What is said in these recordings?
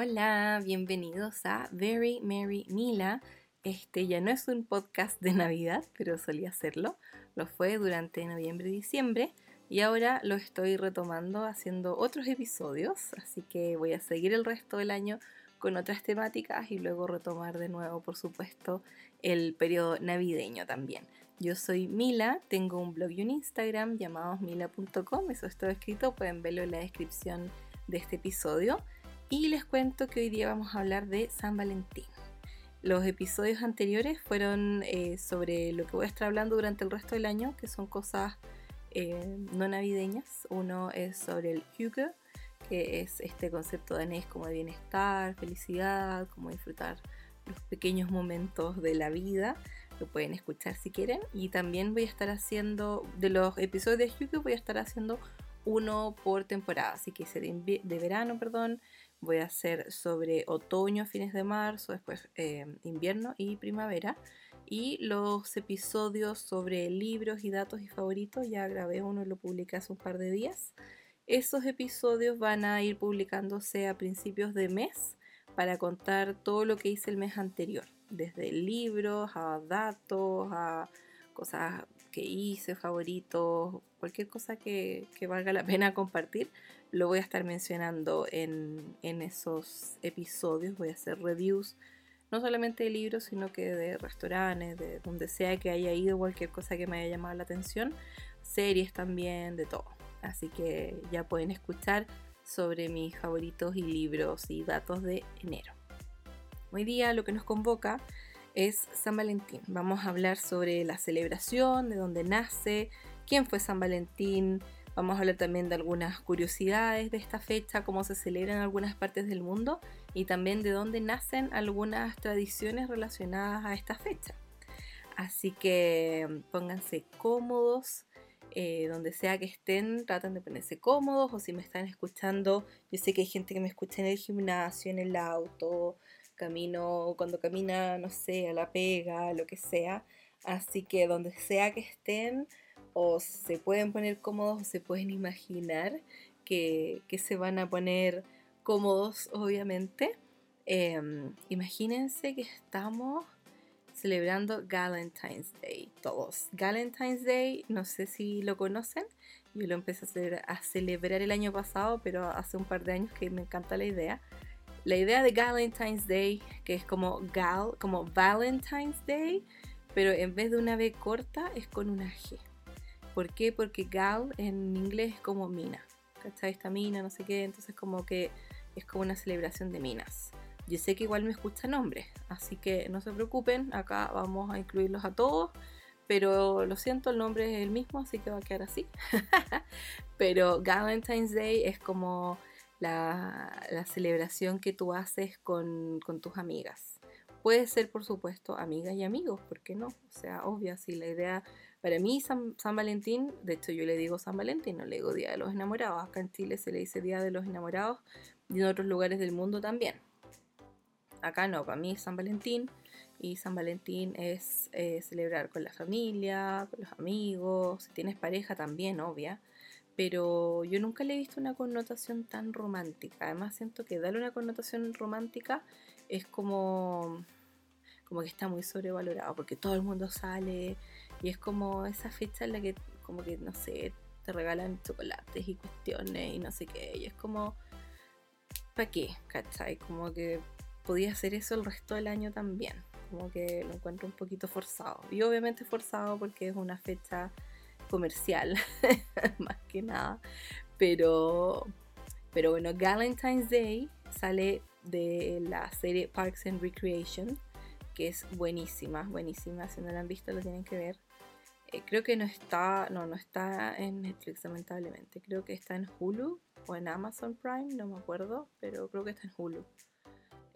Hola, bienvenidos a Very Merry Mila. Este ya no es un podcast de Navidad, pero solía hacerlo. Lo fue durante noviembre y diciembre y ahora lo estoy retomando haciendo otros episodios, así que voy a seguir el resto del año con otras temáticas y luego retomar de nuevo, por supuesto, el periodo navideño también. Yo soy Mila, tengo un blog y un Instagram llamados mila.com, eso es todo escrito, pueden verlo en la descripción de este episodio. Y les cuento que hoy día vamos a hablar de San Valentín. Los episodios anteriores fueron eh, sobre lo que voy a estar hablando durante el resto del año, que son cosas eh, no navideñas. Uno es sobre el Hygge, que es este concepto danés como de bienestar, felicidad, como disfrutar los pequeños momentos de la vida lo pueden escuchar si quieren. Y también voy a estar haciendo, de los episodios de YouTube, voy a estar haciendo uno por temporada. Así que ese de, verano, perdón. Voy a hacer sobre otoño, fines de marzo, después eh, invierno y primavera. Y los episodios sobre libros y datos y favoritos, ya grabé uno y lo publiqué hace un par de días. Esos episodios van a ir publicándose a principios de mes para contar todo lo que hice el mes anterior desde libros a datos, a cosas que hice, favoritos, cualquier cosa que, valga la pena compartir, lo voy a estar mencionando en, en, esos episodios. Voy a hacer reviews, no solamente de libros, sino que de restaurantes, de donde sea que haya ido, cualquier cosa que me haya llamado la atención, series también, de todo. Así que ya pueden escuchar sobre mis favoritos y libros y datos de enero. Hoy día lo que nos convoca es San Valentín. Vamos a hablar sobre la celebración, de dónde nace, quién fue San Valentín. Vamos a hablar también de algunas curiosidades de esta fecha, cómo se celebra en algunas partes del mundo y también de dónde nacen algunas tradiciones relacionadas a esta fecha. Así que mm, pónganse cómodos, eh, donde sea que estén, traten de ponerse cómodos o si me están escuchando, yo sé que hay gente que me escucha en el gimnasio, en el auto, camino, cuando camina, no sé, a la pega, lo que sea. Así que donde sea que estén, o se pueden poner cómodos o se pueden imaginar que, se van a poner cómodos, obviamente. Em, imagínense que estamos celebrando Valentine's Day, todos. Valentine's Day, no sé si lo conocen, yo lo empecé a, a celebrar el año pasado, pero hace un par de años que me encanta la idea. La idea de Valentine's Day, que es como gal, como Valentine's Day, pero en vez de una B corta es con una G. ¿Por qué? Porque gal en inglés es como mina. ¿Cachai? Esta mina, no sé qué, entonces como que es como una celebración de minas. Yo sé que igual me escuchan hombres, así que no se preocupen, acá vamos a incluirlos a todos, pero lo siento, el nombre es el mismo, así que va a quedar así. pero Valentine's Day es como la, celebración que tú haces con, tus amigas. Puede ser, por supuesto, amigas y amigos, ¿por qué no? O sea, obvio, si la idea, para mí San, Valentín, de hecho yo le digo San Valentín, no le digo Día de los Enamorados, acá en Chile se le dice Día de los Enamorados y en otros lugares del mundo también. Acá no, para mí es San Valentín y San Valentín es eh, celebrar con la familia, con los amigos, si tienes pareja también, obvia pero yo nunca le he visto una connotación tan romántica. Además siento que darle una connotación romántica es como, como que está muy sobrevalorado, porque todo el mundo sale y es como esa fecha en la que como que, no sé, te regalan chocolates y cuestiones y no sé qué, y es como, ¿para qué? ¿Cachai? Como que podía hacer eso el resto del año también, como que lo encuentro un poquito forzado. Y obviamente forzado porque es una fecha comercial, más que nada. Pero, pero bueno, Valentine's Day sale de la serie Parks and Recreation, que es buenísima, buenísima. Si no la han visto, lo tienen que ver. Eh, creo que no está, no, no está en Netflix, lamentablemente. Creo que está en Hulu o en Amazon Prime, no me acuerdo, pero creo que está en Hulu.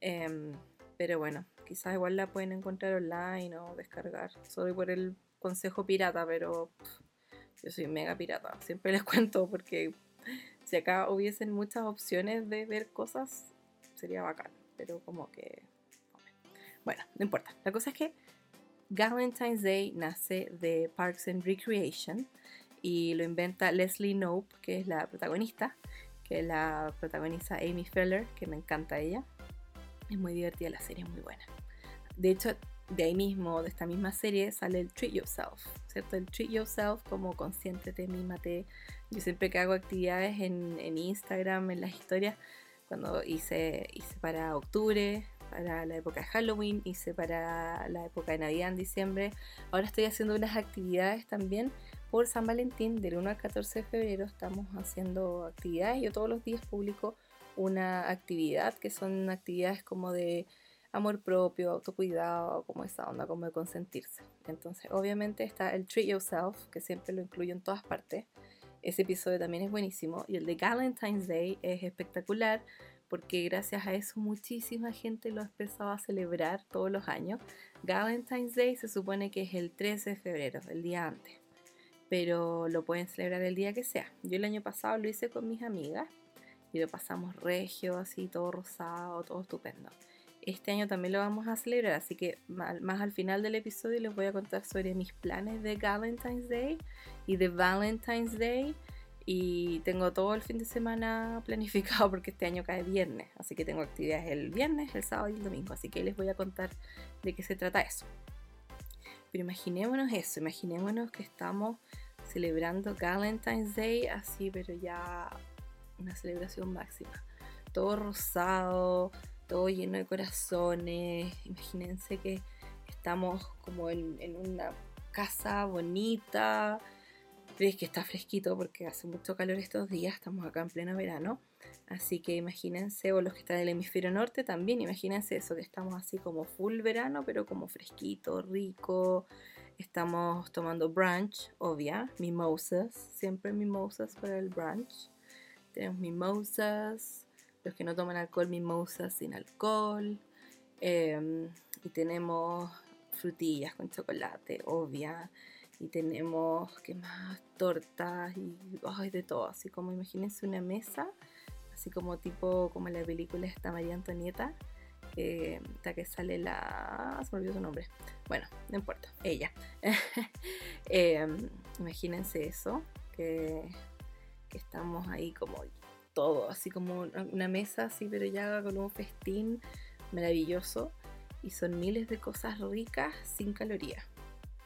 Em, pero bueno, quizás igual la pueden encontrar online o descargar. Sorry por el consejo pirata, pero yo soy mega pirata, siempre les cuento porque si acá hubiesen muchas opciones de ver cosas, sería bacán, pero como que... Bueno, no importa. La cosa es que Valentine's Day nace de Parks and Recreation y lo inventa Leslie Knope, que es la protagonista, que la protagoniza Amy Feller, que me encanta ella. Es muy divertida la serie, es muy buena. De hecho, de ahí mismo, de esta misma serie, sale el Treat Yourself, ¿cierto? El Treat Yourself como consciente, mímate. Yo siempre que hago actividades en, en Instagram, en las historias, cuando hice, hice para octubre, para la época de Halloween, hice para la época de Navidad en diciembre. Ahora estoy haciendo unas actividades también por San Valentín, del 1 al 14 de febrero estamos haciendo actividades. Yo todos los días publico una actividad que son actividades como de amor propio, autocuidado, como esa onda, como de consentirse. Entonces, obviamente está el Treat Yourself, que siempre lo incluyo en todas partes. Ese episodio también es buenísimo. Y el de Valentine's Day es espectacular porque gracias a eso muchísima gente lo ha empezado a celebrar todos los años. Valentine's Day se supone que es el 13 de febrero, el día antes. Pero lo pueden celebrar el día que sea. Yo el año pasado lo hice con mis amigas y lo pasamos regio, así todo rosado, todo estupendo este año también lo vamos a celebrar, así que más al final del episodio les voy a contar sobre mis planes de Valentine's Day y de Valentine's Day. Y tengo todo el fin de semana planificado porque este año cae viernes, así que tengo actividades el viernes, el sábado y el domingo, así que les voy a contar de qué se trata eso. Pero imaginémonos eso, imaginémonos que estamos celebrando Valentine's Day así, pero ya una celebración máxima. Todo rosado, todo lleno de corazones. Imagínense que estamos como en, una casa bonita, crees que está fresquito porque hace mucho calor estos días, estamos acá en pleno verano. Así que imagínense, o los que están en el hemisferio norte también, imagínense eso, que estamos así como full verano, pero como fresquito, rico. Estamos tomando brunch, obvia, mimosas, siempre mimosas para el brunch. Tenemos mimosas, los que no toman alcohol, mimosas sin alcohol. Em, y tenemos frutillas con chocolate, obvia. Y tenemos, ¿qué más? Tortas y ay, de todo. Así como imagínense una mesa, así como tipo, como la película esta María Antonieta. Eh, que sale la... se me olvidó su nombre. Bueno, no importa, ella. Em, imagínense eso, que, que estamos ahí como todo, así como una mesa, así, pero ya con un festín maravilloso. Y son miles de cosas ricas sin calorías.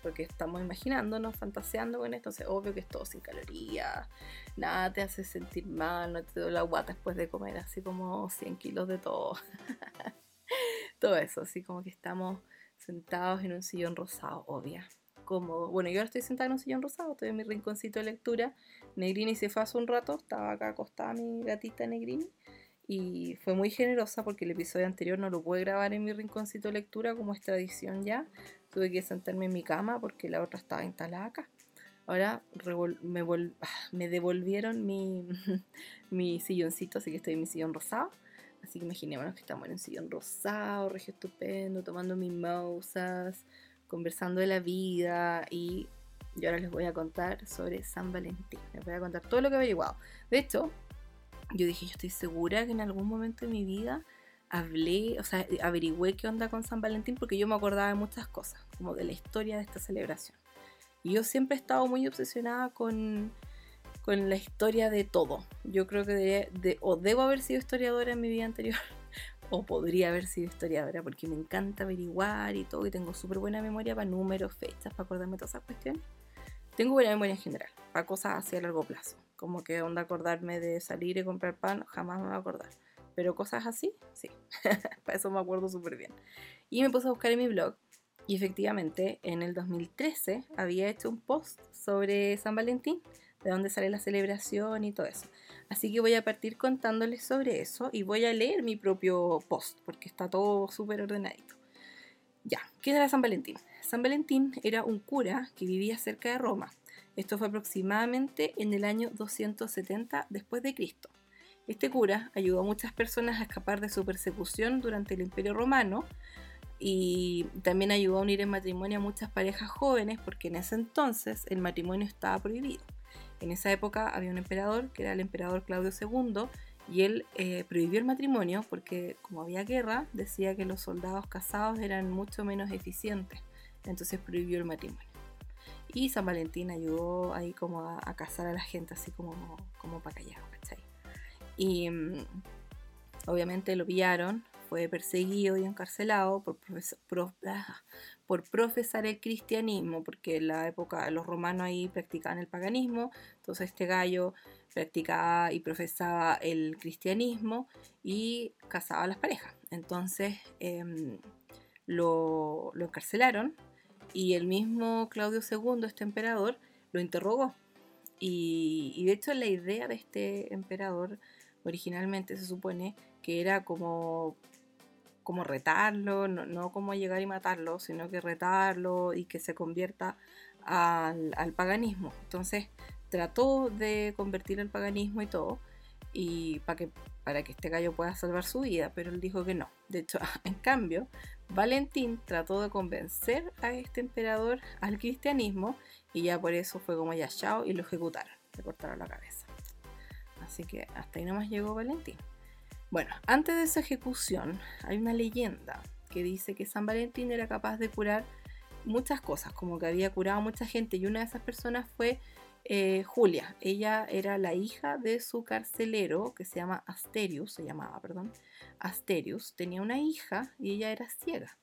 Porque estamos imaginándonos, fantaseando con esto. Entonces, obvio que es todo sin calorías. Nada te hace sentir mal, no te doy la guata después de comer así como 100 kilos de todo. todo eso, así como que estamos sentados en un sillón rosado, obvia cómodo. Bueno, yo ahora estoy sentada en un sillón rosado, estoy en mi rinconcito de lectura. Negrini se fue hace un rato, estaba acá acostada mi gatita Negrini. Y fue muy generosa porque el episodio anterior no lo pude grabar en mi rinconcito de lectura como es tradición ya. Tuve que sentarme en mi cama porque la otra estaba instalada acá. Ahora me, devolvieron mi, mi silloncito, así que estoy en mi sillón rosado. Así que imaginémonos que estamos en un sillón rosado, regio estupendo, tomando mimosas, conversando de la vida y yo ahora les voy a contar sobre San Valentín. Les voy a contar todo lo que he averiguado. De hecho, yo dije, yo estoy segura que en algún momento de mi vida hablé, o sea, averigüé qué onda con San Valentín porque yo me acordaba de muchas cosas, como de la historia de esta celebración. Y yo siempre he estado muy obsesionada con, con la historia de todo. Yo creo que o debo haber sido historiadora en mi vida anterior o podría haber sido historiadora porque me encanta averiguar y todo y tengo súper buena memoria para números, fechas, para acordarme todas esas cuestiones. Tengo buena memoria en general, para cosas así a largo plazo, como que onda acordarme de salir y comprar pan, jamás me voy a acordar. Pero cosas así, sí, para eso me acuerdo súper bien. Y me puse a buscar en mi blog y efectivamente en el 2013 había hecho un post sobre San Valentín, de dónde sale la celebración y todo eso. Así que voy a partir contándoles sobre eso y voy a leer mi propio post porque está todo súper ordenadito. Ya, ¿qué era San Valentín? San Valentín era un cura que vivía cerca de Roma. Esto fue aproximadamente en el año 270 después de Cristo. Este cura ayudó a muchas personas a escapar de su persecución durante el Imperio Romano y también ayudó a unir en matrimonio a muchas parejas jóvenes porque en ese entonces el matrimonio estaba prohibido. En esa época había un emperador, que era el emperador Claudio II, y él eh, prohibió el matrimonio porque como había guerra, decía que los soldados casados eran mucho menos eficientes. Entonces prohibió el matrimonio. Y San Valentín ayudó ahí como a, casar a la gente, así como, como para callado, ¿cachai? Y mm, obviamente lo pillaron, fue perseguido y encarcelado por, ah, por profesar el cristianismo, porque en la época los romanos ahí practicaban el paganismo, entonces este gallo practicaba y profesaba el cristianismo y casaba a las parejas. Entonces em, lo, lo encarcelaron y el mismo Claudio II, este emperador, lo interrogó. Y, de hecho la idea de este emperador originalmente se supone que era como, como retarlo, no, como llegar y matarlo, sino que retarlo y que se convierta al, al paganismo. Entonces trató de convertir al paganismo y todo, y para que, para que este gallo pueda salvar su vida, pero él dijo que no. De hecho, en cambio, Valentín trató de convencer a este emperador al cristianismo y ya por eso fue como ya chao y lo ejecutaron, le cortaron la cabeza. Así que hasta ahí nomás llegó Valentín. Bueno, antes de su ejecución hay una leyenda que dice que San Valentín era capaz de curar muchas cosas, como que había curado a mucha gente y una de esas personas fue eh, Julia. Ella era la hija de su carcelero que se llama Asterius, se llamaba, perdón. Asterius tenía una hija y ella era ciega.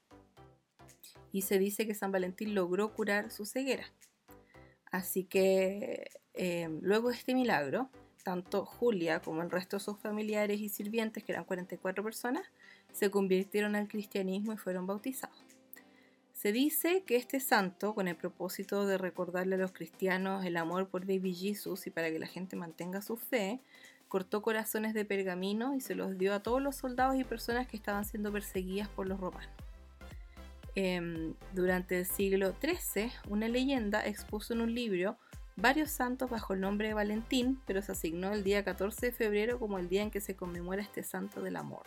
Y se dice que San Valentín logró curar su ceguera. Así que eh, luego de este milagro, tanto Julia como el resto de sus familiares y sirvientes, que eran 44 personas, se convirtieron al cristianismo y fueron bautizados. Se dice que este santo, con el propósito de recordarle a los cristianos el amor por Baby Jesus y para que la gente mantenga su fe, cortó corazones de pergamino y se los dio a todos los soldados y personas que estaban siendo perseguidas por los romanos. Em, durante el siglo XIII, una leyenda expuso en un libro varios santos bajo el nombre de Valentín, pero se asignó el día 14 de febrero como el día en que se conmemora este santo del amor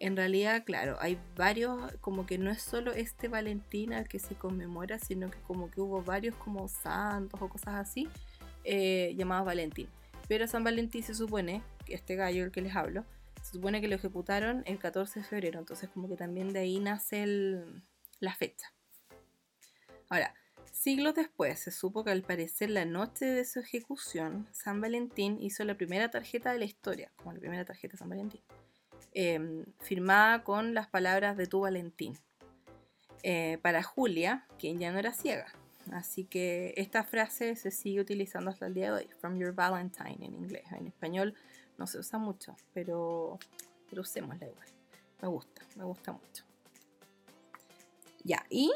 en realidad, claro, hay varios, como que no es solo este Valentín al que se conmemora, sino que como que hubo varios como santos o cosas así eh, llamados Valentín. Pero San Valentín se supone, que este gallo el que les hablo, se supone que lo ejecutaron el 14 de febrero, entonces como que también de ahí nace la fecha. Ahora, siglos después se supo que al parecer la noche de su ejecución, San Valentín hizo la primera tarjeta de la historia, como la primera tarjeta de San Valentín. Em, firmada con las palabras de tu Valentín. Eh, para Julia, quien ya no era ciega. Así que esta frase se sigue utilizando hasta el día de hoy. From your Valentine en inglés. En español no se usa mucho, pero, pero usémosla igual. Me gusta, me gusta mucho. Ya, y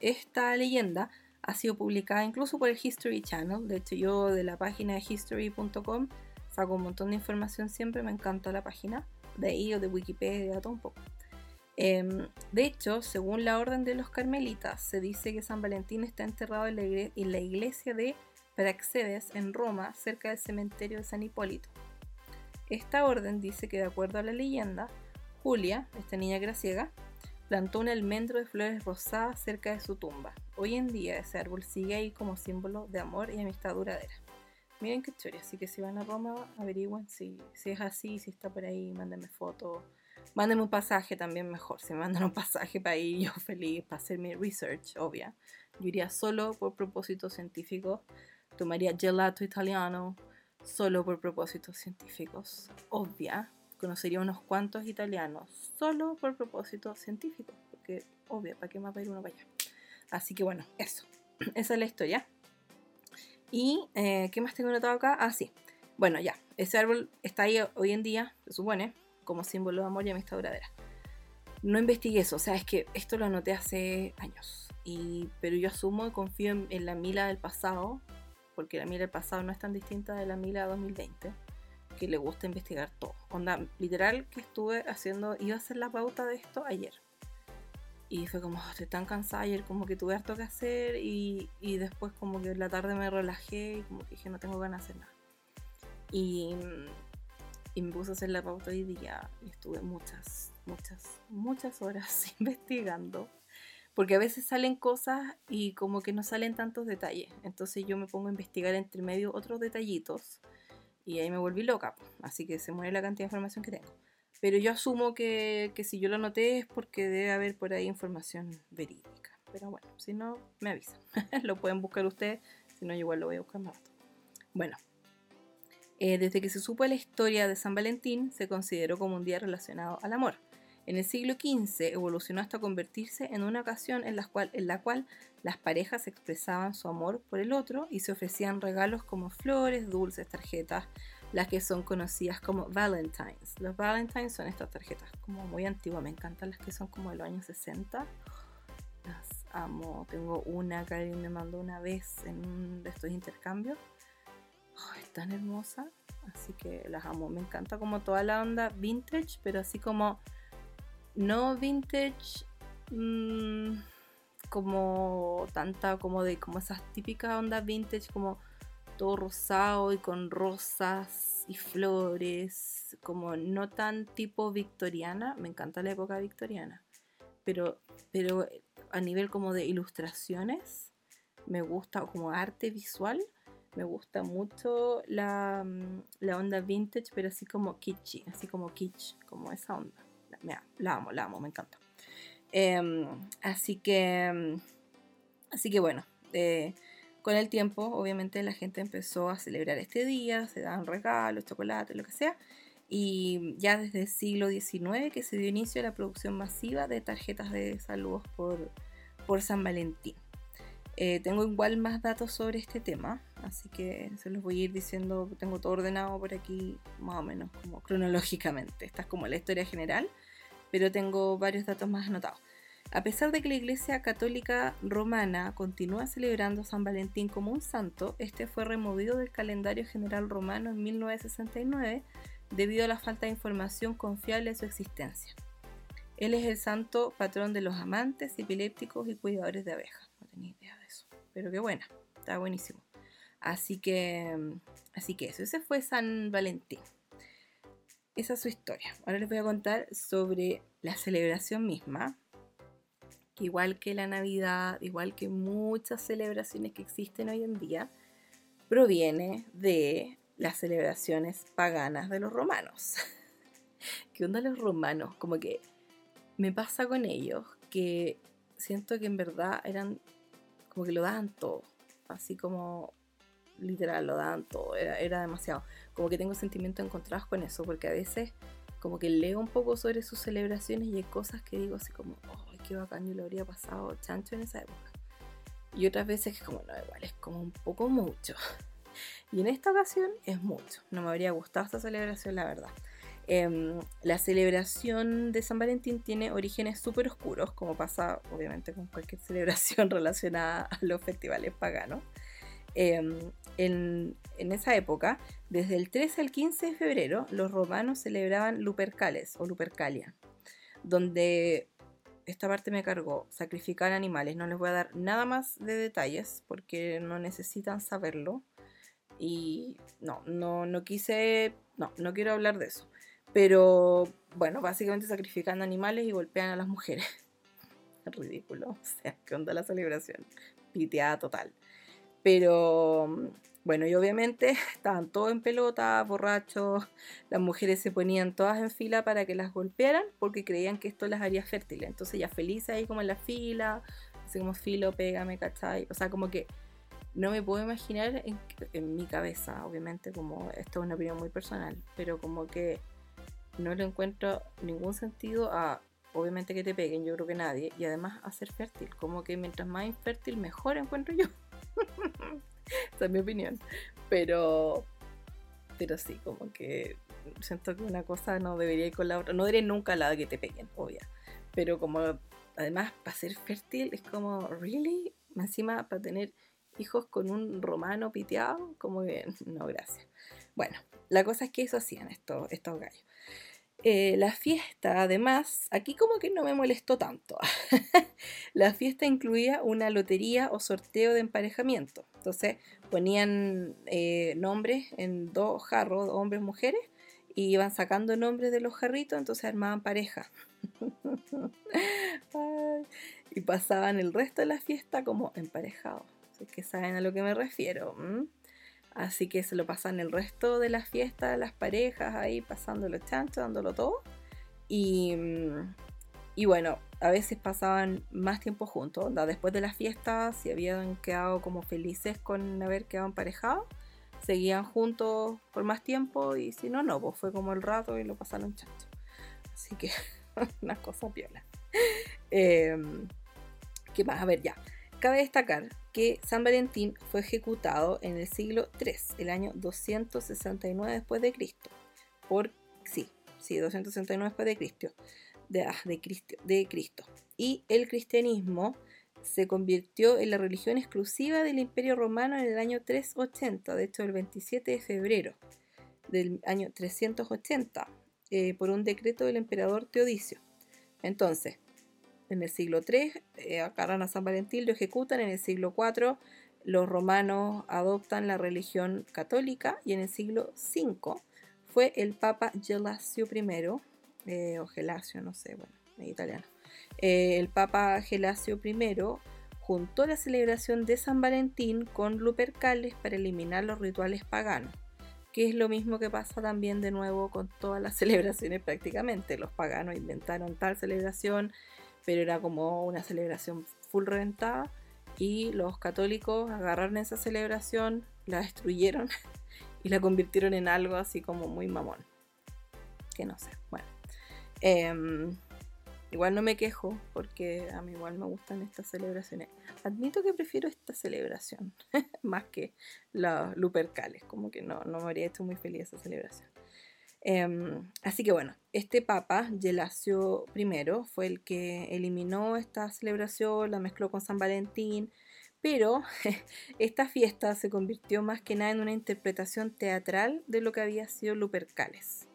esta leyenda ha sido publicada incluso por el History Channel. De hecho, yo de la página de history.com saco un montón de información siempre, me encanta la página de ahí o de Wikipedia, todo un poco. Em, de hecho, según la orden de los carmelitas, se dice que San Valentín está enterrado en la, iglesia de Praxedes en Roma, cerca del cementerio de San Hipólito. Esta orden dice que, de acuerdo a la leyenda, Julia, esta niña graciega, plantó un almendro de flores rosadas cerca de su tumba. Hoy en día ese árbol sigue ahí como símbolo de amor y amistad duradera. Miren qué historia, así que si van a Roma, averigüen si, si es así, si está por ahí, mándenme fotos. Mándenme un pasaje también mejor. Si me mandan un pasaje para ir yo feliz, para hacer mi research, obvia. Yo iría solo por propósitos científicos. Tomaría gelato italiano solo por propósitos científicos. Obvia. Conocería unos cuantos italianos solo por propósitos científicos. Porque, obvia, ¿para qué más va a ir uno para allá? Así que bueno, eso. Esa es la historia. ¿Y eh, qué más tengo notado acá? Ah, sí. Bueno, ya. Ese árbol está ahí hoy en día, se supone, como símbolo de amor y amistad duradera. No investigué eso, o sea, es que esto lo anoté hace años. Y, pero yo asumo y confío en, la Mila del pasado, porque la Mila del pasado no es tan distinta de la Mila 2020, que le gusta investigar todo. Onda, literal que estuve haciendo, iba a hacer la pauta de esto ayer. Y fue como, oh, estoy tan cansada ayer, como que tuve harto que hacer y, y, después como que en la tarde me relajé y como que dije, no tengo ganas de hacer nada. Y, y me puse a hacer la pauta hoy día y estuve muchas, muchas, muchas horas investigando. Porque a veces salen cosas y como que no salen tantos detalles. Entonces yo me pongo a investigar entre medio otros detallitos y ahí me volví loca. Así que se muere la cantidad de información que tengo. Pero yo asumo que, si yo lo noté es porque debe haber por ahí información verídica. Pero bueno, si no, me avisan. lo pueden buscar ustedes, si no, yo igual lo voy a buscar más Bueno, Eh, desde que se supo la historia de San Valentín, se consideró como un día relacionado al amor. En el siglo XV evolucionó hasta convertirse en una ocasión en la, cual, en la cual las parejas expresaban su amor por el otro y se ofrecían regalos como flores, dulces, tarjetas, las que son conocidas como Valentines. Los Valentines son estas tarjetas como muy antiguas, me encantan las que son como de los años 60. Las amo, tengo una que alguien me mandó una vez en un de estos intercambios. es tan hermosa, así que las amo. Me encanta como toda la onda vintage, pero así como no vintage mmm, como tanta como de como esas típicas ondas vintage como todo rosado y con rosas y flores, como no tan tipo victoriana, me encanta la época victoriana, pero, pero a nivel como de ilustraciones, me gusta como arte visual, me gusta mucho la, la onda vintage, pero así como kitschy, así como kitsch, como esa onda. La, amo, la amo, me encanta. Em, así que, así que bueno, eh, con el tiempo, obviamente, la gente empezó a celebrar este día, se dan regalos, chocolate, lo que sea. Y ya desde el siglo XIX que se dio inicio a la producción masiva de tarjetas de saludos por, por San Valentín. Eh, tengo igual más datos sobre este tema, así que se los voy a ir diciendo, tengo todo ordenado por aquí, más o menos como cronológicamente. Esta es como la historia general, pero tengo varios datos más anotados. A pesar de que la Iglesia Católica Romana continúa celebrando San Valentín como un santo, este fue removido del calendario general romano en 1969 debido a la falta de información confiable de su existencia. Él es el santo patrón de los amantes, epilépticos y cuidadores de abejas. No tenía idea de eso, pero qué buena, está buenísimo. Así que, así que eso, ese fue San Valentín. Esa es su historia. Ahora les voy a contar sobre la celebración misma, que igual que la Navidad, igual que muchas celebraciones que existen hoy en día, proviene de las celebraciones paganas de los romanos. ¿Qué onda los romanos? Como que me pasa con ellos que siento que en verdad eran como que lo dan todo, así como literal lo dan todo, era demasiado. Como que tengo sentimientos encontrados con eso, porque a veces como que leo un poco sobre sus celebraciones y hay cosas que digo así como, oh, qué bacán, yo lo habría pasado chancho en esa época. Y otras veces es como, no, igual es como un poco mucho. Y en esta ocasión es mucho. No me habría gustado esta celebración, la verdad. Em, la celebración de San Valentín tiene orígenes súper oscuros, como pasa obviamente con cualquier celebración relacionada a los festivales paganos. Em, en, en, esa época, desde el 13 al 15 de febrero, los romanos celebraban Lupercales o Lupercalia, donde esta parte me cargó, sacrificar animales. No les voy a dar nada más de detalles porque no necesitan saberlo. Y no, no, no quise, no, no quiero hablar de eso. Pero bueno, básicamente sacrifican animales y golpean a las mujeres. Ridículo, o sea, ¿qué onda la celebración? Piteada total. Pero bueno, y obviamente estaban todos en pelota, borrachos, las mujeres se ponían todas en fila para que las golpearan porque creían que esto las haría fértiles. Entonces ya felices ahí como en la fila, así como filo, pégame, ¿cachai? O sea, como que no me puedo imaginar en, en mi cabeza, obviamente, como esto es una opinión muy personal, pero como que no le encuentro ningún sentido a, obviamente, que te peguen, yo creo que nadie, y además a ser fértil, como que mientras más infértil, mejor encuentro yo. Esa es mi opinión. Pero, pero sí, como que siento que una cosa no debería ir con la otra. No diré nunca la que te peguen, obvia. Pero como, además, para ser fértil es como, ¿really? Encima, para tener hijos con un romano piteado, como bien, no, gracias. Bueno, la cosa es que eso hacían estos, estos gallos. Eh, la fiesta, además, aquí como que no me molestó tanto. la fiesta incluía una lotería o sorteo de emparejamiento. Entonces ponían eh, nombres en dos jarros, hombres, mujeres, y iban sacando nombres de los jarritos, entonces armaban pareja. y pasaban el resto de la fiesta como emparejados. Así que saben a lo que me refiero. Así que se lo pasan el resto de las fiestas, las parejas ahí pasándolo chancho, dándolo todo. Y, mm, y bueno, a veces pasaban más tiempo juntos. Después de las fiestas, si habían quedado como felices con haber quedado emparejados, seguían juntos por más tiempo y si no, no, pues fue como el rato y lo pasaron chacho. Así que una cosa piola. Em, ¿Qué más? A ver, ya. Cabe destacar que San Valentín fue ejecutado en el siglo III, el año 269 después de Cristo. Por, sí, sí, 269 después de Cristo. Ah, de, Cristo, de Cristo. Y el cristianismo se convirtió en la religión exclusiva del Imperio Romano en el año 380, de hecho el 27 de febrero del año 380, eh, por un decreto del emperador Teodicio. Entonces, en el siglo III eh, a San Valentín, lo ejecutan, en el siglo IV los romanos adoptan la religión católica y en el siglo V fue el Papa Gelasio I, eh, o Gelasio, no sé, bueno, en italiano eh, el Papa Gelasio I juntó la celebración de San Valentín con Lupercales para eliminar los rituales paganos, que es lo mismo que pasa también de nuevo con todas las celebraciones prácticamente. Los paganos inventaron tal celebración, pero era como una celebración full reventada y los católicos agarraron esa celebración, la destruyeron y la convirtieron en algo así como muy mamón. Que no sé, bueno. Em, Igual no me quejo porque a mí igual me gustan estas celebraciones. Admito que prefiero esta celebración más que los Lupercales, como que no, no me habría hecho muy feliz esa celebración. Em, así que bueno, este papa, Gelasio I, fue el que eliminó esta celebración, la mezcló con San Valentín, pero esta fiesta se convirtió más que nada en una interpretación teatral de lo que había sido Lupercales.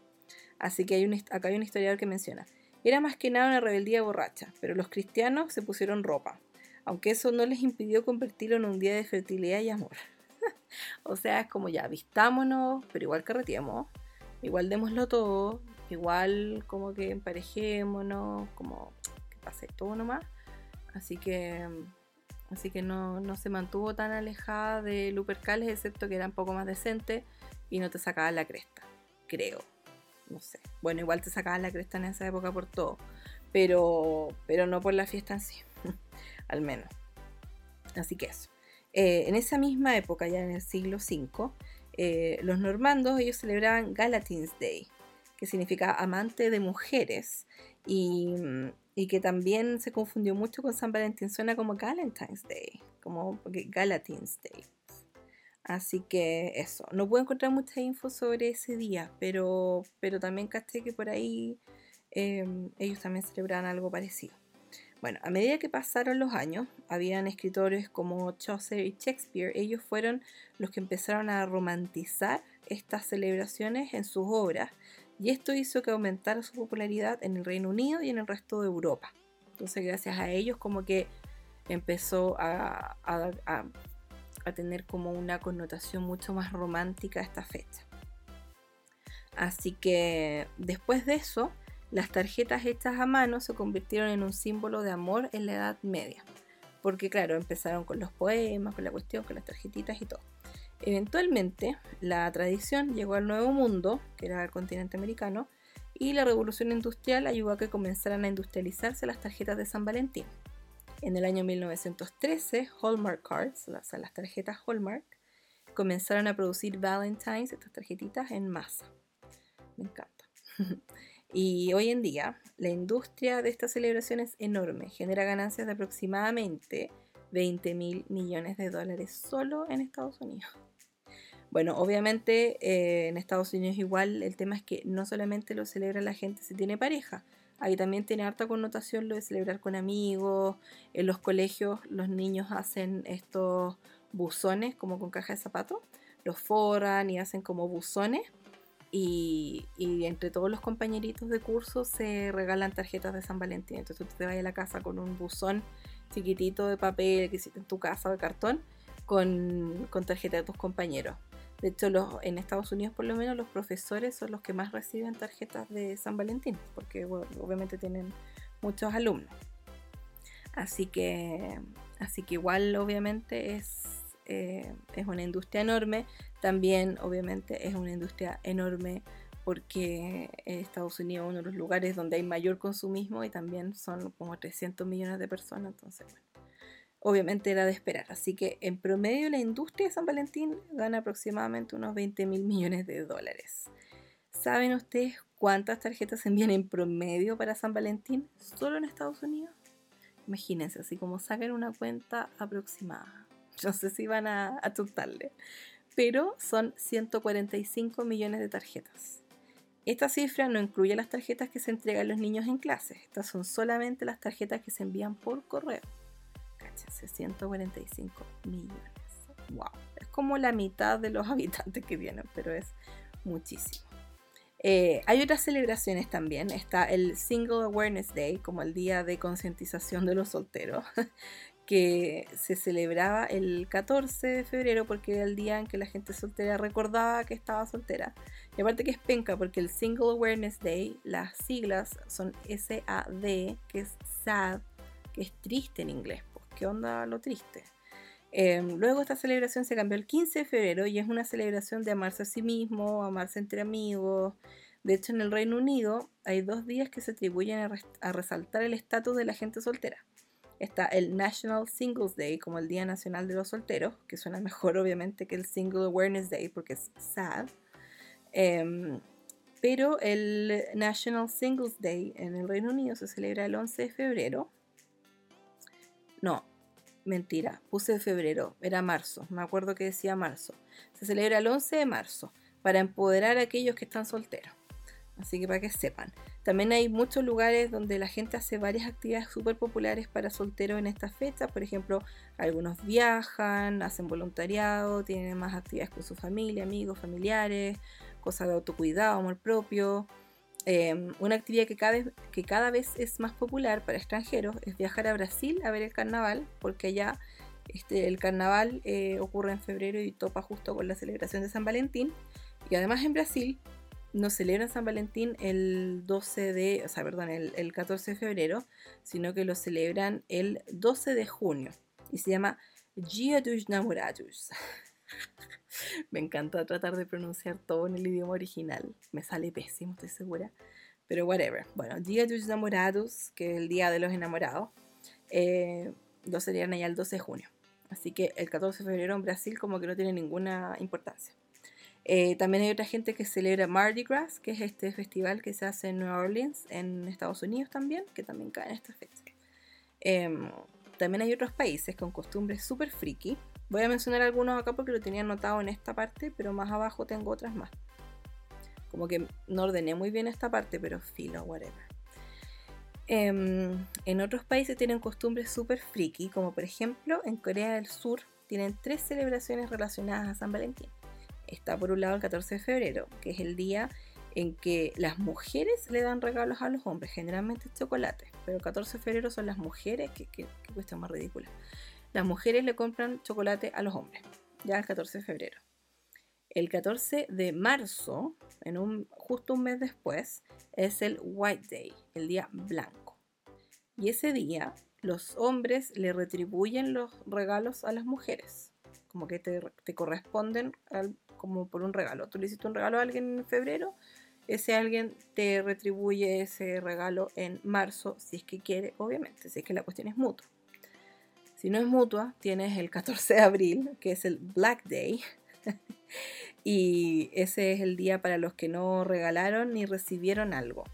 Así que hay un, acá hay un historiador que menciona, era más que nada una rebeldía borracha, pero los cristianos se pusieron ropa, aunque eso no les impidió convertirlo en un día de fertilidad y amor. o sea, es como ya, vistámonos, pero igual carreteemos, igual démoslo todo, igual como que emparejémonos, como que pase todo nomás. Así que, así que no, no se mantuvo tan alejada de Lupercales, excepto que era un poco más decente y no te sacaba la cresta, creo no sé. Bueno, igual te sacaban la cresta en esa época por todo, pero, pero no por la fiesta en sí, al menos. Así que eso. Eh, en esa misma época, ya en el siglo V, eh, los normandos ellos celebraban Galatins Day, que significa amante de mujeres, y, y, que también se confundió mucho con San Valentín, suena como Galentine's Day, como Galatins Day. Así que eso, no puedo encontrar mucha info sobre ese día, pero, pero también caché que por ahí em, ellos también celebraban algo parecido. Bueno, a medida que pasaron los años, habían escritores como Chaucer y Shakespeare, ellos fueron los que empezaron a romantizar estas celebraciones en sus obras, y esto hizo que aumentara su popularidad en el Reino Unido y en el resto de Europa. Entonces, gracias a ellos, como que empezó a, a tener como una connotación mucho más romántica esta fecha. Así que después de eso, las tarjetas hechas a mano se convirtieron en un símbolo de amor en la Edad Media. Porque claro, empezaron con los poemas, con la cuestión, con las tarjetitas y todo. Eventualmente, la tradición llegó al Nuevo Mundo, que era el continente americano, y la revolución industrial ayudó a que comenzaran a industrializarse las tarjetas de San Valentín. En el año 1913, Hallmark Cards, o sea, las tarjetas Hallmark, comenzaron a producir Valentines, estas tarjetitas, en masa. Me encanta. y hoy en día, la industria de estas celebraciones es enorme, genera ganancias de aproximadamente 20 mil millones de dólares solo en Estados Unidos. Bueno, obviamente eh, en Estados Unidos igual el tema es que no solamente lo celebra la gente si tiene pareja, Ahí también tiene harta connotación lo de celebrar con amigos. En los colegios los niños hacen estos buzones como con caja de zapatos. Los forran y hacen como buzones. Y, entre todos los compañeritos de curso se regalan tarjetas de San Valentín. Entonces tú te vas a la casa con un buzón chiquitito de papel que hiciste en tu casa de cartón con, con tarjeta de tus compañeros. De hecho, los, en Estados Unidos por lo menos los profesores son los que más reciben tarjetas de San Valentín, porque obviamente tienen muchos alumnos. Así que, así que igual obviamente es, eh, es una industria enorme. También obviamente es una industria enorme porque Estados Unidos es uno de los lugares donde hay mayor consumismo y también son como 300 millones de personas. Entonces, bueno, obviamente era de esperar. Así que en promedio la industria de San Valentín gana aproximadamente unos 20 mil millones de dólares. ¿Saben ustedes cuántas tarjetas se envían en promedio para San Valentín solo en Estados Unidos? Imagínense, así como sacan una cuenta aproximada. No sé si van a asustarle, pero son 145 millones de tarjetas. Esta cifra no incluye las tarjetas que se entregan a los niños en clases. Estas son solamente las tarjetas que se envían por correo. Cáchense, 145 millones. Wow. Es como la mitad de los habitantes que tienen, pero es muchísimo. Eh, hay otras celebraciones también. Está el Single Awareness Day, como el día de concientización de los solteros, que se celebraba el 14 de febrero porque era el día en que la gente soltera recordaba que estaba soltera. Y aparte que es penca porque el Single Awareness Day, las siglas son SAD, que es sad, que es triste en inglés. Pues, ¿qué onda lo triste? Em, luego esta celebración se cambió el 15 de febrero y es una celebración de amarse a sí mismo, amarse entre amigos. De hecho, en el Reino Unido hay dos días que se atribuyen a, a resaltar el estatus de la gente soltera está el National Singles Day como el Día Nacional de los Solteros, que suena mejor obviamente que el Single Awareness Day porque es sad. Em, pero el National Singles Day en el Reino Unido se celebra el 11 de febrero. No, mentira, puse febrero, era marzo, me acuerdo que decía marzo. Se celebra el 11 de marzo para empoderar a aquellos que están solteros. Así que para que sepan. También hay muchos lugares donde la gente hace varias actividades súper populares para solteros en estas fechas. Por ejemplo, algunos viajan, hacen voluntariado, tienen más actividades con su familia, amigos, familiares, cosas de autocuidado, amor propio. Em, una actividad que cada, vez, que cada vez es más popular para extranjeros es viajar a Brasil a ver el carnaval, porque allá este, el carnaval eh, ocurre en febrero y topa justo con la celebración de San Valentín. Y además en Brasil no celebran San Valentín el 12 de, o sea, perdón, el, 14 de febrero, sino que lo celebran el 12 de junio y se llama Dia dos Namorados. Me encanta tratar de pronunciar todo en el idioma original. Me sale pésimo, estoy segura. Pero whatever. Bueno, Dia dos Namorados, que es el Día de los Enamorados, eh, lo celebran allá el 12 de junio. Así que el 14 de febrero en Brasil como que no tiene ninguna importancia. Eh, también hay otra gente que celebra Mardi Gras, que es este festival que se hace en New Orleans, en Estados Unidos también, que también cae en esta fecha. Em, también hay otros países con costumbres súper friki. Voy a mencionar algunos acá porque lo tenía anotado en esta parte, pero más abajo tengo otras más. Como que no ordené muy bien esta parte, pero filo, whatever. Em, en otros países tienen costumbres súper friki, como por ejemplo en Corea del Sur tienen tres celebraciones relacionadas a San Valentín está por un lado el 14 de febrero, que es el día en que las mujeres le dan regalos a los hombres, generalmente es chocolate, pero el 14 de febrero son las mujeres, que, que, cuestión más ridícula. Las mujeres le compran chocolate a los hombres, ya el 14 de febrero. El 14 de marzo, en un, justo un mes después, es el White Day, el día blanco. Y ese día los hombres le retribuyen los regalos a las mujeres, como que te, corresponden como por un regalo. Tú le hiciste un regalo a alguien en febrero, ese alguien te retribuye ese regalo en marzo, si es que quiere, obviamente, si es que la cuestión es mutua. Si no es mutua, tienes el 14 de abril, que es el Black Day. y ese es el día para los que no regalaron ni recibieron algo.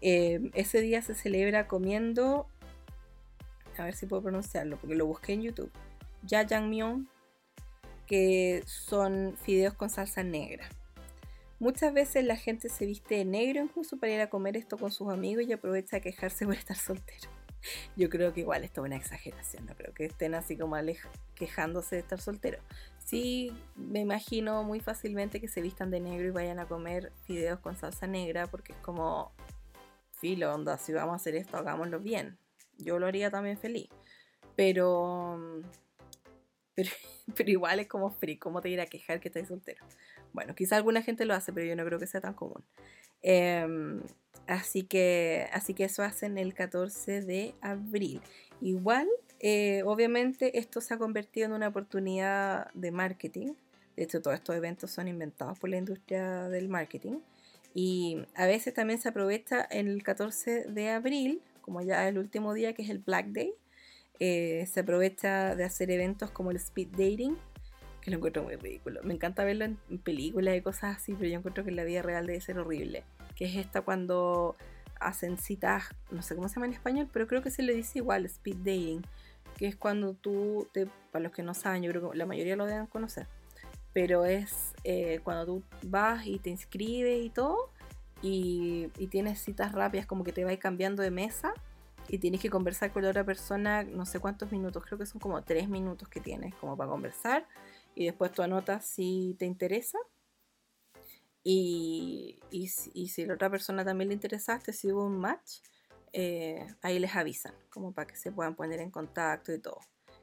Eh, ese día se celebra comiendo, a ver si puedo pronunciarlo, porque lo busqué en YouTube. Jajangmyeon, que son fideos con salsa negra. Muchas veces la gente se viste de negro incluso para ir a comer esto con sus amigos y aprovecha a quejarse por estar soltero. Yo creo que igual esto es una exageración, no creo que estén así como quejándose de estar soltero. Sí, me imagino muy fácilmente que se vistan de negro y vayan a comer fideos con salsa negra porque es como, filo, onda, si vamos a hacer esto, hagámoslo bien. Yo lo haría también feliz. Pero pero, igual es como free, ¿cómo te irá a quejar que estás soltero? Bueno, quizá alguna gente lo hace, pero yo no creo que sea tan común. Em, así, que, así que eso hacen el 14 de abril. Igual, eh, obviamente, esto se ha convertido en una oportunidad de marketing. De hecho, todos estos eventos son inventados por la industria del marketing. Y a veces también se aprovecha el 14 de abril, como ya el último día que es el Black Day, eh, se aprovecha de hacer eventos como el speed dating, que lo encuentro muy ridículo. Me encanta verlo en películas y cosas así, pero yo encuentro que la vida real debe ser horrible. Que es esta cuando hacen citas, no sé cómo se llama en español, pero creo que se le dice igual, speed dating, que es cuando tú, te, para los que no saben, yo creo que la mayoría lo deben conocer, pero es eh, cuando tú vas y te inscribes y todo, y, y tienes citas rápidas, como que te vas cambiando de mesa y tienes que conversar con la otra persona no sé cuántos minutos, creo que son como tres minutos que tienes como para conversar y después tú anotas si te interesa y, y, si la otra persona también le interesaste, si hubo un match, eh, ahí les avisan, como para que se puedan poner en contacto y todo.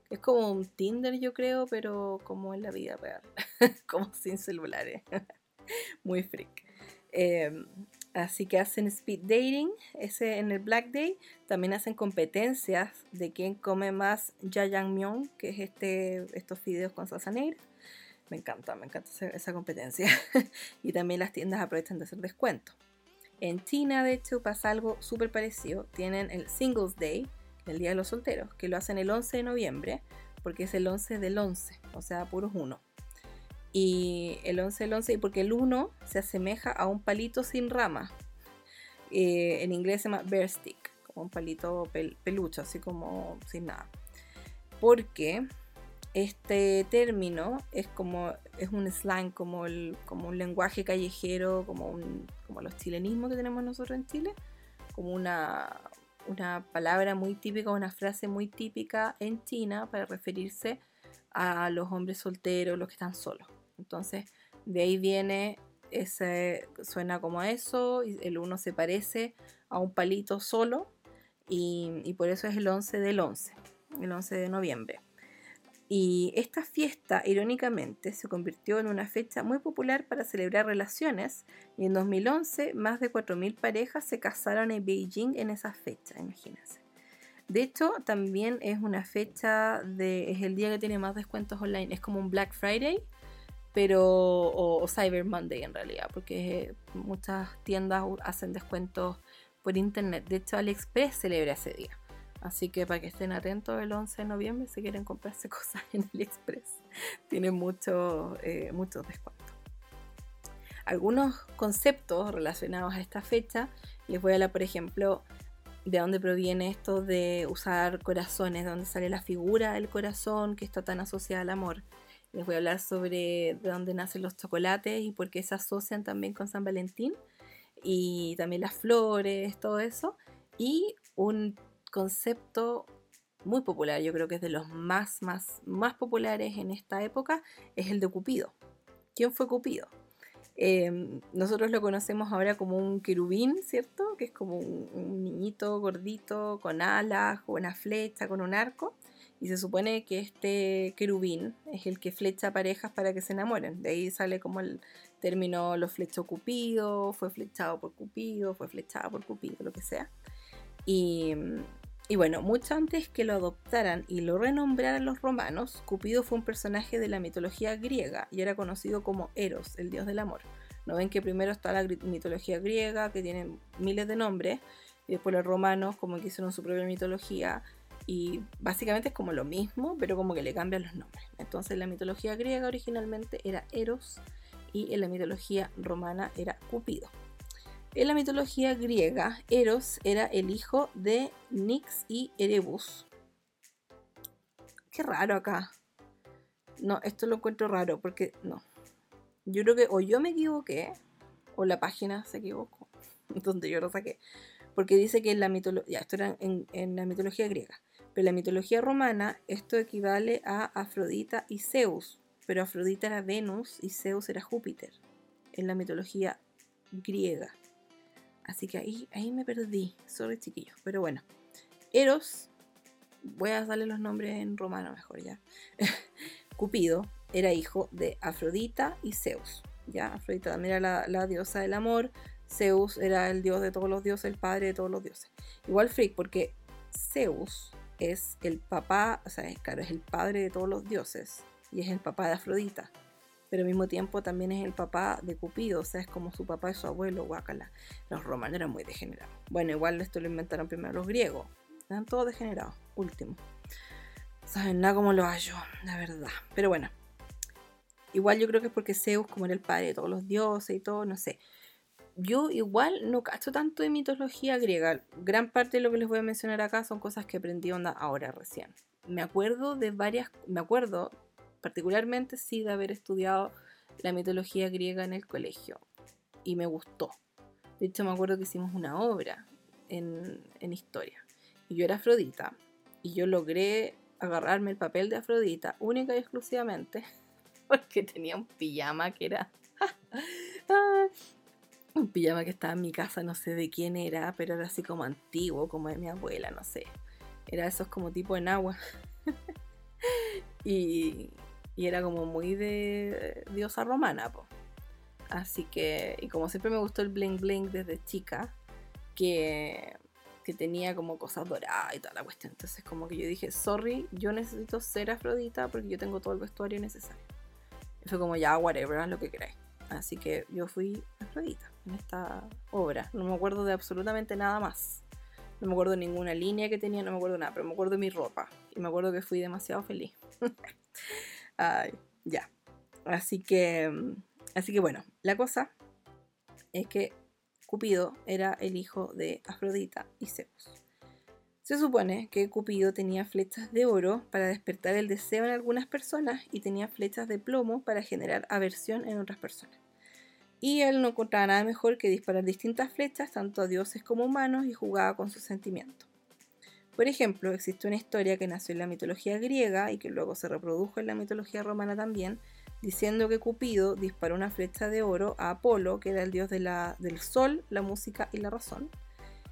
Es como un Tinder, yo creo, pero como en la vida real, como sin celulares. Muy freak. Em, Así que hacen speed dating, ese en el Black Day. También hacen competencias de quién come más jajangmyeon, que es este, estos fideos con salsa negra. Me encanta, me encanta esa, competencia. y también las tiendas aprovechan de hacer descuento. En China, de hecho, pasa algo súper parecido. Tienen el Singles Day, el Día de los Solteros, que lo hacen el 11 de noviembre, porque es el 11 del 11, o sea, puros uno. Y el 11 el 11, porque el 1 se asemeja a un palito sin rama. Eh, en inglés se llama bear stick, como un palito pelucho, así como sin nada. Porque este término es como es un slang, como, el, como un lenguaje callejero, como, un, como los chilenismos que tenemos nosotros en Chile, como una, una palabra muy típica, una frase muy típica en China para referirse a los hombres solteros, los que están solos. Entonces, de ahí viene ese, suena como eso, y el 1 se parece a un palito solo, y, por eso es el 11 del 11, el 11 de noviembre. Y esta fiesta, irónicamente, se convirtió en una fecha muy popular para celebrar relaciones y en 2011 más de 4.000 parejas se casaron en Beijing en esa fecha, imagínense. De hecho, también es una fecha de, es el día que tiene más descuentos online, es como un Black Friday, pero o, Cyber Monday en realidad, porque muchas tiendas hacen descuentos por internet. De hecho, AliExpress celebra ese día. Así que para que estén atentos el 11 de noviembre si quieren comprarse cosas en AliExpress. Tienen muchos eh, muchos descuentos. Algunos conceptos relacionados a esta fecha, les voy a hablar, por ejemplo, de dónde proviene esto de usar corazones, de dónde sale la figura del corazón que está tan asociada al amor. Les voy a hablar sobre de dónde nacen los chocolates y por qué se asocian también con San Valentín. Y también las flores, todo eso. Y un concepto muy popular, yo creo que es de los más, más, más populares en esta época, es el de Cupido. ¿Quién fue Cupido? Em, nosotros lo conocemos ahora como un querubín, ¿cierto? Que es como un, un niñito gordito con alas, con una flecha, con un arco. Y se supone que este querubín es el que flecha parejas para que se enamoren. De ahí sale como el término lo flechó Cupido, fue flechado por Cupido, fue flechado por Cupido, lo que sea. Y, y bueno, mucho antes que lo adoptaran y lo renombraran los romanos, Cupido fue un personaje de la mitología griega y era conocido como Eros, el dios del amor. ¿No ven que primero está la mitología griega, que tiene miles de nombres, y después los romanos, como que hicieron su propia mitología, y básicamente es como lo mismo, pero como que le cambian los nombres. Entonces la mitología griega originalmente era Eros y en la mitología romana era Cupido. En la mitología griega, Eros era el hijo de Nix y Erebus. Qué raro acá. No, esto lo encuentro raro porque no. Yo creo que o yo me equivoqué o la página se equivocó. Donde yo lo saqué. Porque dice que en la esto era en la mitología griega. Pero en la mitología romana esto equivale a Afrodita y Zeus, pero Afrodita era Venus y Zeus era Júpiter, en la mitología griega. Así que ahí, ahí me perdí, sorry chiquillos, pero bueno. Eros, voy a darle los nombres en romano mejor ya. Cupido era hijo de Afrodita y Zeus. ¿ya? Afrodita también era la, la, diosa del amor, Zeus era el dios de todos los dioses, el padre de todos los dioses. Igual freak, porque Zeus es el papá, o sea, es, claro, es el padre de todos los dioses y es el papá de Afrodita, pero al mismo tiempo también es el papá de Cupido, o sea, es como su papá y su abuelo, guácala. Los romanos eran muy degenerados. Bueno, igual esto lo inventaron primero los griegos, eran todos degenerados, último. Saben nada como lo hallo, la verdad. Pero bueno. Igual yo creo que es porque Zeus, como era el padre de todos los dioses y todo, no sé. Yo igual no cacho tanto de mitología griega. Gran parte de lo que les voy a mencionar acá son cosas que aprendí onda ahora recién. Me acuerdo de varias, me acuerdo particularmente sí de haber estudiado la mitología griega en el colegio y me gustó. De hecho me acuerdo que hicimos una obra en, en historia y yo era Afrodita y yo logré agarrarme el papel de Afrodita única y exclusivamente porque tenía un pijama que era un pijama que estaba en mi casa, no sé de quién era, pero era así como antiguo, como de mi abuela, no sé. Era esos como tipo en agua. y, y, era como muy de diosa romana, po. Así que, y como siempre me gustó el bling bling desde chica, que que tenía como cosas doradas y toda la cuestión. Entonces como que yo dije, sorry, yo necesito ser Afrodita porque yo tengo todo el vestuario necesario. Y fue como ya, whatever, lo que queráis. Así que yo fui Afrodita en esta obra. No me acuerdo de absolutamente nada más. No me acuerdo de ninguna línea que tenía, no me acuerdo nada, pero me acuerdo de mi ropa. Y me acuerdo que fui demasiado feliz. Ay, ya. Así que, así que bueno, la cosa es que Cupido era el hijo de Afrodita y Zeus. Se supone que Cupido tenía flechas de oro para despertar el deseo en algunas personas y tenía flechas de plomo para generar aversión en otras personas. Y él no encontraba nada mejor que disparar distintas flechas tanto a dioses como humanos y jugaba con sus sentimientos. Por ejemplo, existe una historia que nació en la mitología griega y que luego se reprodujo en la mitología romana también, diciendo que Cupido disparó una flecha de oro a Apolo, que era el dios del sol, la música y la razón.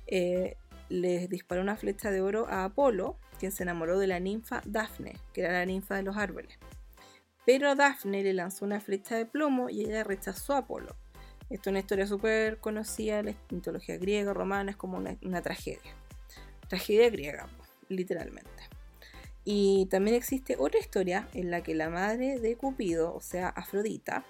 Eh, les disparó una flecha de oro a Apolo, quien se enamoró de la ninfa Dafne, que era la ninfa de los árboles. Pero Dafne le lanzó una flecha de plomo y ella rechazó a Apolo. Esto es una historia súper conocida en la mitología griega, romana, es como una, una tragedia. Tragedia griega, literalmente. Y también existe otra historia en la que la madre de Cupido, o sea, Afrodita,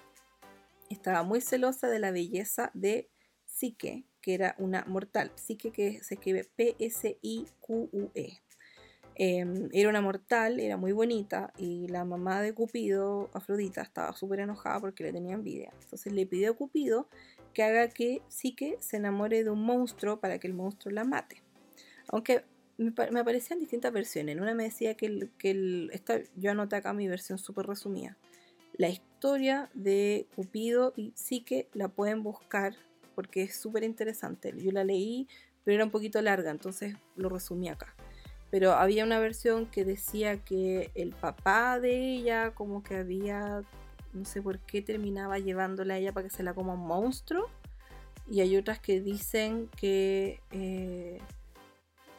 estaba muy celosa de la belleza de Psique, que era una mortal. Psique que se escribe P-S-I-Q-U-E. Em, era una mortal, era muy bonita y la mamá de Cupido, Afrodita, estaba súper enojada porque le tenía envidia. Entonces le pidió a Cupido que haga que Psique se enamore de un monstruo para que el monstruo la mate. Aunque me, aparecían distintas versiones. En una me decía que, el, que el, esta, yo anoté acá mi versión súper resumida. La historia de Cupido y Psique la pueden buscar porque es súper interesante. Yo la leí, pero era un poquito larga, entonces lo resumí acá. Pero había una versión que decía que el papá de ella como que había, no sé por qué, terminaba llevándola a ella para que se la coma un monstruo. Y hay otras que dicen que... Eh,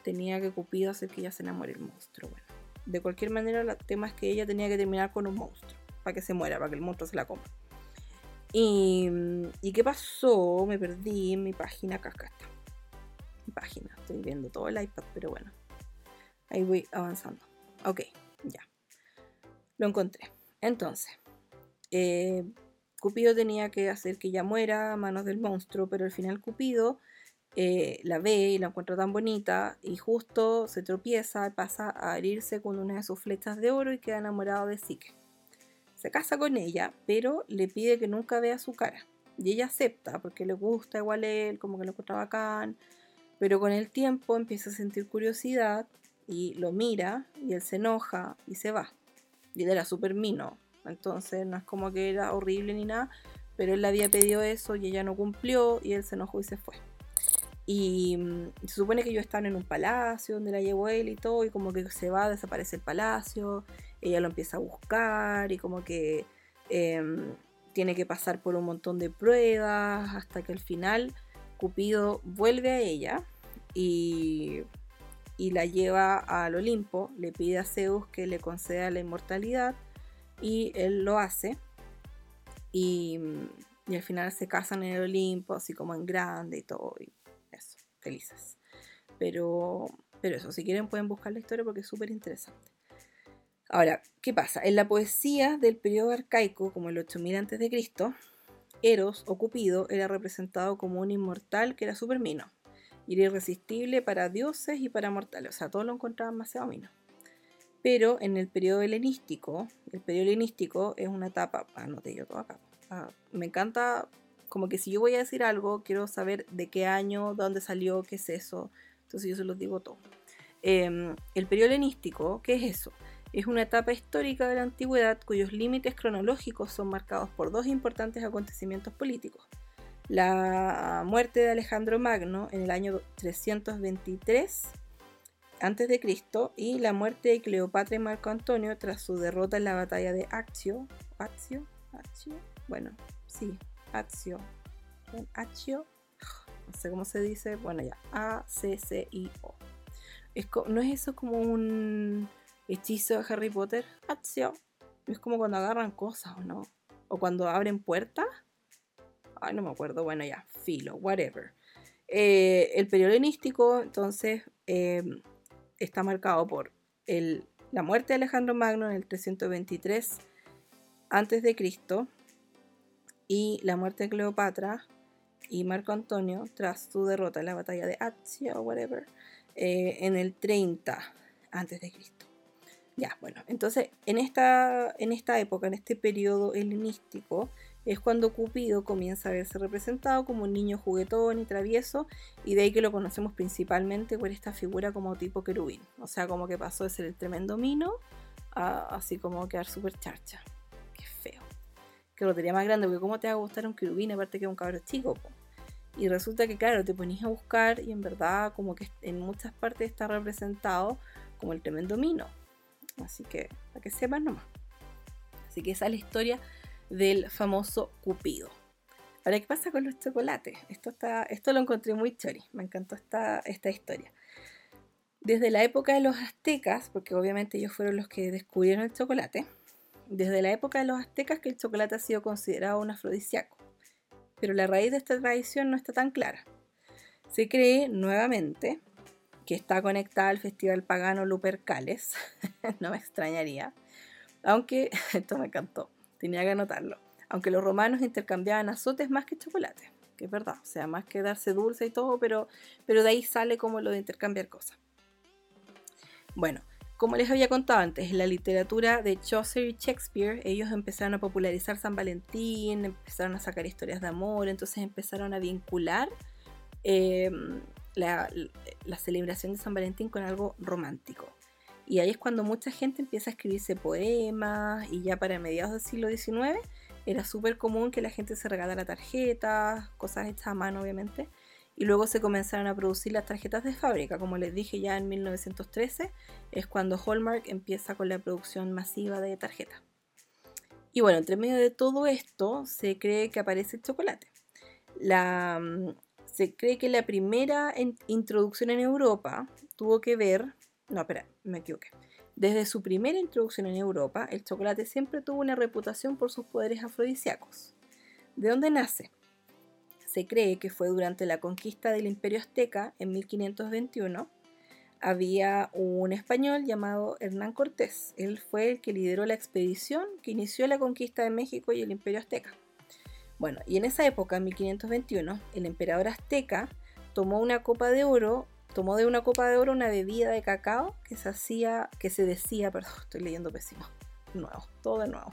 tenía que Cupido hacer que ella se enamore el monstruo. De cualquier manera, el tema es que ella tenía que terminar con un monstruo para que se muera, para que el monstruo se la coma. Y, ¿y qué pasó? Me perdí en mi página. Acá, está. Mi página. Estoy viendo todo el iPad, pero bueno. Ahí voy avanzando. Ok, ya. Lo encontré. Entonces, eh, Cupido tenía que hacer que ella muera a manos del monstruo, pero al final Cupido eh, la ve y la encuentra tan bonita y justo se tropieza y pasa a herirse con una de sus flechas de oro y queda enamorado de Psique. Se casa con ella, pero le pide que nunca vea su cara. Y ella acepta porque le gusta igual él, como que lo encuentra bacán. Pero con el tiempo empieza a sentir curiosidad y lo mira y él se enoja y se va. Y él era súper mino. Entonces no es como que era horrible ni nada, pero él le había pedido eso y ella no cumplió y él se enojó y se fue. Y mm, se supone que ellos están en un palacio donde la llevó él y todo, y como que se va, desaparece el palacio, ella lo empieza a buscar y como que em, tiene que pasar por un montón de pruebas hasta que al final Cupido vuelve a ella y, y la lleva al Olimpo, le pide a Zeus que le conceda la inmortalidad y él lo hace. Y, y al final se casan en el Olimpo, así como en grande y todo felices. Pero, pero eso, si quieren pueden buscar la historia porque es súper interesante. Ahora, ¿qué pasa? En la poesía del periodo arcaico, como el 8000 a.C., Eros o Cupido era representado como un inmortal que era súper mino. Era irresistible para dioses y para mortales. O sea, todos lo encontraban demasiado mino. pero en el periodo helenístico, el periodo helenístico es una etapa, anoté yo todo acá, ah, me encanta como que si yo voy a decir algo, quiero saber de qué año, dónde salió, qué es eso, entonces yo se los digo todo. Em, el periodo helenístico, ¿qué es eso? Es una etapa histórica de la antigüedad cuyos límites cronológicos son marcados por dos importantes acontecimientos políticos. La muerte de Alejandro Magno en el año 323 a.C. y la muerte de Cleopatra y Marco Antonio tras su derrota en la batalla de Accio. ¿Accio? ¿Accio? Bueno, sí, Accio. Accio. No sé cómo se dice. Bueno, ya. A-C-C-I-O. ¿No es eso como un hechizo de Harry Potter? Accio. Es como cuando agarran cosas, ¿o no? O cuando abren puertas. Ay, no me acuerdo. Bueno, ya. Filo, whatever. Eh, el periodo helenístico, entonces, em, está marcado por la muerte de Alejandro Magno en el 323 a.C. y la muerte de Cleopatra y Marco Antonio tras su derrota en la batalla de Accio whatever eh, en el 30 a.C. Ya, bueno, entonces en esta, en esta época, en este periodo helenístico, es cuando Cupido comienza a verse representado como un niño juguetón y travieso, y de ahí que lo conocemos principalmente por esta figura como tipo querubín. O sea, como que pasó de ser el tremendo mino a así como quedar súper charcha. Qué feo. Que lo tenía más grande, porque ¿cómo te va a gustar un querubín aparte que un cabro chico? Y resulta que, claro, te ponías a buscar y en verdad, como que en muchas partes está representado como el tremendo mino. Así que, para que sepan nomás. Así que esa es la historia del famoso Cupido. Ahora, ¿qué pasa con los chocolates? Esto, está, esto lo encontré muy chori, me encantó esta, esta historia. Desde la época de los aztecas, porque obviamente ellos fueron los que descubrieron el chocolate, desde la época de los aztecas que el chocolate ha sido considerado un afrodisíaco. Pero la raíz de esta tradición no está tan clara. Se cree nuevamente que está conectada al festival pagano Lupercales, no me extrañaría, aunque esto me encantó tenía que anotarlo. Aunque los romanos intercambiaban azotes más que chocolate, que es verdad, o sea, más que darse dulce y todo, pero, pero de ahí sale como lo de intercambiar cosas. Bueno, como les había contado antes, en la literatura de Chaucer y Shakespeare, ellos empezaron a popularizar San Valentín, empezaron a sacar historias de amor, entonces empezaron a vincular em, la, celebración de San Valentín con algo romántico. Y ahí es cuando mucha gente empieza a escribirse poemas y ya para mediados del siglo XIX era súper común que la gente se regalara tarjetas, cosas hechas a mano obviamente, y luego se comenzaron a producir las tarjetas de fábrica. Como les dije ya en 1913 es cuando Hallmark empieza con la producción masiva de tarjetas. Y bueno, entre medio de todo esto se cree que aparece el chocolate. La, mm, se cree que la primera introducción en Europa tuvo que ver no, espera, me equivoqué. Desde su primera introducción en Europa, el chocolate siempre tuvo una reputación por sus poderes afrodisíacos. ¿De dónde nace? Se cree que fue durante la conquista del Imperio Azteca en 1521. Había un español llamado Hernán Cortés. Él fue el que lideró la expedición que inició la conquista de México y el Imperio Azteca. Bueno, y en esa época, en 1521, el emperador azteca tomó una copa de oro tomó de una copa de oro una bebida de cacao que se hacía, que se decía, perdón, estoy leyendo pésimo, nuevo, todo de nuevo.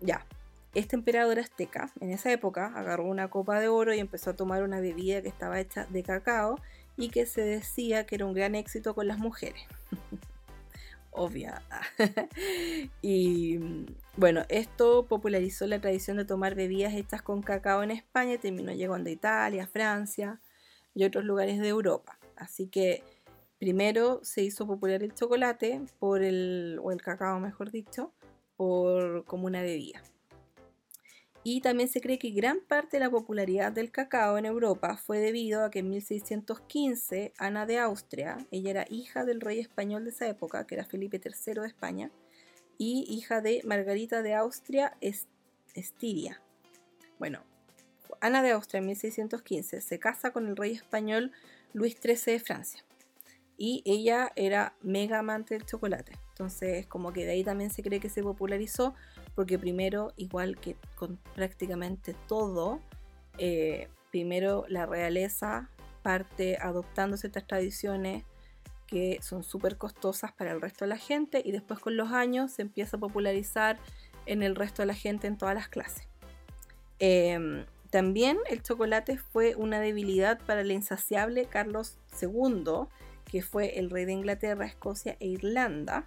Ya, este emperador azteca en esa época agarró una copa de oro y empezó a tomar una bebida que estaba hecha de cacao y que se decía que era un gran éxito con las mujeres. Obvia. y bueno, esto popularizó la tradición de tomar bebidas hechas con cacao en España y terminó llegando a Italia, Francia y otros lugares de Europa. Así que primero se hizo popular el chocolate por el, o el cacao mejor dicho, por, como una bebida. Y también se cree que gran parte de la popularidad del cacao en Europa fue debido a que en 1615 Ana de Austria, ella era hija del rey español de esa época, que era Felipe III de España, y hija de Margarita de Austria Estiria. Bueno, Ana de Austria en 1615 se casa con el rey español Luis XIII de Francia. Y ella era mega amante del chocolate. Entonces, como que de ahí también se cree que se popularizó, porque primero, igual que con prácticamente todo, eh, primero la realeza parte adoptando ciertas tradiciones que son súper costosas para el resto de la gente y después con los años se empieza a popularizar en el resto de la gente en todas las clases. Em, también el chocolate fue una debilidad para el insaciable Carlos II, que fue el rey de Inglaterra, Escocia e Irlanda.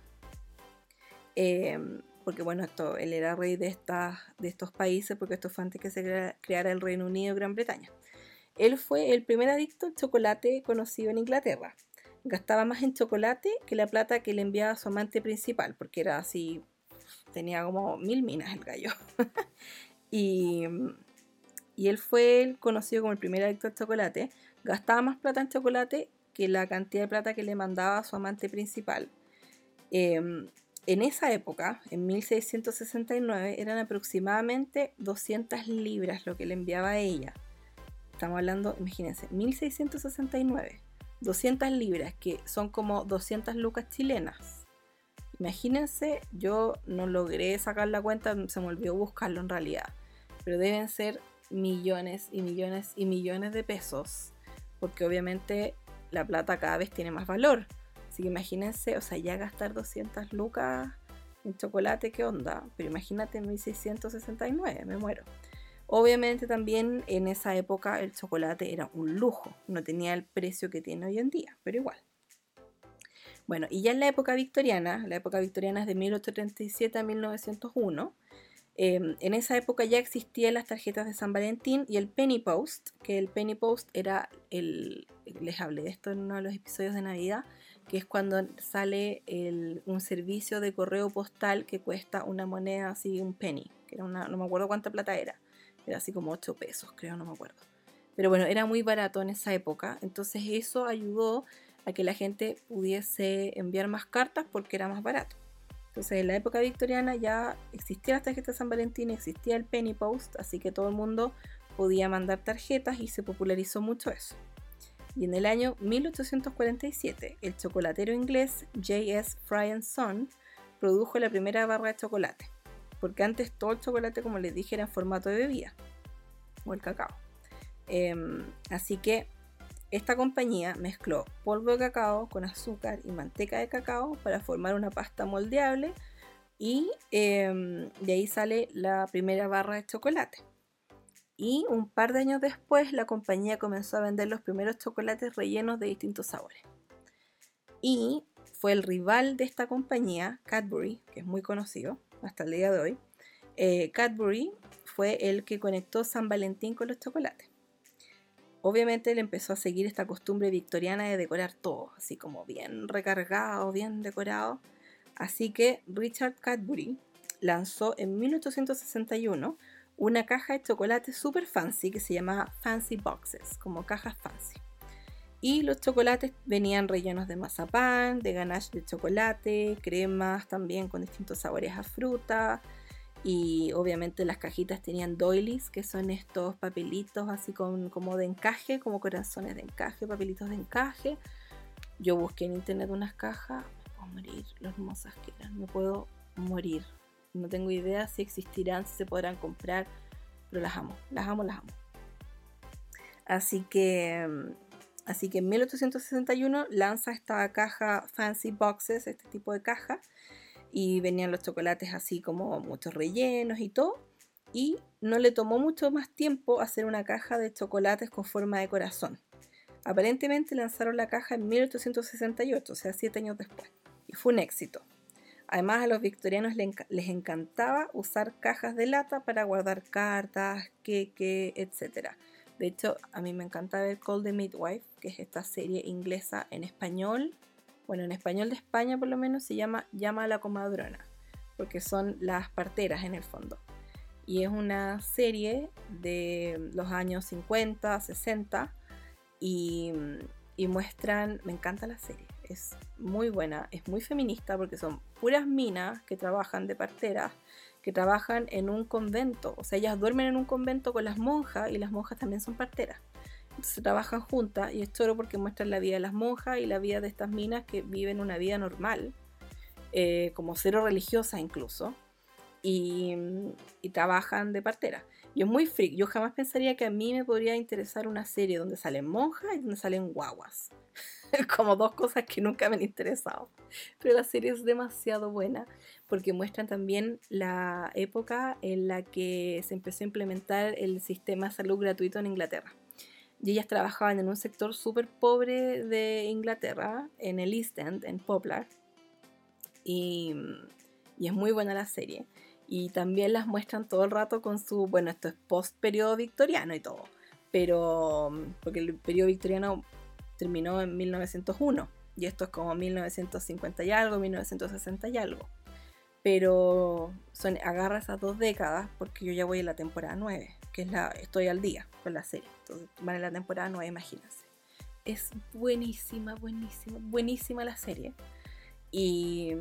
Em, porque bueno, esto, él era rey de, de estos países, porque esto fue antes que se creara el Reino Unido y Gran Bretaña. Él fue el primer adicto al chocolate conocido en Inglaterra gastaba más en chocolate que la plata que le enviaba a su amante principal, porque era así, tenía como mil minas el gallo. y, y él fue conocido como el primer adicto al chocolate, gastaba más plata en chocolate que la cantidad de plata que le mandaba a su amante principal. Em, en esa época, en 1669, eran aproximadamente 200 libras lo que le enviaba a ella. Estamos hablando, imagínense, 1669. 200 libras, que son como 200 lucas chilenas. Imagínense, yo no logré sacar la cuenta, se me olvidó buscarlo en realidad, pero deben ser millones y millones y millones de pesos, porque obviamente la plata cada vez tiene más valor. Así que imagínense, o sea, ya gastar 200 lucas en chocolate, ¿qué onda? Pero imagínate 1669, me muero. Obviamente también en esa época el chocolate era un lujo, no tenía el precio que tiene hoy en día, pero igual. Bueno, y ya en la época victoriana, la época victoriana es de 1837 a 1901, em, en esa época ya existían las tarjetas de San Valentín y el Penny Post, que el Penny Post era el, les hablé de esto en uno de los episodios de Navidad, que es cuando sale un servicio de correo postal que cuesta una moneda así, un penny, que era una, no me acuerdo cuánta plata era era así como 8 pesos, creo, no me acuerdo. Pero bueno, era muy barato en esa época. Entonces eso ayudó a que la gente pudiese enviar más cartas porque era más barato. Entonces en la época victoriana ya existía la tarjeta de San Valentín, existía el Penny Post, así que todo el mundo podía mandar tarjetas y se popularizó mucho eso. Y en el año 1847, el chocolatero inglés J.S. Fry Son produjo la primera barra de chocolate porque antes todo el chocolate, como les dije, era en formato de bebida, o el cacao. Em, así que esta compañía mezcló polvo de cacao con azúcar y manteca de cacao para formar una pasta moldeable y em, de ahí sale la primera barra de chocolate. Y un par de años después la compañía comenzó a vender los primeros chocolates rellenos de distintos sabores. Y fue el rival de esta compañía, Cadbury, que es muy conocido, hasta el día de hoy, eh, Cadbury fue el que conectó San Valentín con los chocolates. Obviamente él empezó a seguir esta costumbre victoriana de decorar todo, así como bien recargado, bien decorado. Así que Richard Cadbury lanzó en 1861 una caja de chocolate super fancy que se llamaba Fancy Boxes, como cajas fancy. Y los chocolates venían rellenos de mazapán, de ganache de chocolate, cremas también con distintos sabores a fruta. Y obviamente las cajitas tenían doilies, que son estos papelitos así con, como de encaje, como corazones de encaje, papelitos de encaje. Yo busqué en internet unas cajas, me puedo morir, lo hermosas que eran, me puedo morir. No tengo idea si existirán, si se podrán comprar, pero las amo, las amo, las amo. Así que Así que en 1861 lanza esta caja Fancy Boxes, este tipo de caja, y venían los chocolates así como muchos rellenos y todo. Y no le tomó mucho más tiempo hacer una caja de chocolates con forma de corazón. Aparentemente lanzaron la caja en 1868, o sea, siete años después, y fue un éxito. Además, a los victorianos les encantaba usar cajas de lata para guardar cartas, queque, etc. De hecho, a mí me encanta ver Call the Midwife, que es esta serie inglesa en español. Bueno, en español de España por lo menos se llama Llama a la comadrona, porque son las parteras en el fondo. Y es una serie de los años 50, 60 y, muestran, me encanta la serie, es muy buena, es muy feminista porque son puras minas que trabajan de parteras que trabajan en un convento. O sea, ellas duermen en un convento con las monjas y las monjas también son parteras. Entonces trabajan juntas y es choro porque muestran la vida de las monjas y la vida de estas minas que viven una vida normal, eh, como cero religiosa incluso. y, y trabajan de partera. Y es muy freak. Yo jamás pensaría que a mí me podría interesar una serie donde salen monjas y donde salen guaguas. Como dos cosas que nunca me han interesado. Pero la serie es demasiado buena porque muestran también la época en la que se empezó a implementar el sistema de salud gratuito en Inglaterra. Y ellas trabajaban en un sector súper pobre de Inglaterra, en el East End, en Poplar. Y, y es muy buena la serie. Y también las muestran todo el rato con su, bueno, esto es post periodo victoriano y todo, pero porque el periodo victoriano terminó en 1901 y esto es como 1950 y algo, 1960 y algo. Pero son, agarra esas dos décadas porque yo ya voy en la temporada 9, que es la, estoy al día con la serie. Entonces van en la temporada 9, imagínense. Es buenísima, buenísima, buenísima la serie. Y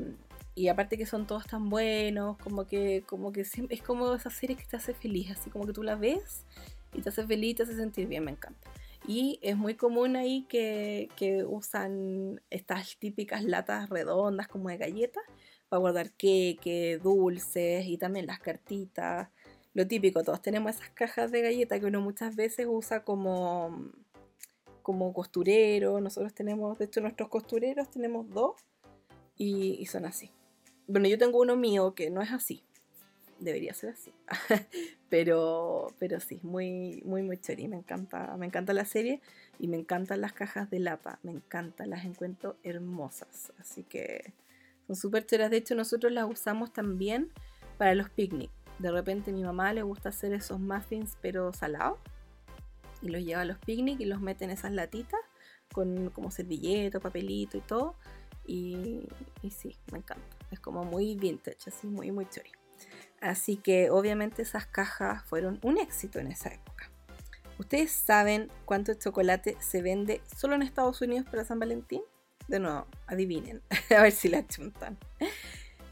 y aparte que son todos tan buenos, como que, como que es como esa serie que te hace feliz, así como que tú la ves y te hace feliz, te hace sentir bien, me encanta. Y es muy común ahí que, que usan estas típicas latas redondas como de galletas para guardar queque, dulces y también las cartitas. Lo típico, todos tenemos esas cajas de galletas que uno muchas veces usa como, como costurero. Nosotros tenemos, de hecho nuestros costureros tenemos dos y, y son así. Bueno, yo tengo uno mío que no es así. Debería ser así. pero, pero sí, muy, muy, muy chévere. Me encanta, me encanta la serie y me encantan las cajas de lapa. Me encantan, las encuentro hermosas. Así que son súper chéveres. De hecho, nosotros las usamos también para los picnics. De repente mi mamá le gusta hacer esos muffins pero salados. Y los lleva a los picnics y los mete en esas latitas con como servilleta, papelito y todo. Y, y sí, me encanta. Es como muy vintage, así muy, muy chori. Así que obviamente esas cajas fueron un éxito en esa época. ¿Ustedes saben cuánto chocolate se vende solo en Estados Unidos para San Valentín? De nuevo, adivinen, a ver si la chuntan.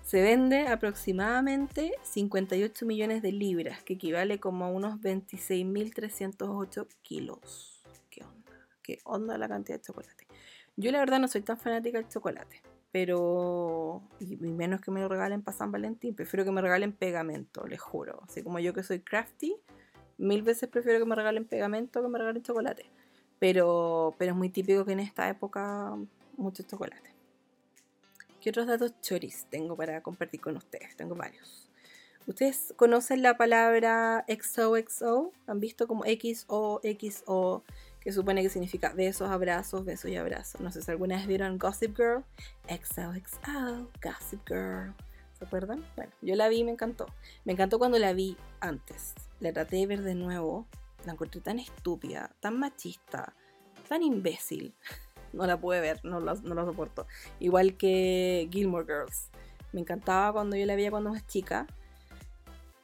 Se vende aproximadamente 58 millones de libras, que equivale como a unos 26.308 kilos. ¿Qué onda? ¿Qué onda la cantidad de chocolate? Yo la verdad no soy tan fanática del chocolate pero y menos que me lo regalen para San Valentín, prefiero que me regalen pegamento, les juro. Así como yo que soy crafty, mil veces prefiero que me regalen pegamento que me regalen chocolate. Pero, pero es muy típico que en esta época mucho chocolate. ¿Qué otros datos choris tengo para compartir con ustedes? Tengo varios. ¿Ustedes conocen la palabra XOXO? ¿Han visto como XOXO? Que supone que significa besos, abrazos, besos y abrazos. No sé si alguna vez vieron Gossip Girl. XOXO, Gossip Girl. ¿Se acuerdan? Bueno, yo la vi y me encantó. Me encantó cuando la vi antes. La traté de ver de nuevo. La encontré tan estúpida, tan machista, tan imbécil. No la pude ver, no la, no la soporto. Igual que Gilmore Girls. Me encantaba cuando yo la veía cuando era chica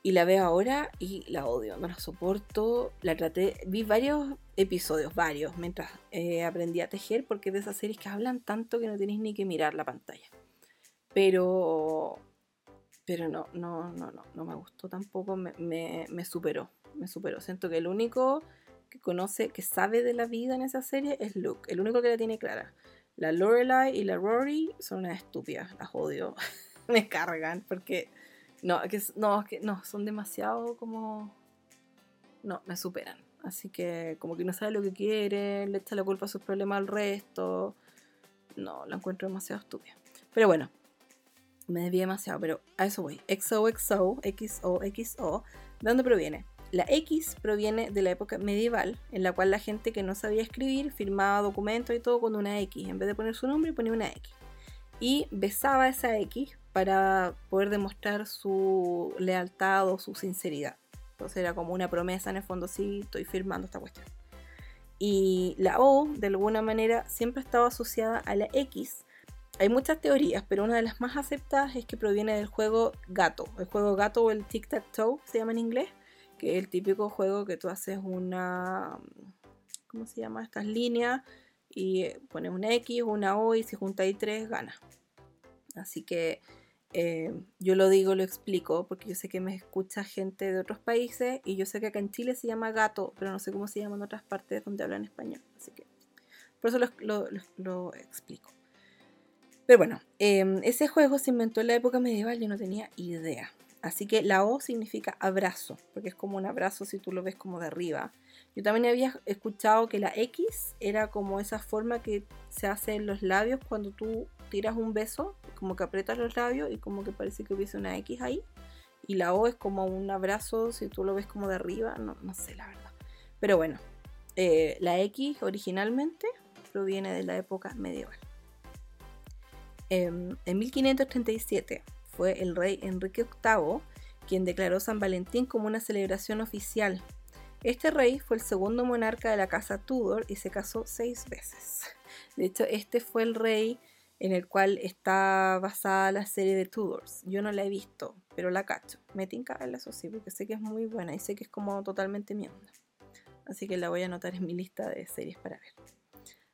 y la veo ahora y la odio, no la soporto. La traté, vi varios episodios, varios, mientras eh, aprendí a tejer, porque de esas series que hablan tanto que no tenéis ni que mirar la pantalla. Pero, pero no, no, no, no, no me gustó tampoco, me, me, superó, me superó. Siento que el único que conoce, que sabe de la vida en esa serie es Luke, el único que la tiene clara. La Lorelai y la Rory son unas estúpidas, las odio, me cargan, porque no, que, no, que no, son demasiado como... No, me superan. Así que como que no sabe lo que quiere, le echa la culpa a sus problemas al resto. No, la encuentro demasiado estúpida. Pero bueno, me desvié demasiado, pero a eso voy. XOXO, XOXO, ¿de dónde proviene? La X proviene de la época medieval, en la cual la gente que no sabía escribir firmaba documentos y todo con una X. En vez de poner su nombre, ponía una X. Y besaba esa X para poder demostrar su lealtad o su sinceridad. Entonces era como una promesa en el fondo, sí, estoy firmando esta cuestión. Y la O, de alguna manera, siempre estaba asociada a la X. Hay muchas teorías, pero una de las más aceptadas es que proviene del juego gato. El juego gato o el tic-tac-toe se llama en inglés, que es el típico juego que tú haces una... ¿Cómo se llama? Estas líneas y pones una X, una O y si juntáis tres, ganas. Así que eh, yo lo digo, lo explico, porque yo sé que me escucha gente de otros países y yo sé que acá en Chile se llama gato, pero no sé cómo se llama en otras partes donde hablan español. Así que por eso lo, explico. Pero bueno, em, ese juego se inventó en la época medieval, yo no tenía idea. Así que la O significa abrazo, porque es como un abrazo si tú lo ves como de arriba. Yo también había escuchado que la X era como esa forma que se hace en los labios cuando tú tiras un beso, como que aprietas los labios y como que parece que hubiese una X ahí. Y la O es como un abrazo si tú lo ves como de arriba, no, no sé la verdad. Pero bueno, eh, la X originalmente proviene de la época medieval. Em, en 1537 fue el rey Enrique VIII quien declaró San Valentín como una celebración oficial. Este rey fue el segundo monarca de la casa Tudor y se casó seis veces. De hecho, este fue el rey en el cual está basada la serie de Tudors. Yo no la he visto, pero la cacho. Me tinca verla, eso sí, porque sé que es muy buena y sé que es como totalmente mi onda. Así que la voy a anotar en mi lista de series para ver.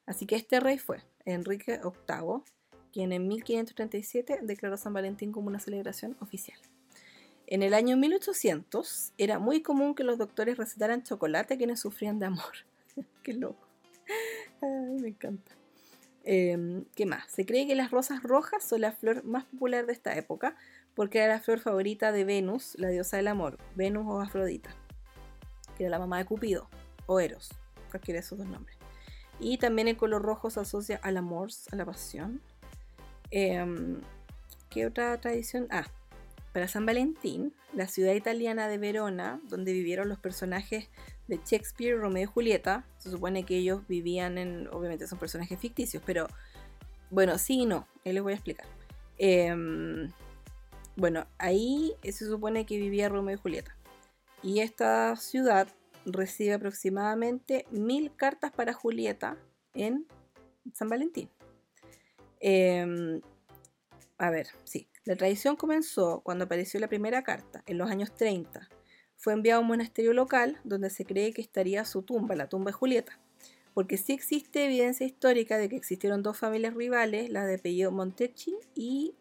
Así que este rey fue Enrique VIII, quien en 1537 declaró San Valentín como una celebración oficial. En el año 1800 era muy común que los doctores recetaran chocolate a quienes sufrían de amor. Qué loco. me encanta. Em, ¿Qué más? Se cree que las rosas rojas son la flor más popular de esta época porque era la flor favorita de Venus, la diosa del amor, Venus o Afrodita, que era la mamá de Cupido, o Eros, cualquiera de esos dos nombres. Y también el color rojo se asocia al amor, a la pasión. Em, ¿Qué otra tradición? Ah, para San Valentín, la ciudad italiana de Verona, donde vivieron los personajes de Shakespeare, Romeo y Julieta, se supone que ellos vivían en, obviamente son personajes ficticios, pero bueno, sí y no, ahí les voy a explicar. Em, bueno, ahí se supone que vivía Romeo y Julieta. Y esta ciudad recibe aproximadamente mil cartas para Julieta en San Valentín. Em, a ver, sí. La tradición comenzó cuando apareció la primera carta, en los años 30. Fue enviado a un monasterio local donde se cree que estaría su tumba, la tumba de Julieta. Porque sí existe evidencia histórica de que existieron dos familias rivales, las de apellido Montecchi y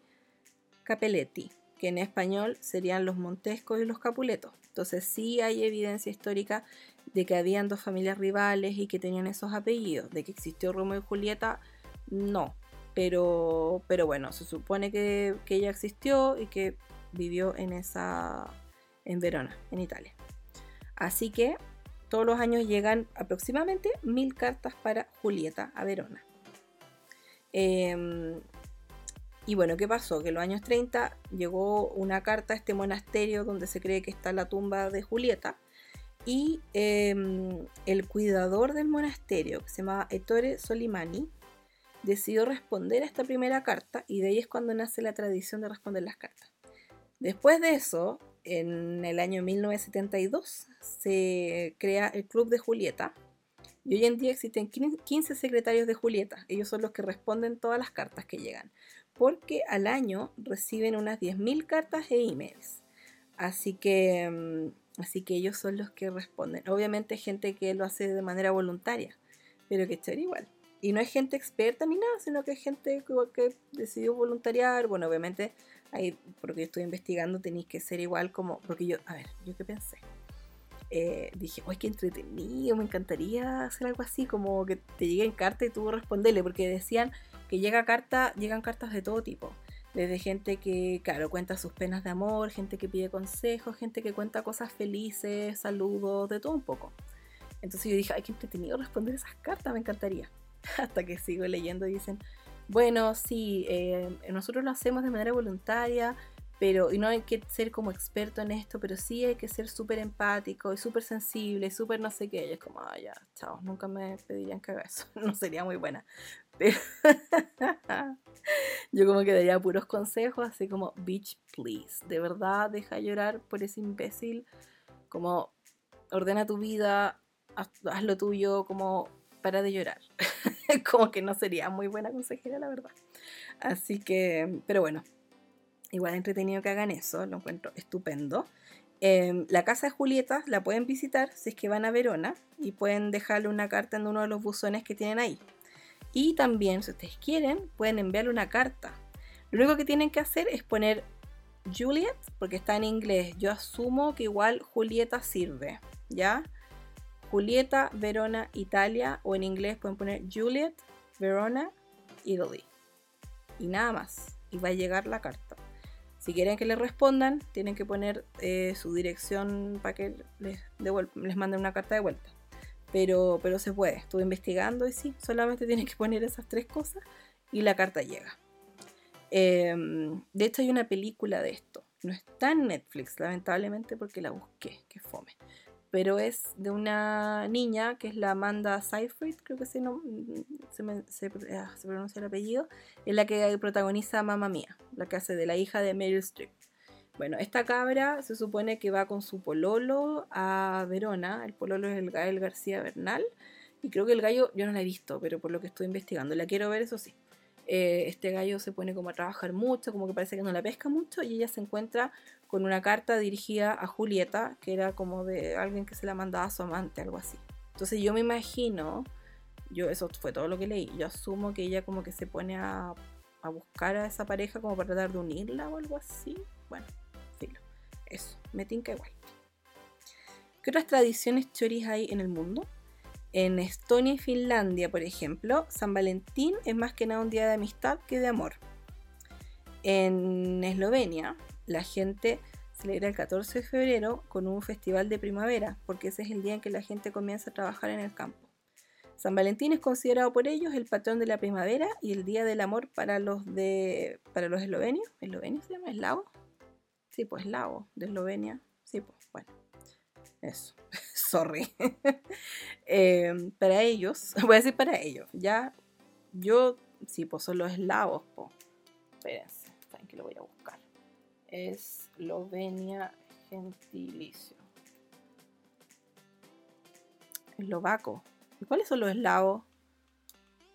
Capelletti, que en español serían los Montescos y los Capuletos. Entonces sí hay evidencia histórica de que habían dos familias rivales y que tenían esos apellidos. De que existió Romeo y Julieta, no. Pero, pero bueno, se supone que, ella existió y que vivió en esa. en Verona, en Italia. Así que todos los años llegan aproximadamente mil cartas para Julieta a Verona. Em, y bueno, ¿qué pasó? Que en los años 30 llegó una carta a este monasterio donde se cree que está la tumba de Julieta. Y em, el cuidador del monasterio, que se llamaba Ettore Solimani, decidió responder a esta primera carta y de ahí es cuando nace la tradición de responder las cartas. Después de eso, en el año 1972, se crea el Club de Julieta. Y hoy en día existen 15 secretarios de Julieta. Ellos son los que responden todas las cartas que llegan porque al año reciben unas 10.000 cartas e emails. Así que, mm, así que ellos son los que responden. Obviamente gente que lo hace de manera voluntaria, pero que chévere igual. Y no es gente experta ni nada, sino que es gente que, que decidió voluntariar. Bueno, obviamente, ahí, porque estoy investigando, tenéis que ser igual como, porque yo, a ver, yo qué pensé. Eh, dije, ¡ay, qué entretenido! Me encantaría hacer algo así, como que te lleguen cartas y tú responderle, porque decían que llega carta, llegan cartas de todo tipo. Desde gente que, claro, cuenta sus penas de amor, gente que pide consejos, gente que cuenta cosas felices, saludos, de todo un poco. Entonces yo dije, ay, qué entretenido responder esas cartas, me encantaría. Hasta que sigo leyendo dicen, bueno, sí, eh, nosotros lo hacemos de manera voluntaria, pero, y no hay que ser como experto en esto, pero sí hay que ser súper empático y súper sensible, súper no sé qué. Y es como, ah, ya, chao, nunca me pedirían que haga eso, no sería muy buena. yo como que daría puros consejos, así como, bitch, please, de verdad, deja llorar por ese imbécil, como, ordena tu vida, haz, lo tuyo, como, para de llorar. como que no sería muy buena consejera, la verdad. Así que, pero bueno, igual entretenido que hagan eso, lo encuentro estupendo. Em, la casa de Julieta la pueden visitar si es que van a Verona y pueden dejarle una carta en uno de los buzones que tienen ahí. Y también, si ustedes quieren, pueden enviarle una carta. Lo único que tienen que hacer es poner Juliet, porque está en inglés. Yo asumo que igual Julieta sirve, ¿ya? Julieta, Verona, Italia, o en inglés pueden poner Juliet, Verona, Italy. Y nada más. Y va a llegar la carta. Si quieren que les respondan, tienen que poner eh, su dirección para que les, les manden una carta de vuelta. Pero, pero se puede. Estuve investigando y sí, solamente tienen que poner esas tres cosas y la carta llega. Em, de hecho, hay una película de esto. No está en Netflix, lamentablemente, porque la busqué, que fome. Pero es de una niña que es la Amanda Seyfried, creo que se, no, se, ah, se, pronuncia el apellido, es la que protagoniza Mamma Mía, la que hace de la hija de Meryl Streep. Bueno, esta cabra se supone que va con su pololo a Verona. El pololo es el Gael García Bernal. Y creo que el gallo, yo no la he visto, pero por lo que estoy investigando, la quiero ver, eso sí. Eh, este gallo se pone como a trabajar mucho, como que parece que no la pesca mucho, y ella se encuentra con una carta dirigida a Julieta, que era como de alguien que se la mandaba a su amante, algo así. Entonces yo me imagino, yo eso fue todo lo que leí, yo asumo que ella como que se pone a, a buscar a esa pareja como para tratar de unirla o algo así. Bueno, filo, eso, me tinca igual. ¿Qué otras tradiciones choris hay en el mundo? En Estonia y Finlandia, por ejemplo, San Valentín es más que nada un día de amistad que de amor. En Eslovenia, la gente celebra el 14 de febrero con un festival de primavera, porque ese es el día en que la gente comienza a trabajar en el campo. San Valentín es considerado por ellos el patrón de la primavera y el día del amor para los de para los eslovenios. ¿Eslovenios se llama? ¿Eslavo? Sí, pues eslavo, de Eslovenia. Sí, pues, bueno. Eso. sorry. Em, para ellos, voy a decir para ellos, ya yo, sí, pues son los eslavos, po. Espérense, saben que lo voy a buscar. Eslovenia gentilicio. Eslovaco. ¿Y cuáles son los eslavos?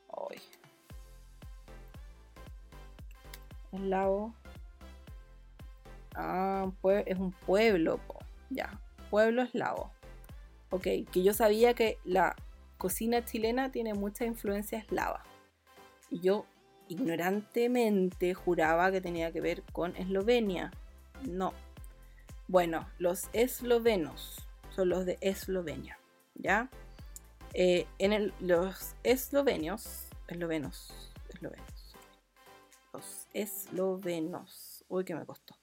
Hoy. Eslavo. Ah, es un pueblo, ya. Pueblo eslavo. Ok, que yo sabía que la cocina chilena tiene mucha influencia eslava. Y yo ignorantemente juraba que tenía que ver con Eslovenia. No. Bueno, los eslovenos son los de Eslovenia, ¿ya? Eh, en el, los eslovenios, eslovenos, eslovenos, los eslovenos, uy, que me costó.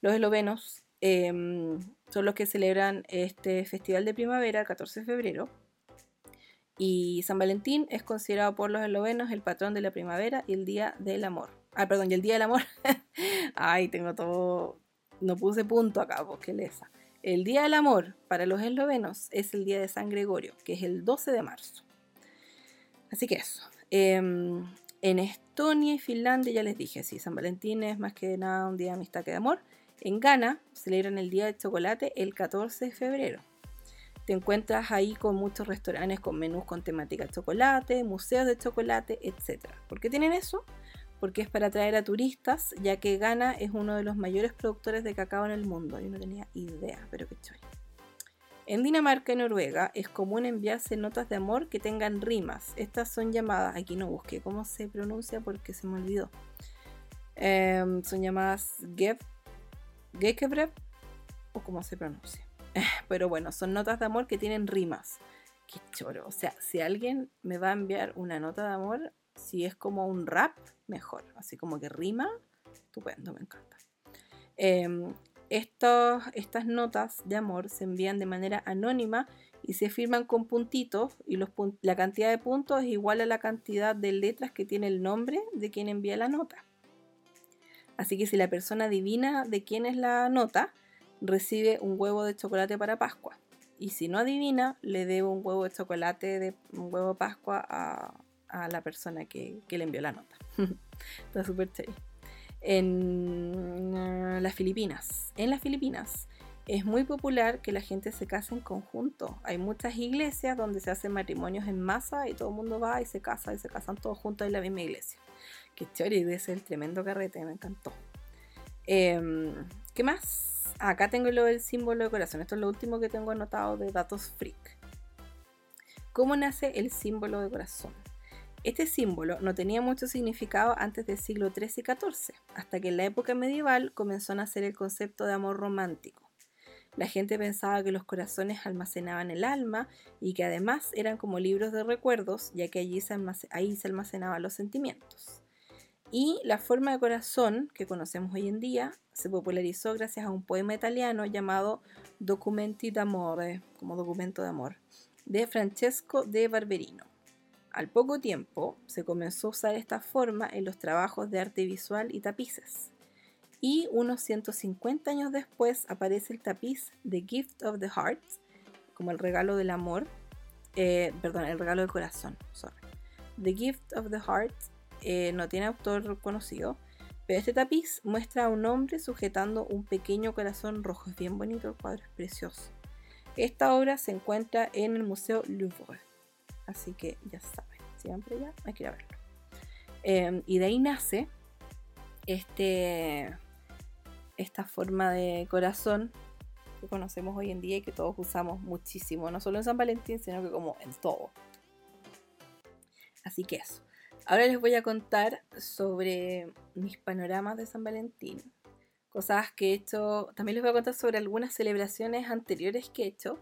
Los eslovenos Em, son los que celebran este festival de primavera el 14 de febrero. Y San Valentín es considerado por los eslovenos el patrón de la primavera y el día del amor. Ah, perdón, y el día del amor. Ay, tengo todo. No puse punto acá, porque lesa. El día del amor para los eslovenos es el día de San Gregorio, que es el 12 de marzo. Así que eso. Em, en Estonia y Finlandia ya les dije, sí, San Valentín es más que nada un día de amistad que de amor. En Ghana celebran el Día del Chocolate el 14 de febrero. Te encuentras ahí con muchos restaurantes con menús con temática chocolate, museos de chocolate, etc. ¿Por qué tienen eso? Porque es para atraer a turistas, ya que Ghana es uno de los mayores productores de cacao en el mundo. Yo no tenía idea, pero qué chévere. En Dinamarca y Noruega es común enviarse notas de amor que tengan rimas. Estas son llamadas, aquí no busqué cómo se pronuncia porque se me olvidó. Em, son llamadas Gekebrev o como se pronuncia. Pero bueno, son notas de amor que tienen rimas. Qué choro. O sea, si alguien me va a enviar una nota de amor, si es como un rap, mejor. Así como que rima, estupendo, me encanta. Em, estas notas de amor se envían de manera anónima y se firman con puntitos y la cantidad de puntos es igual a la cantidad de letras que tiene el nombre de quien envía la nota. Así que si la persona adivina de quién es la nota, recibe un huevo de chocolate para Pascua. Y si no adivina, le debo un huevo de chocolate de un huevo Pascua a, la persona que, le envió la nota. Está súper chévere. En uh, las Filipinas. En las Filipinas es muy popular que la gente se case en conjunto. Hay muchas iglesias donde se hacen matrimonios en masa y todo el mundo va y se casa y se casan todos juntos en la misma iglesia. Qué chévere, ese el tremendo carrete, me encantó. Em, ¿Qué más? Acá tengo lo del símbolo de corazón. Esto es lo último que tengo anotado de datos freak. ¿Cómo nace el símbolo de corazón? Este símbolo no tenía mucho significado antes del siglo XIII y XIV, hasta que en la época medieval comenzó a nacer el concepto de amor romántico. La gente pensaba que los corazones almacenaban el alma y que además eran como libros de recuerdos, ya que allí ahí se almacenaban los sentimientos. Y la forma de corazón que conocemos hoy en día se popularizó gracias a un poema italiano llamado Documenti d'amore, como documento de amor, de Francesco de Barberino. Al poco tiempo se comenzó a usar esta forma en los trabajos de arte visual y tapices. Y unos 150 años después aparece el tapiz The Gift of the Heart, como el regalo del amor, eh, perdón, el regalo del corazón, sorry. The Gift of the Heart eh, no tiene autor conocido, pero este tapiz muestra a un hombre sujetando un pequeño corazón rojo. Es bien bonito el cuadro, es precioso. Esta obra se encuentra en el Museo Louvre. Así que ya saben, siempre ya hay que ir a verlo. Em, y de ahí nace este, esta forma de corazón que conocemos hoy en día y que todos usamos muchísimo, no solo en San Valentín, sino que como en todo. Así que eso. Ahora les voy a contar sobre mis panoramas de San Valentín. Cosas que he hecho. También les voy a contar sobre algunas celebraciones anteriores que he hecho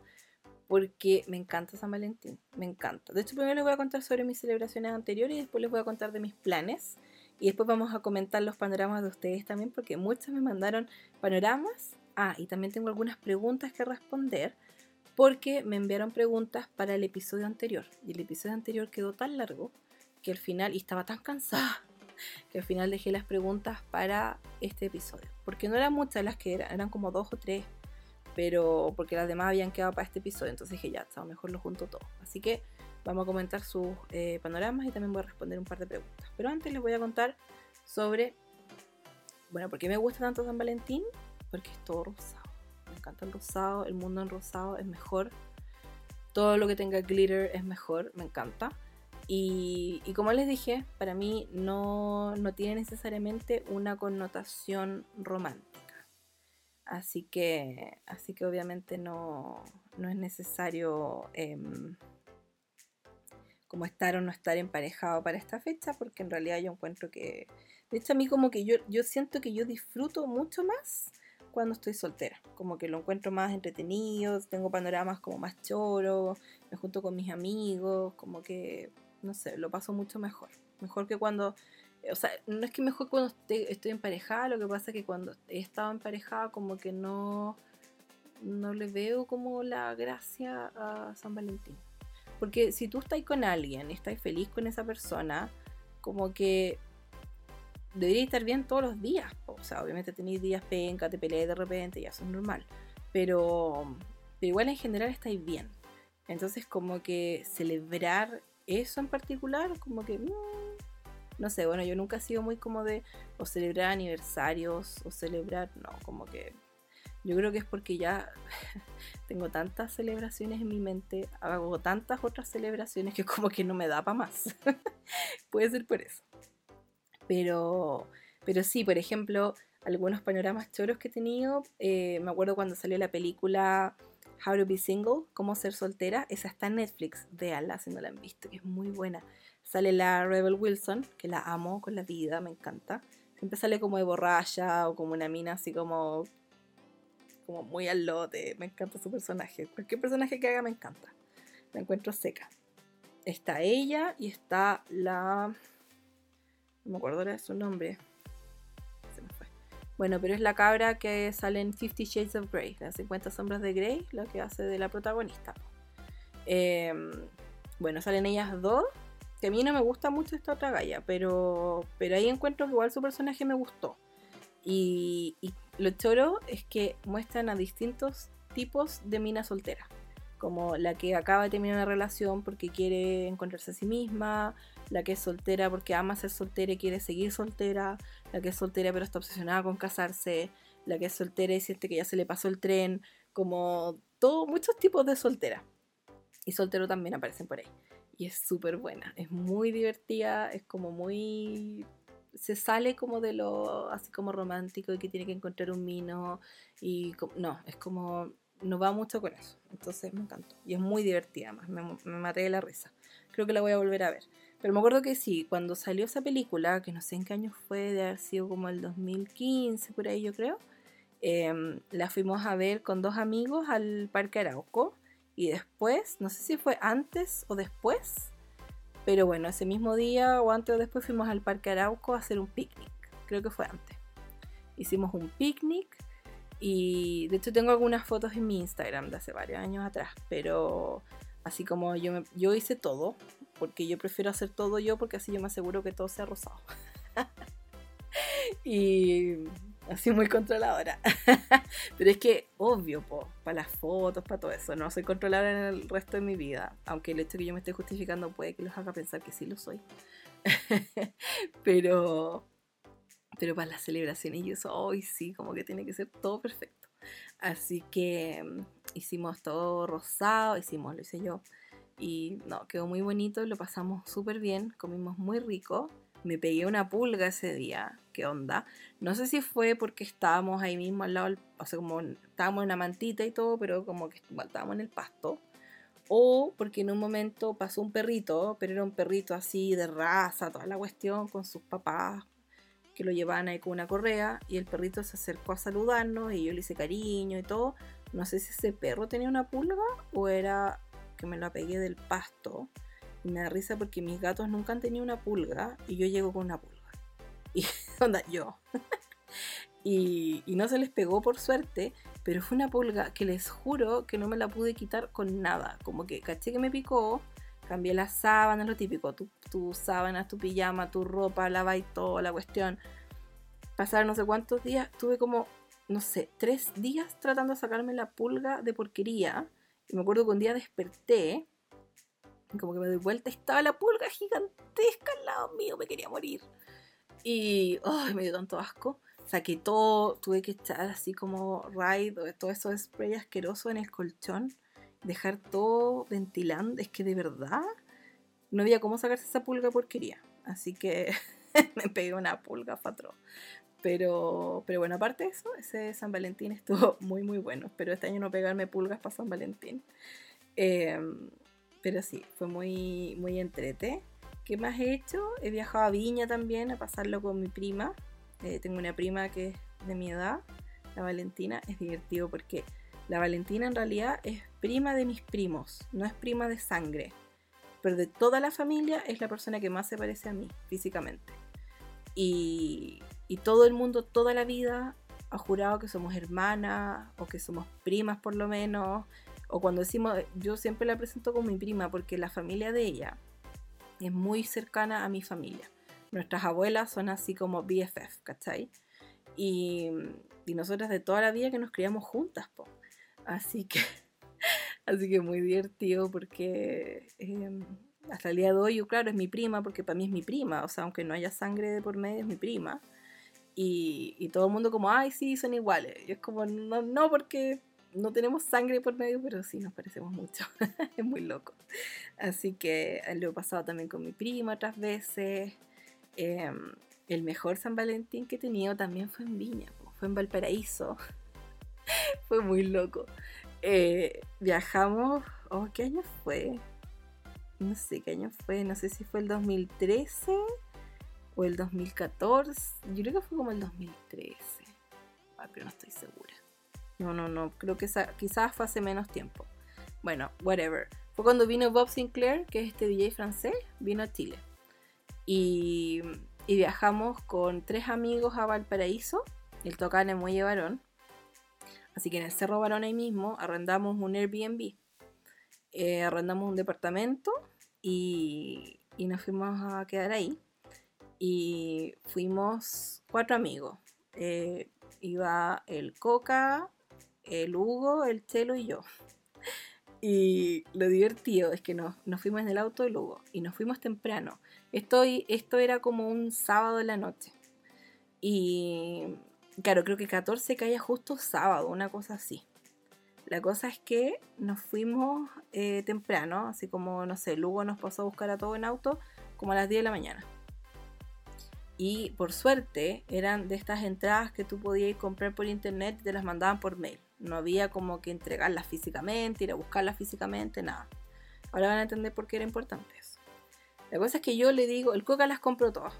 porque me encanta San Valentín, me encanta. De hecho, primero les voy a contar sobre mis celebraciones anteriores y después les voy a contar de mis planes. Y después vamos a comentar los panoramas de ustedes también, porque muchos me mandaron panoramas. Ah, y también tengo algunas preguntas que responder, porque me enviaron preguntas para el episodio anterior. Y el episodio anterior quedó tan largo que al final, y estaba tan cansada, que al final dejé las preguntas para este episodio. Porque no eran muchas las que eran, eran como dos o tres pero porque las demás habían quedado para este episodio, entonces dije ya, está, mejor lo junto todo. Así que vamos a comentar sus eh, panoramas y también voy a responder un par de preguntas. Pero antes les voy a contar sobre, bueno, ¿por qué me gusta tanto San Valentín? Porque es todo rosado. Me encanta el rosado, el mundo en rosado es mejor. Todo lo que tenga glitter es mejor, me encanta. Y, como les dije, para mí no, no tiene necesariamente una connotación romántica. Así que, así que obviamente no, es necesario em, como estar o no estar emparejado para esta fecha, porque en realidad yo encuentro que, de hecho a mí como que yo, yo siento que yo disfruto mucho más cuando estoy soltera, como que lo encuentro más entretenido, tengo panoramas como más choros, me junto con mis amigos, como que, no sé, lo paso mucho mejor, mejor que cuando o sea, no es que mejor cuando estoy, emparejada, lo que pasa es que cuando he estado emparejada como que no, no le veo como la gracia a San Valentín. Porque si tú estás con alguien estás feliz con esa persona, como que debería estar bien todos los días. O sea, obviamente tenéis días penca, te peleas de repente, ya eso es normal. Pero, pero igual en general estáis bien. Entonces como que celebrar eso en particular, como que... Mm, no sé, bueno, yo nunca he sido muy como de o celebrar aniversarios o celebrar, no, como que yo creo que es porque ya tengo tantas celebraciones en mi mente, hago tantas otras celebraciones que como que no me da para más. Puede ser por eso. Pero, pero sí, por ejemplo, algunos panoramas choros que he tenido, eh, me acuerdo cuando salió la película How to Be Single, Cómo Ser Soltera, esa está en Netflix, véanla si no la han visto, es muy buena. Sale la Rebel Wilson, que la amo con la vida, me encanta. Siempre sale como de borracha o como una mina así como, como muy al lote. Me encanta su personaje. Cualquier personaje que haga me encanta. La encuentro seca. Está ella y está la... No me acuerdo de su nombre. Bueno, pero es la cabra que sale en Fifty Shades of Grey, las 50 sombras de Grey, lo que hace de la protagonista. Em, bueno, salen ellas dos a mí no me gusta mucho esta otra galla, pero, pero ahí encuentro que igual su personaje me gustó. Y, lo choro es que muestran a distintos tipos de mina soltera. Como la que acaba de terminar una relación porque quiere encontrarse a sí misma, la que es soltera porque ama ser soltera y quiere seguir soltera, la que es soltera pero está obsesionada con casarse, la que es soltera y siente que ya se le pasó el tren, como todo, muchos tipos de soltera. Y soltero también aparecen por ahí y es súper buena, es muy divertida, es como muy... Se sale como de lo así como romántico y que tiene que encontrar un mino y no, es como... No va mucho con eso, entonces me encantó. Y es muy divertida, más me, me maté de la risa. Creo que la voy a volver a ver. Pero me acuerdo que sí, cuando salió esa película, que no sé en qué año fue, de haber sido como el 2015, por ahí yo creo, em, la fuimos a ver con dos amigos al Parque Arauco y después, no sé si fue antes o después, Pero bueno, ese mismo día o antes o después fuimos al Parque Arauco a hacer un picnic. Creo que fue antes. Hicimos un picnic y de hecho tengo algunas fotos en mi Instagram de hace varios años atrás. Pero así como yo, yo hice todo, porque yo prefiero hacer todo yo porque así yo me aseguro que todo sea rosado. y así muy controladora. Pero es que, obvio, para las fotos, para todo eso, no soy controladora en el resto de mi vida. Aunque el hecho de que yo me esté justificando puede que los haga pensar que sí lo soy. pero, pero para las celebraciones yo soy, sí, como que tiene que ser todo perfecto. Así que mm, hicimos todo rosado, hicimos, lo hice yo. Y no, quedó muy bonito, lo pasamos súper bien, comimos muy rico me pegué una pulga ese día. ¿Qué onda? No sé si fue porque estábamos ahí mismo al lado, o sea, como estábamos en la mantita y todo, pero como que estábamos en el pasto. O porque en un momento pasó un perrito, pero era un perrito así de raza, toda la cuestión, con sus papás que lo llevaban ahí con una correa. Y el perrito se acercó a saludarnos y yo le hice cariño y todo. No sé si ese perro tenía una pulga o era que me lo pegué del pasto. Y me da risa porque mis gatos nunca han tenido una pulga y yo llego con una pulga. Y onda, yo. y, no se les pegó por suerte, pero fue una pulga que les juro que no me la pude quitar con nada. Como que caché que me picó, cambié las sábanas, lo típico, tu, tu sábanas, tu pijama, tu ropa, lava y todo, la cuestión. Pasaron no sé cuántos días, tuve como, no sé, tres días tratando de sacarme la pulga de porquería. Y me acuerdo que un día desperté como que me doy vuelta, estaba la pulga gigantesca al lado mío, me quería morir. Y me dio tanto asco. Saqué todo, tuve que echar así como ride, todo eso spray asqueroso en el colchón, dejar todo ventilando. Es que de verdad no había cómo sacarse esa pulga porquería. Así que me pegué una pulga fatro. Pero, pero bueno, aparte de eso, ese San Valentín estuvo muy, muy bueno. Espero este año no pegarme pulgas para San Valentín. Eh, pero sí, fue muy, muy entrete. ¿Qué más he hecho? He viajado a Viña también a pasarlo con mi prima. Eh, tengo una prima que es de mi edad, la Valentina. Es divertido porque la Valentina en realidad es prima de mis primos, no es prima de sangre. Pero de toda la familia es la persona que más se parece a mí físicamente. Y, y todo el mundo, toda la vida, ha jurado que somos hermanas o que somos primas por lo menos o cuando decimos, yo siempre la presento como mi prima porque la familia de ella es muy cercana a mi familia. Nuestras abuelas son así como BFF, ¿cachai? Y, y nosotras de toda la vida que nos criamos juntas, po. Así que, así que muy divertido porque eh, hasta el día de hoy, claro, es mi prima porque para mí es mi prima, o sea, aunque no haya sangre de por medio, es mi prima. Y, todo el mundo como, ay, sí, son iguales. Y es como, no, no, porque no tenemos sangre por medio, pero sí nos parecemos mucho. es muy loco. Así que eh, lo he pasado también con mi prima otras veces. Em, el mejor San Valentín que he tenido también fue en Viña, fue en Valparaíso. fue muy loco. Eh, viajamos, oh, ¿qué año fue? No sé qué año fue, no sé si fue el 2013 o el 2014. Yo creo que fue como el 2013, ah, pero no estoy segura. No, no, no. Creo que quizás fue hace menos tiempo. Bueno, whatever. Fue cuando vino Bob Sinclair, que es este DJ francés, vino a Chile. Y, viajamos con tres amigos a Valparaíso. El tocan en Muelle Barón. Así que en el Cerro Barón ahí mismo arrendamos un Airbnb. Eh, arrendamos un departamento y, y nos fuimos a quedar ahí. Y fuimos cuatro amigos. Eh, iba el Coca, el Hugo, el Chelo y yo. Y lo divertido es que nos, fuimos en el auto del Hugo y nos fuimos temprano. Esto, esto era como un sábado de la noche. Y claro, creo que 14 caía justo sábado, una cosa así. La cosa es que nos fuimos eh, temprano, así como, no sé, el Hugo nos pasó a buscar a todo en auto como a las 10 de la mañana. Y por suerte eran de estas entradas que tú podías comprar por internet y te las mandaban por mail. No había como que entregarlas físicamente, ir a buscarlas físicamente, nada. Ahora van a entender por qué era importante eso. La cosa es que yo le digo, el Coca las compró todas.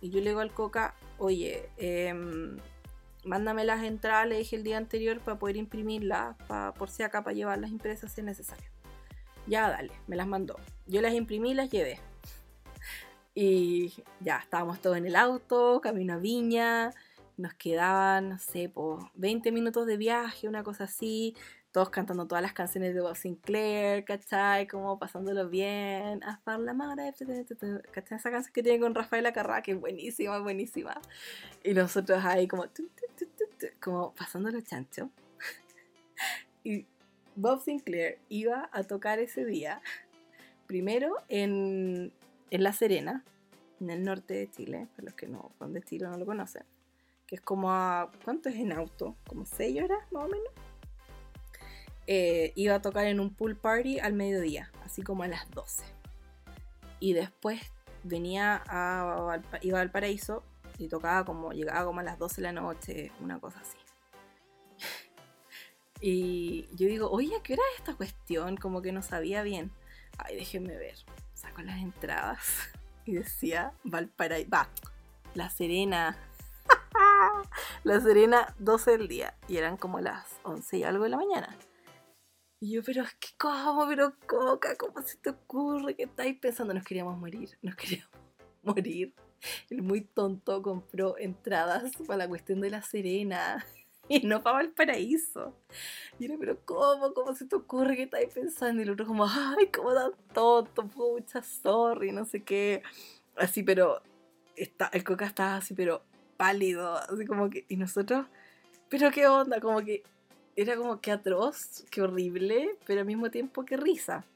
Y yo le digo al Coca, oye, em, mándame las entradas, le dije el día anterior para poder imprimirlas, para, por si acá para llevar las impresas si es necesario. Ya, dale, me las mandó. Yo las imprimí y las llevé. Y ya, estábamos todos en el auto, camino a Viña, nos quedaban, no sé, por 20 minutos de viaje, una cosa así, todos cantando todas las canciones de Bob Sinclair, ¿cachai? Como pasándolo bien, a la madre, ¿cachai? Esa canción que tiene con Rafaela Carrá, que es buenísima, buenísima. Y nosotros ahí como, como pasándolo chancho. y Bob Sinclair iba a tocar ese día, primero en, en La Serena, en el norte de Chile, para los que no son de Chile no lo conocen, que es como a, ¿cuánto es en auto? Como 6 horas más o menos eh, iba a tocar en un pool party al mediodía, así como a las 12. Y después venía a, iba al paraíso y tocaba como, llegaba como a las 12 de la noche, una cosa así. y yo digo, oye, ¿qué era esta cuestión? Como que no sabía bien. Ay, déjenme ver. Saco las entradas y decía Valparaíso, va, La Serena. la Serena, 12 del día. Y eran como las 11 y algo de la mañana. Y yo, pero es que cómo, pero coca, ¿cómo se te ocurre? ¿Qué estáis pensando? Nos queríamos morir, nos queríamos morir. El muy tonto compró entradas para la cuestión de la Serena y no para el paraíso. Y yo, pero ¿cómo? ¿Cómo se te ocurre? ¿Qué estáis pensando? Y el otro como, ay, cómo tan tonto, pucha, sorry, no sé qué. Así, pero está, el coca estaba así, pero pálido, así como que, y nosotros, pero qué onda, como que era como que atroz, que horrible, pero al mismo tiempo que risa.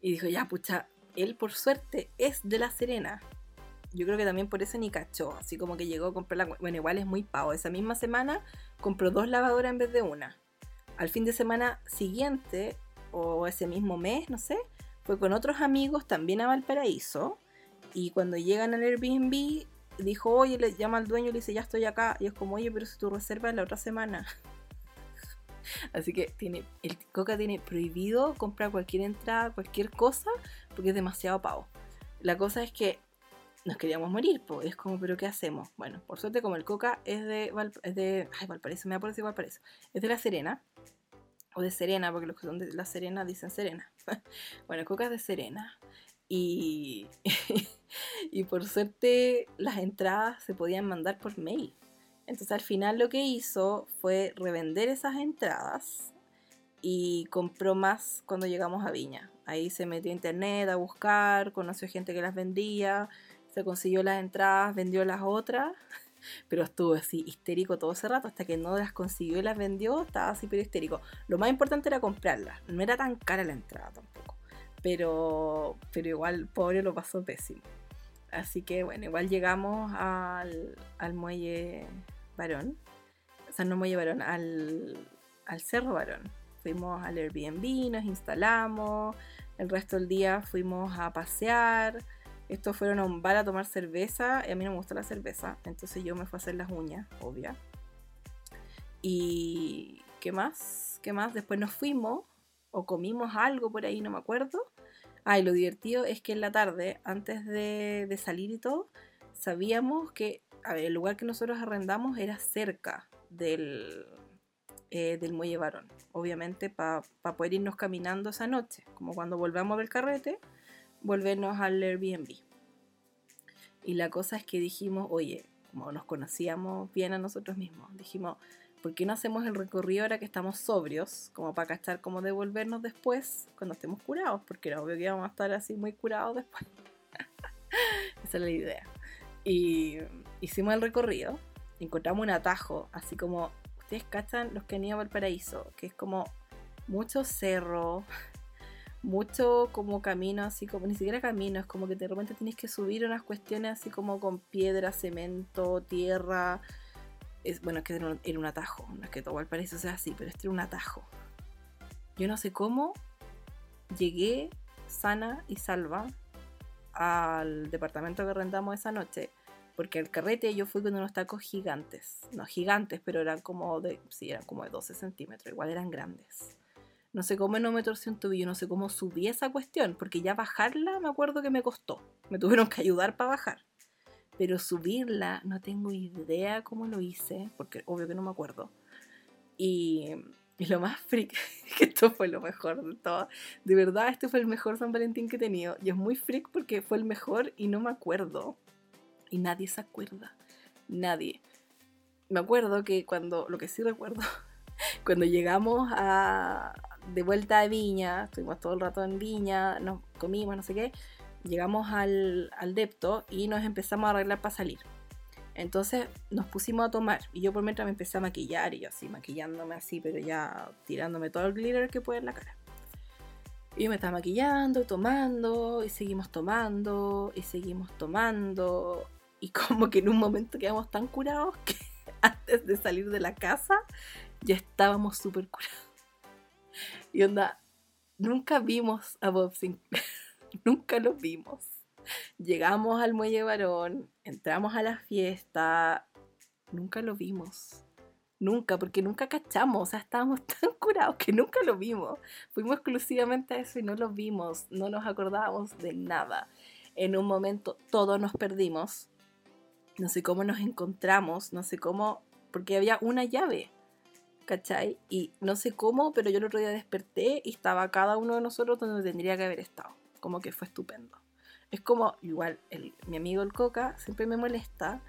Y dijo, ya, pucha, él por suerte es de La Serena. Yo creo que también por eso ni cachó, así como que llegó a comprar la... Bueno, igual es muy pavo. Esa misma semana compró dos lavadoras en vez de una. Al fin de semana siguiente, o ese mismo mes, no sé, fue con otros amigos también a Valparaíso. Y cuando llegan al Airbnb, dijo, oye, le llama al dueño y le dice, ya estoy acá. Y es como, oye, pero si tu reserva es la otra semana. Así que tiene, el Coca tiene prohibido comprar cualquier entrada, cualquier cosa, porque es demasiado pavo. La cosa es que nos queríamos morir, pues es como, pero ¿qué hacemos? Bueno, por suerte como el Coca es de, es de ay, Valparaíso, me ha parecido Valparaíso, es de La Serena, o de Serena, porque los que son de La Serena dicen Serena. bueno, el Coca es de Serena. Y, y por suerte las entradas se podían mandar por mail. Entonces al final lo que hizo fue revender esas entradas y compró más cuando llegamos a Viña. Ahí se metió a internet a buscar, conoció gente que las vendía, consiguió las entradas, vendió las otras, pero estuvo así histérico todo ese rato hasta que no las consiguió y las vendió, estaba así pero histérico. Lo más importante era comprarlas, no era tan cara la entrada tampoco, pero, pero igual pobre lo pasó pésimo. Así que bueno, igual llegamos al, al muelle Varón, o sea, no me llevaron al, al Cerro Varón. Fuimos al Airbnb, nos instalamos, el resto del día fuimos a pasear. Estos fueron a un bar a tomar cerveza y a mí no me gusta la cerveza, entonces yo me fui a hacer las uñas, obvia. Y ¿qué más? ¿Qué más? Después nos fuimos o comimos algo por ahí, no me acuerdo. Ah, y lo divertido es que en la tarde, antes de, de salir y todo, sabíamos que el lugar que nosotros arrendamos era cerca del, eh, del muelle varón. Obviamente para poder irnos caminando esa noche, como cuando volvamos del carrete, volvernos al Airbnb. Y la cosa es que dijimos, oye, como nos conocíamos bien a nosotros mismos, dijimos, ¿por qué no hacemos el recorrido ahora que estamos sobrios? Como para cachar cómo devolvernos después cuando estemos curados, porque era obvio que íbamos a estar así muy curados después. Esa es la idea. Y hicimos el recorrido, encontramos un atajo, así como ustedes cachan los que han ido a Valparaíso, que es como mucho cerro, mucho como camino, así como ni siquiera camino, es como que de repente tienes que subir unas cuestiones así como con piedra, cemento, tierra. Es, bueno, es que era un, atajo, no es que todo Valparaíso sea así, pero este era un atajo. Yo no sé cómo llegué sana y salva al departamento que rentamos esa noche, porque el carrete yo fui con unos tacos gigantes, no gigantes, pero eran como de, sí, eran como de 12 centímetros, igual eran grandes. No sé cómo no me torcí un tobillo, no sé cómo subí esa cuestión, porque ya bajarla me acuerdo que me costó, me tuvieron que ayudar para bajar. Pero subirla no tengo idea cómo lo hice, porque obvio que no me acuerdo. Y Y lo más freak, que esto fue lo mejor de todo. De verdad, este fue el mejor San Valentín que he tenido. Y es muy freak porque fue el mejor y no me acuerdo. Y nadie se acuerda. Nadie. Me acuerdo que cuando, lo que sí recuerdo, cuando llegamos a, de vuelta a Viña, estuvimos todo el rato en Viña, nos comimos, no sé qué, llegamos al, al depto y nos empezamos a arreglar para salir. Entonces nos pusimos a tomar y yo por mientras me empecé a maquillar y yo así maquillándome así, pero ya tirándome todo el glitter que puede en la cara. Y yo me estaba maquillando, tomando y seguimos tomando y seguimos tomando y como que en un momento quedamos tan curados que antes de salir de la casa ya estábamos súper curados. Y onda, nunca vimos a Bob Sinclair, nunca lo vimos. Llegamos al muelle varón, entramos a la fiesta, nunca lo vimos. Nunca, porque nunca cachamos, o sea, estábamos tan curados que nunca lo vimos. Fuimos exclusivamente a eso y no lo vimos, no nos acordábamos de nada. En un momento todos nos perdimos, no sé cómo nos encontramos, no sé cómo, porque había una llave, ¿cachai? Y no sé cómo, pero yo el otro día desperté y estaba cada uno de nosotros donde tendría que haber estado. Como que fue estupendo. Es como, igual, mi amigo el Coca siempre me molesta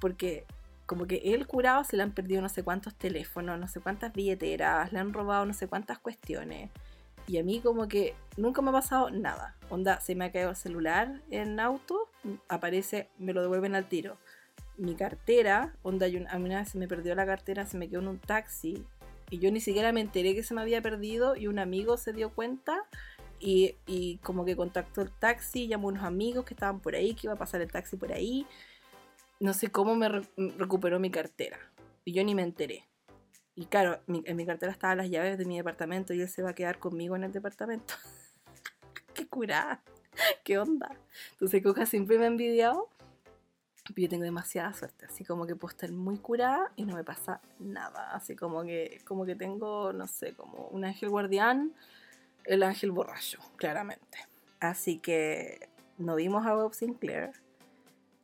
porque como que él curado se le han perdido no sé cuántos teléfonos, no sé cuántas billeteras, le han robado no sé cuántas cuestiones. Y a mí como que nunca me ha pasado nada. Onda, se me ha caído el celular en auto, aparece, me lo devuelven al tiro. Mi cartera, onda, a mí una vez se me perdió la cartera, se me quedó en un taxi. Y yo ni siquiera me enteré que se me había perdido y un amigo se dio cuenta y, como que contactó el taxi, llamó a unos amigos que estaban por ahí, que iba a pasar el taxi por ahí. No sé cómo me recuperó mi cartera. Y yo ni me enteré. Y claro, en mi cartera estaban las llaves de mi departamento y él se va a quedar conmigo en el departamento. ¡Qué curada! ¿Qué onda? Entonces Coca siempre me ha envidiado. Yo tengo demasiada suerte. Así como que puedo estar muy curada y no me pasa nada. Así como que, como que tengo, no sé, como un ángel guardián el ángel borracho, claramente. Así que no vimos a Bob Sinclair,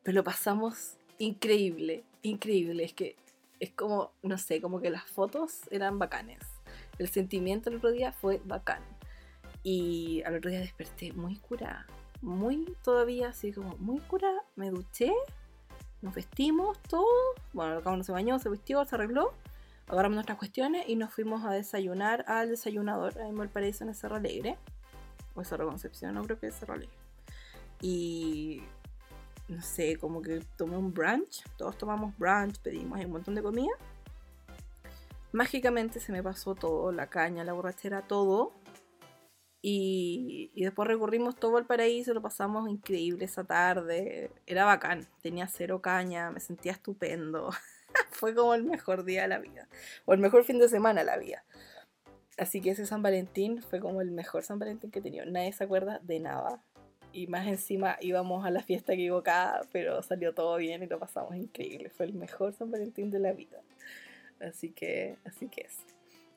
pero lo pasamos increíble, increíble. Es que es como, no sé, como que las fotos eran bacanes. El sentimiento el otro día fue bacán. Y al otro día desperté muy curada, muy todavía así como muy curada. Me duché, nos vestimos, todo. Bueno, el no se bañó, se vistió, se arregló agarramos nuestras cuestiones y nos fuimos a desayunar al desayunador ahí en Valparaíso, en Cerro Alegre. O Cerro Concepción, no creo que es Cerro Alegre. Y no sé, como que tomé un brunch. Todos tomamos brunch, pedimos un montón de comida. Mágicamente se me pasó todo, la caña, la borrachera, todo. Y, después recorrimos todo el paraíso, lo pasamos increíble esa tarde. Era bacán, tenía cero caña, me sentía estupendo. fue como el mejor día de la vida. O el mejor fin de semana de la vida. Así que ese San Valentín fue como el mejor San Valentín que he tenido. Nadie se acuerda de nada. Y más encima íbamos a la fiesta equivocada, pero salió todo bien y lo pasamos increíble. Fue el mejor San Valentín de la vida. Así que, así que es.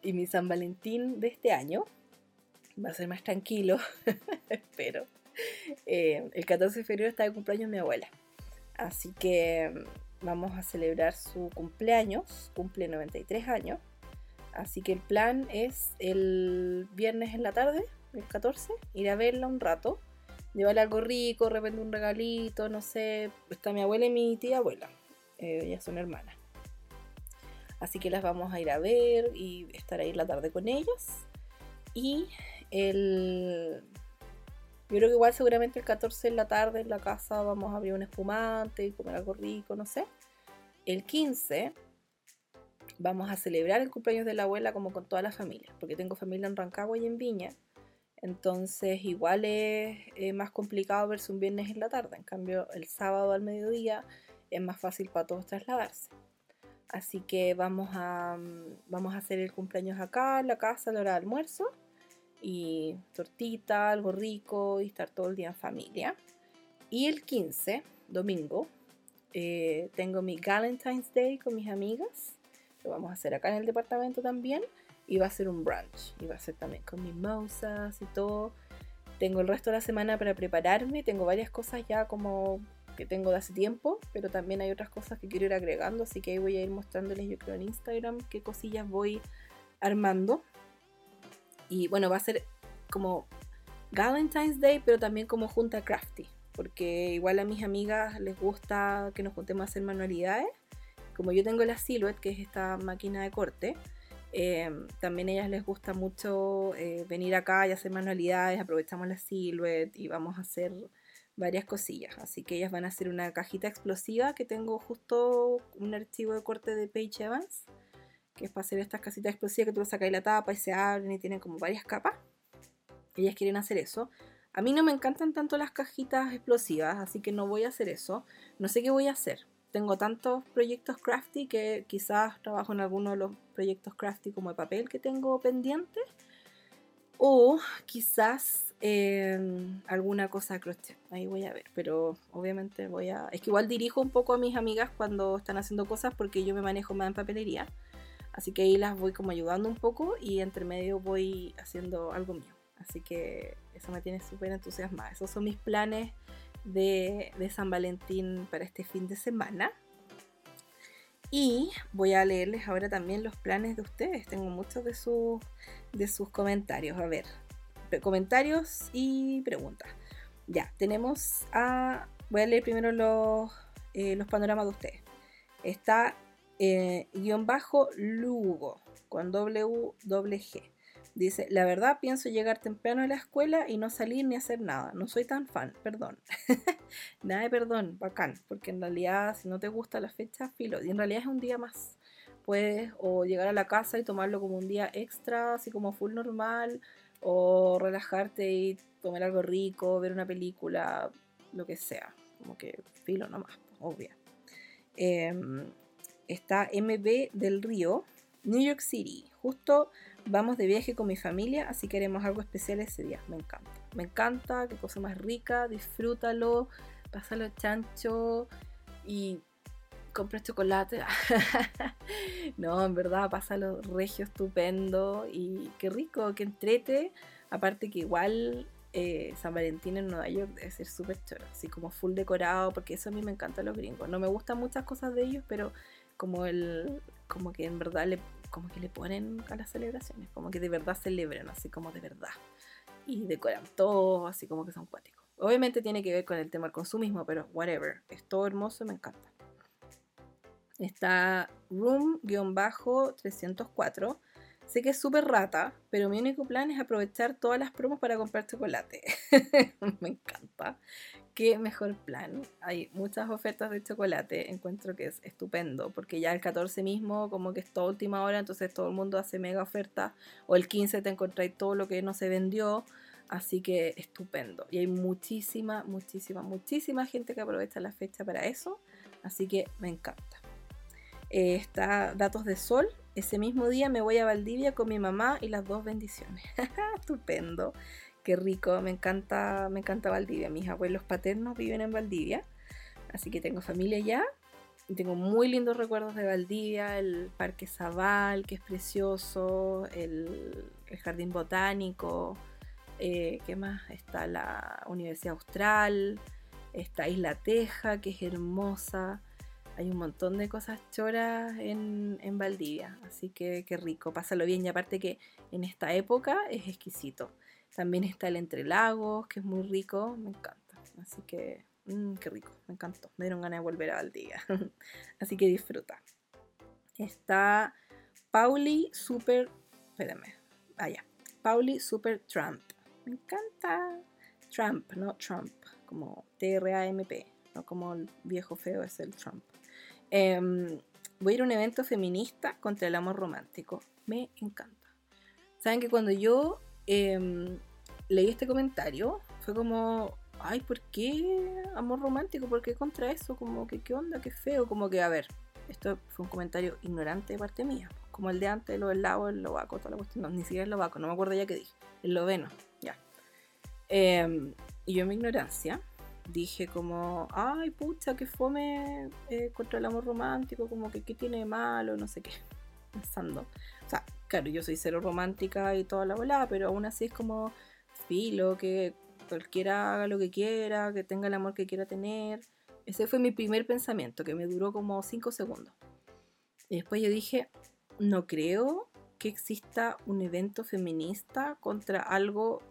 Y mi San Valentín de este año va a ser más tranquilo, espero. Eh, el 14 de febrero está de cumpleaños mi abuela. Así que vamos a celebrar su cumpleaños, cumple 93 años. Así que el plan es el viernes en la tarde, el 14, ir a verla un rato, llevarle algo rico, de repente un regalito, no sé. Está mi abuela y mi tía abuela, eh, ellas son hermanas. Así que las vamos a ir a ver y estar ahí la tarde con ellas. Y el yo creo que igual seguramente el 14 en la tarde en la casa vamos a abrir un espumante y comer algo rico, no sé. El 15 vamos a celebrar el cumpleaños de la abuela como con toda la familia, porque tengo familia en Rancagua y en Viña. Entonces igual es, más complicado verse un viernes en la tarde. En cambio, el sábado al mediodía es más fácil para todos trasladarse. Así que vamos a, vamos a hacer el cumpleaños acá en la casa a la hora de almuerzo y tortita, algo rico y estar todo el día en familia. Y el 15, domingo, eh, tengo mi Valentine's Day con mis amigas. Lo vamos a hacer acá en el departamento también. Y va a ser un brunch. Y va a ser también con mimosas y todo. Tengo el resto de la semana para prepararme. Tengo varias cosas ya como que tengo de hace tiempo. Pero también hay otras cosas que quiero ir agregando. Así que ahí voy a ir mostrándoles yo creo en Instagram qué cosillas voy armando. Y bueno, va a ser como Valentine's Day, pero también como junta crafty. Porque igual a mis amigas les gusta que nos juntemos a hacer manualidades. Como yo tengo la Silhouette, que es esta máquina de corte, em, también a ellas les gusta mucho eh, venir acá y hacer manualidades. Aprovechamos la Silhouette y vamos a hacer varias cosillas. Así que ellas van a hacer una cajita explosiva que tengo justo un archivo de corte de Paige Evans, que es para hacer estas casitas explosivas que tú le sacas la tapa y se abren y tienen como varias capas. Ellas quieren hacer eso. A mí no me encantan tanto las cajitas explosivas, así que no voy a hacer eso. No sé qué voy a hacer. Tengo tantos proyectos crafty que quizás trabajo en alguno de los proyectos crafty como de papel que tengo pendientes. O quizás em, alguna cosa crochet. Ahí voy a ver. Pero obviamente voy a. Es que igual dirijo un poco a mis amigas cuando están haciendo cosas porque yo me manejo más en papelería. Así que ahí las voy como ayudando un poco y entre medio voy haciendo algo mío. Así que eso me tiene súper entusiasmada. Esos son mis planes de, San Valentín para este fin de semana. Y voy a leerles ahora también los planes de ustedes. Tengo muchos de sus, de sus comentarios. A ver, comentarios y preguntas. Ya, tenemos a... Voy a leer primero los, eh, los panoramas de ustedes. Está eh, guion bajo Lugo con W, G. Dice, la verdad pienso llegar temprano a la escuela y no salir ni hacer nada. No soy tan fan, perdón. nada de perdón, bacán, porque en realidad si no te gusta la fecha, filo. Y en realidad es un día más. Puedes o llegar a la casa y tomarlo como un día extra, así como full normal, o relajarte y comer algo rico, ver una película, lo que sea. Como que filo nomás, obvio. Em, está MB del Río, New York City. Justo vamos de viaje con mi familia, así que haremos algo especial ese día. Me encanta. Me encanta, qué cosa más rica, disfrútalo, pásalo chancho y compra chocolate. no, en verdad, pásalo regio, estupendo y qué rico, qué entrete. Aparte que igual eh, San Valentín en Nueva York debe ser súper choro, así como full decorado, porque eso a mí me encanta los gringos. No me gustan muchas cosas de ellos, pero como el como que en verdad le como que le ponen a las celebraciones, como que de verdad celebran, así como de verdad. Y decoran todo, así como que son cuáticos. Obviamente tiene que ver con el tema del consumismo, pero whatever. Es todo hermoso, me encanta. Está Room-304. Sé que es súper rata, pero mi único plan es aprovechar todas las promos para comprar chocolate. me encanta qué mejor plan. Hay muchas ofertas de chocolate, encuentro que es estupendo, porque ya el 14 mismo como que es toda última hora, entonces todo el mundo hace mega oferta, o el 15 te encontráis todo lo que no se vendió, así que estupendo. Y hay muchísima, muchísima, muchísima gente que aprovecha la fecha para eso, así que me encanta. Eh, está Datos de Sol. Ese mismo día me voy a Valdivia con mi mamá y las dos bendiciones. Estupendo qué rico, me encanta, me encanta Valdivia. Mis abuelos paternos viven en Valdivia, así que tengo familia allá. Y tengo muy lindos recuerdos de Valdivia, el Parque Zaval, que es precioso, el, Jardín Botánico, eh, ¿qué más? Está la Universidad Austral, está Isla Teja, que es hermosa. Hay un montón de cosas choras en, en Valdivia, así que qué rico, pásalo bien. Y aparte que en esta época es exquisito. También está el Entre Lagos, que es muy rico, me encanta. Así que, mmm, qué rico, me encantó. Me dieron ganas de volver a Valdivia. Así que disfruta. Está Pauli Super. Espérame. Ah, Pauli Super Trump. Me encanta. Trump, no Trump. Como T-R-A-M-P. No como el viejo feo es el Trump. Em, voy a ir a un evento feminista contra el amor romántico. Me encanta. Saben que cuando yo Em, leí este comentario, fue como, ay, ¿por qué amor romántico? ¿Por qué contra eso? Como que, ¿qué onda? ¿Qué feo? Como que, a ver, esto fue un comentario ignorante de parte mía, como el de antes, lo del lado, el lobaco, toda la cuestión, no, ni siquiera el lobaco, no me acuerdo ya qué dije, el loveno, ya. Em, y yo en mi ignorancia dije como, ay, pucha, que fome eh, contra el amor romántico, como que qué tiene de malo, no sé qué, pensando. O sea, claro, yo soy cero romántica y toda la bola, pero aún así es como filo, que cualquiera haga lo que quiera, que tenga el amor que quiera tener. Ese fue mi primer pensamiento, que me duró como 5 segundos. Y después yo dije, no creo que exista un evento feminista contra algo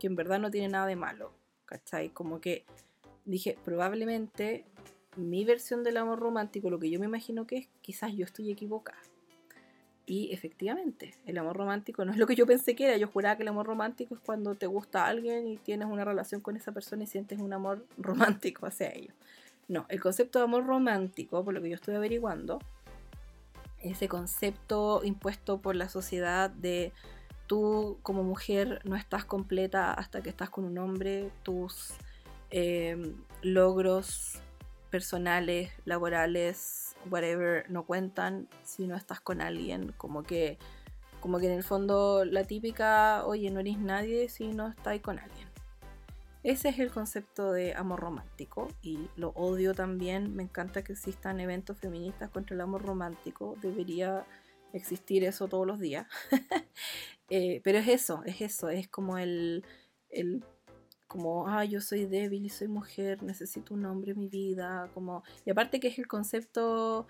que en verdad no tiene nada de malo. ¿Cachai? Como que dije, probablemente mi versión del amor romántico, lo que yo me imagino que es, quizás yo estoy equivocada. Y efectivamente, el amor romántico no es lo que yo pensé que era. Yo juraba que el amor romántico es cuando te gusta alguien y tienes una relación con esa persona y sientes un amor romántico hacia ellos. No, el concepto de amor romántico, por lo que yo estoy averiguando, ese concepto impuesto por la sociedad de tú como mujer no estás completa hasta que estás con un hombre, tus em, logros personales, laborales, whatever, no cuentan si no estás con alguien, como que, como que en el fondo la típica, oye, no eres nadie si no estás con alguien. Ese es el concepto de amor romántico y lo odio también. Me encanta que existan eventos feministas contra el amor romántico. Debería existir eso todos los días. Eh, pero es eso, es eso, es como el, el como, ah, yo soy débil y soy mujer, necesito un hombre en mi vida, como, y aparte que es el concepto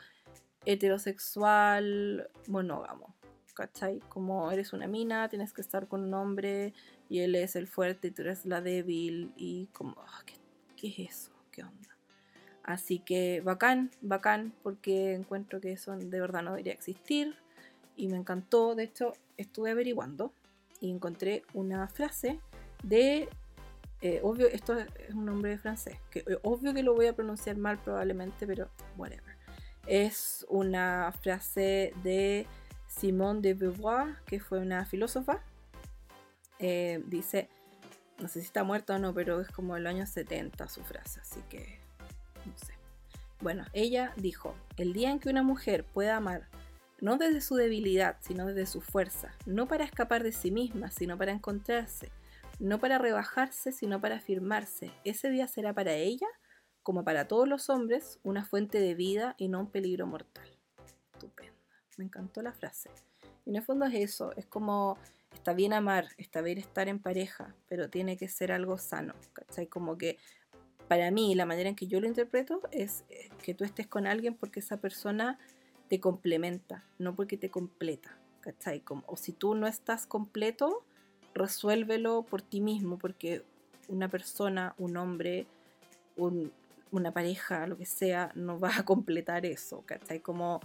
heterosexual monógamo, ¿cachai? Como eres una mina, tienes que estar con un hombre y él es el fuerte y tú eres la débil y como, ah, ¿qué, ¿qué, es eso? ¿Qué onda? Así que bacán, bacán, porque encuentro que eso de verdad no debería existir y me encantó. De hecho, estuve averiguando y encontré una frase de. Eh, obvio, esto es un nombre francés, que eh, obvio que lo voy a pronunciar mal probablemente, pero whatever. Es una frase de Simone de Beauvoir, que fue una filósofa. Eh, dice, no sé si está muerta o no, pero es como el año 70 su frase, así que no sé. Bueno, ella dijo, el día en que una mujer pueda amar no desde su debilidad, sino desde su fuerza, no para escapar de sí misma, sino para encontrarse, no para rebajarse, sino para afirmarse. Ese día será para ella, como para todos los hombres, una fuente de vida y no un peligro mortal. Estupenda. Me encantó la frase. Y en el fondo es eso, es como está bien amar, está bien estar en pareja, pero tiene que ser algo sano, ¿cachai? Como que para mí la manera en que yo lo interpreto es eh, que tú estés con alguien porque esa persona te complementa, no porque te completa, ¿cachai? Como, o si tú no estás completo, resuélvelo por ti mismo, porque una persona, un hombre, una pareja, lo que sea, no va a completar eso, ¿cachai? Como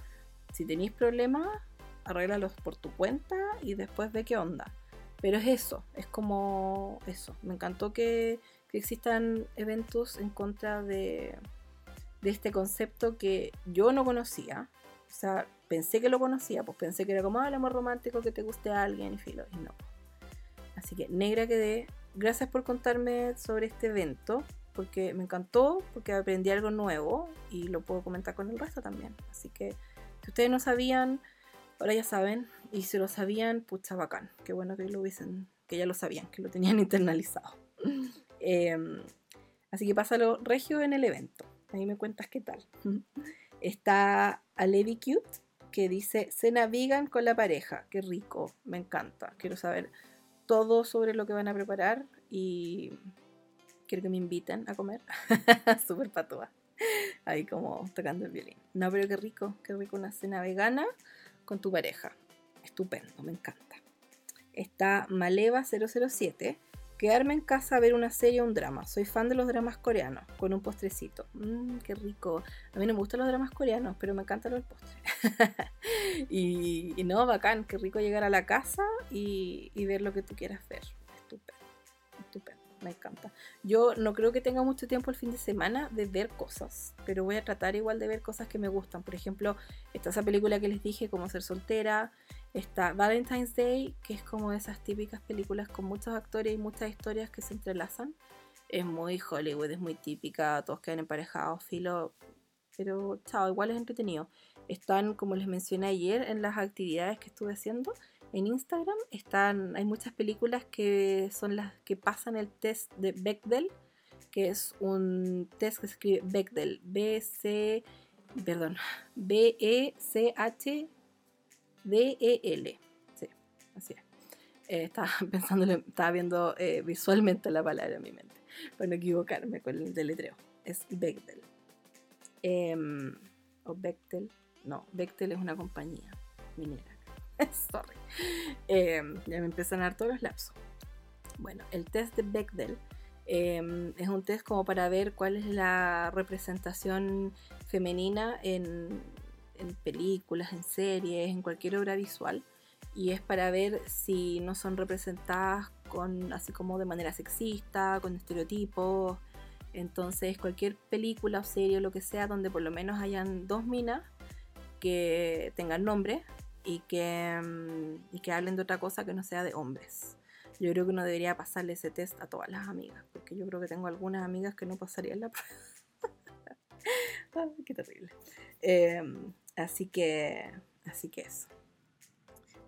si tenéis problemas, arréglalos por tu cuenta y después ve qué onda. Pero es eso, es como eso. Me encantó que, que existan eventos en contra de, de este concepto que yo no conocía, o sea, pensé que lo conocía, pues pensé que era como ah, el amor romántico que te guste a alguien y filo, y no. Así que negra quedé. Gracias por contarme sobre este evento, porque me encantó, porque aprendí algo nuevo y lo puedo comentar con el resto también. Así que si ustedes no sabían, ahora ya saben, y si lo sabían, pucha bacán. Qué bueno que lo hubiesen, que ya lo sabían, que lo tenían internalizado. Em, así que pásalo regio en el evento. Ahí me cuentas qué tal. Está a Levi Cute que dice cena vegan con la pareja. Qué rico, me encanta. Quiero saber todo sobre lo que van a preparar y quiero que me inviten a comer. Súper patúa. Ahí como tocando el violín. No, pero qué rico, qué rico una cena vegana con tu pareja. Estupendo, me encanta. Está Maleva 007 Quedarme en casa a ver una serie o un drama. Soy fan de los dramas coreanos, con un postrecito. Mmm, qué rico. A mí no me gustan los dramas coreanos, pero me encantan los postres. y, no, bacán, qué rico llegar a la casa y, ver lo que tú quieras ver. Estupendo, estupendo, me encanta. Yo no creo que tenga mucho tiempo el fin de semana de ver cosas, pero voy a tratar igual de ver cosas que me gustan. Por ejemplo, está esa película que les dije, como ser soltera Está Valentine's Day, que es como de esas típicas películas con muchos actores y muchas historias que se entrelazan. Es muy Hollywood, es muy típica, todos quedan emparejados, filo. Pero chao, igual es entretenido. Están, como les mencioné ayer, en las actividades que estuve haciendo en Instagram. Están, hay muchas películas que son las que pasan el test de Bechdel, que es un test que se escribe Bechdel, B-C, perdón, B-E-C-H D-E-L. Sí, así es. Eh, estaba pensando, estaba viendo eh, visualmente la palabra en mi mente, para no equivocarme con el deletreo. Es Bechtel. Em, o Bechtel. No, Bechtel es una compañía minera. Sorry. Em, ya me empiezan a dar todos los lapsos. Bueno, el test de Bechdel em, es un test como para ver cuál es la representación femenina en, en películas, en series, en cualquier obra visual. Y es para ver si no son representadas con así como de manera sexista, con estereotipos. Entonces, cualquier película o serie o lo que sea donde por lo menos hayan dos minas que tengan nombre y que, mm, y que hablen de otra cosa que no sea de hombres. Yo creo que uno debería pasarle ese test a todas las amigas, porque yo creo que tengo algunas amigas que no pasarían la prueba. qué terrible. Em, así que, así que eso.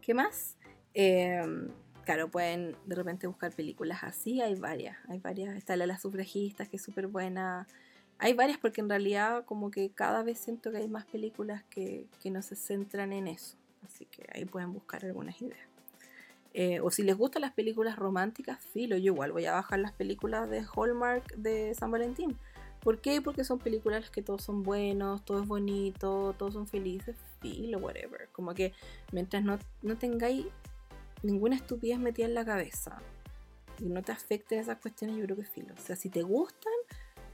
¿Qué más? Em, claro, pueden de repente buscar películas así, hay varias, hay varias. Está la de las sufragistas, que es súper buena. Hay varias porque en realidad como que cada vez siento que hay más películas que, que no se centran en eso. Así que ahí pueden buscar algunas ideas. Eh, o si les gustan las películas románticas, filo, yo igual voy a bajar las películas de Hallmark de San Valentín. ¿Por qué? Porque son películas que todos son buenos, todo es bonito, todos son felices, filo, whatever. Como que mientras no, no tengáis ninguna estupidez metida en la cabeza y no te afecten esas cuestiones, yo creo que filo. O sea, si te gustan,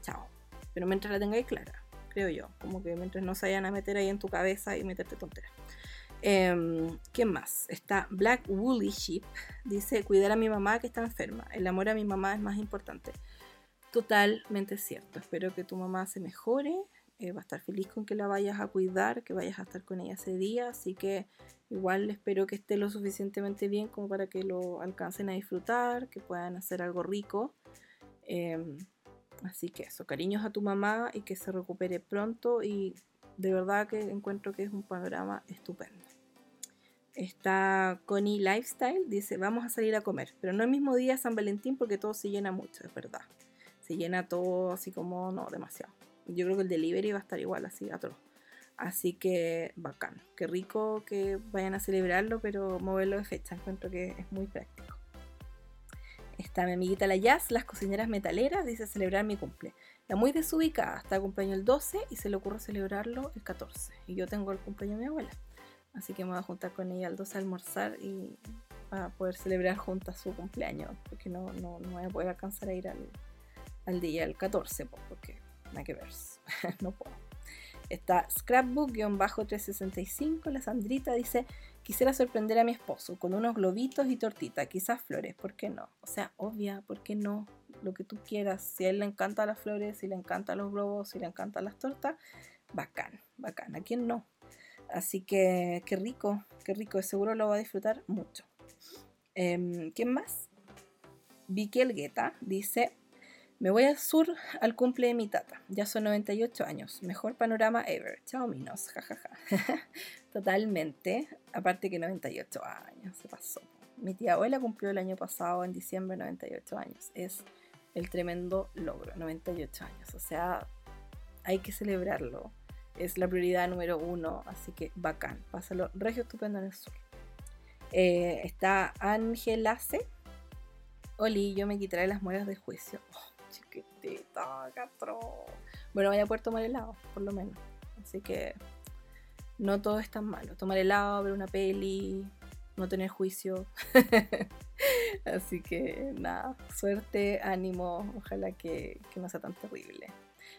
chao. Pero mientras la tengáis clara, creo yo. Como que mientras no se vayan a meter ahí en tu cabeza y meterte tonteras. Eh, ¿Qué más? Está Black Woolly Sheep. Dice, cuidar a mi mamá que está enferma. El amor a mi mamá es más importante. Totalmente cierto. Espero que tu mamá se mejore. Eh, va a estar feliz con que la vayas a cuidar, que vayas a estar con ella ese día. Así que igual espero que esté lo suficientemente bien como para que lo alcancen a disfrutar, que puedan hacer algo rico. Em, así que eso, cariños a tu mamá y que se recupere pronto y de verdad que encuentro que es un panorama estupendo. Está Connie Lifestyle, dice, vamos a salir a comer, pero no el mismo día San Valentín porque todo se llena mucho, es verdad. Se llena todo así como, no, demasiado. Yo creo que el delivery va a estar igual, así a todo. Así que bacán, qué rico que vayan a celebrarlo, pero moverlo de fecha, encuentro que es muy práctico. Está mi amiguita la Jazz, las cocineras metaleras, dice celebrar mi cumple. La muy desubicada, está cumpleaños el 12 y se le ocurre celebrarlo el 14. Y yo tengo el cumpleaños de mi abuela. Así que me voy a juntar con ella al 12 a almorzar y para poder celebrar juntas su cumpleaños. Porque no, no, no voy a poder alcanzar a ir al, al día el 14, porque nada que ver. no puedo. Está Scrapbook-365. La Sandrita dice: Quisiera sorprender a mi esposo con unos globitos y tortita, quizás flores, ¿por qué no? O sea, obvia, ¿por qué no? Lo que tú quieras. Si a él le encantan las flores, si le encantan los globos, si le encantan las tortas, bacán, bacán. ¿A quién no? Así que qué rico, qué rico, seguro lo va a disfrutar mucho. Eh, ¿Quién más? Vicky Elgueta dice, me voy al sur al cumple de mi tata, ya son 98 años, mejor panorama ever, chao minos, jajaja. Totalmente, aparte que 98 años, se pasó. Mi tía abuela cumplió el año pasado, en diciembre, 98 años. Es el tremendo logro, 98 años. O sea, hay que celebrarlo es la prioridad número uno, así que bacán, pásalo regio estupendo en el sur. Eh, está Ángel Oli, yo me quitaré las muelas de juicio. Oh, chiquitita, catro. Bueno, voy a poder tomar helado, por lo menos. Así que no todo es tan malo. Tomar helado, ver una peli, no tener juicio. Así que nada, suerte, ánimo, ojalá que, que no sea tan terrible.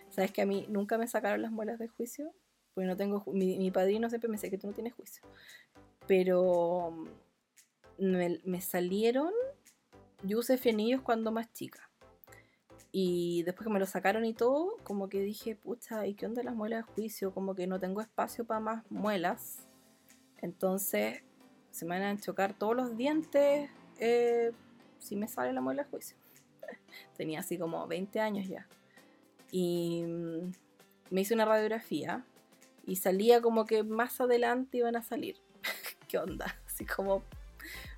Sabes que a mí nunca me sacaron las muelas de juicio, porque no tengo. Mi, padrino siempre me decía que tú no tienes juicio. Pero me, salieron. Yo usé frenillos cuando más chica. Y después que me lo sacaron y todo, como que dije, pucha, ¿y qué onda las muelas de juicio? Como que no tengo espacio para más muelas. Entonces se me van a chocar todos los dientes eh, si me sale la muela de juicio. Tenía así como 20 años ya y mm, me hice una radiografía y salía como que más adelante iban a salir. ¿Qué onda? Así como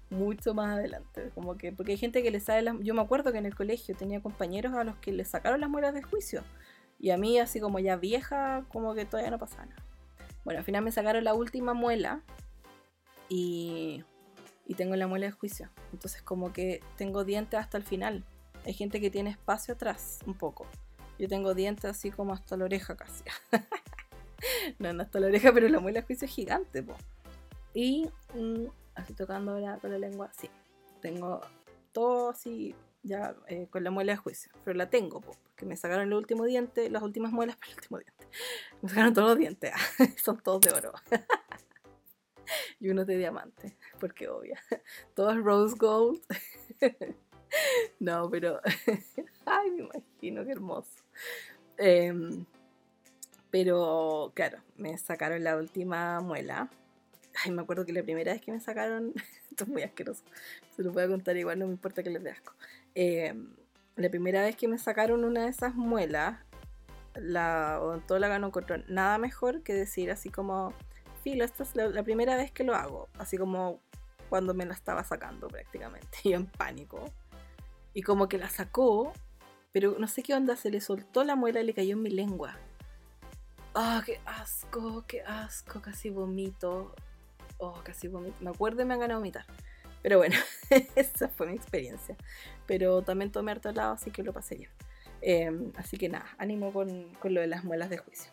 mucho más adelante. Como que, porque hay gente que le sale las. Yo me acuerdo que en el colegio tenía compañeros a los que le sacaron las muelas de juicio. Y a mí, así como ya vieja, como que todavía no pasaba nada. Bueno, al final me sacaron la última muela y, y tengo la muela de juicio. Entonces, como que tengo dientes hasta el final. Hay gente que tiene espacio atrás, un poco. Yo tengo dientes así como hasta la oreja casi. no, no hasta la oreja, pero la muela de juicio es gigante, po. Y mm, así tocando ahora con la lengua, sí. Tengo todo así ya eh, con la muela de juicio. Pero la tengo, porque me sacaron el último diente, las últimas muelas para el último diente. Me sacaron todos los dientes, son todos de oro. y uno de diamante, porque obvio. Todos rose gold. no, pero. Ay, me imagino, qué hermoso. Em, pero, claro, me sacaron la última muela. Ay, me acuerdo que la primera vez que me sacaron. Esto es muy asqueroso. Se lo voy a contar igual, no me importa que les dé asco. Em, la primera vez que me sacaron una de esas muelas, la odontóloga no encontró nada mejor que decir así como, filo, esta es la, primera vez que lo hago, así como cuando me la estaba sacando prácticamente, yo en pánico. Y como que la sacó, pero no sé qué onda, se le soltó la muela y le cayó en mi lengua. ¡Ah, qué asco, qué asco! Casi vomito. Oh, casi vomito. Me acuerdo y me han ganado vomitar. Pero bueno, esa fue mi experiencia. Pero también tomé harto lado, así que lo pasé bien. Em, así que nada, ánimo con, con, lo de las muelas de juicio.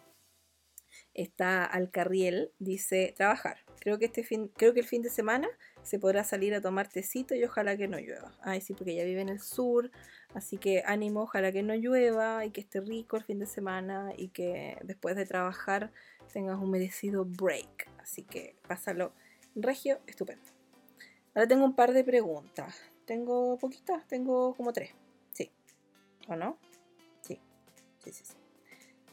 Está Alcarriel, dice trabajar. Creo que, este fin, creo que el fin de semana se podrá salir a tomar tecito y ojalá que no llueva. Ay, sí, porque ella vive en el sur, así que ánimo, ojalá que no llueva y que esté rico el fin de semana y que después de trabajar tengas un merecido break. Así que pásalo regio, estupendo. Ahora tengo un par de preguntas. Tengo poquitas, tengo como tres. Sí. ¿O no? Sí. Sí, sí, sí.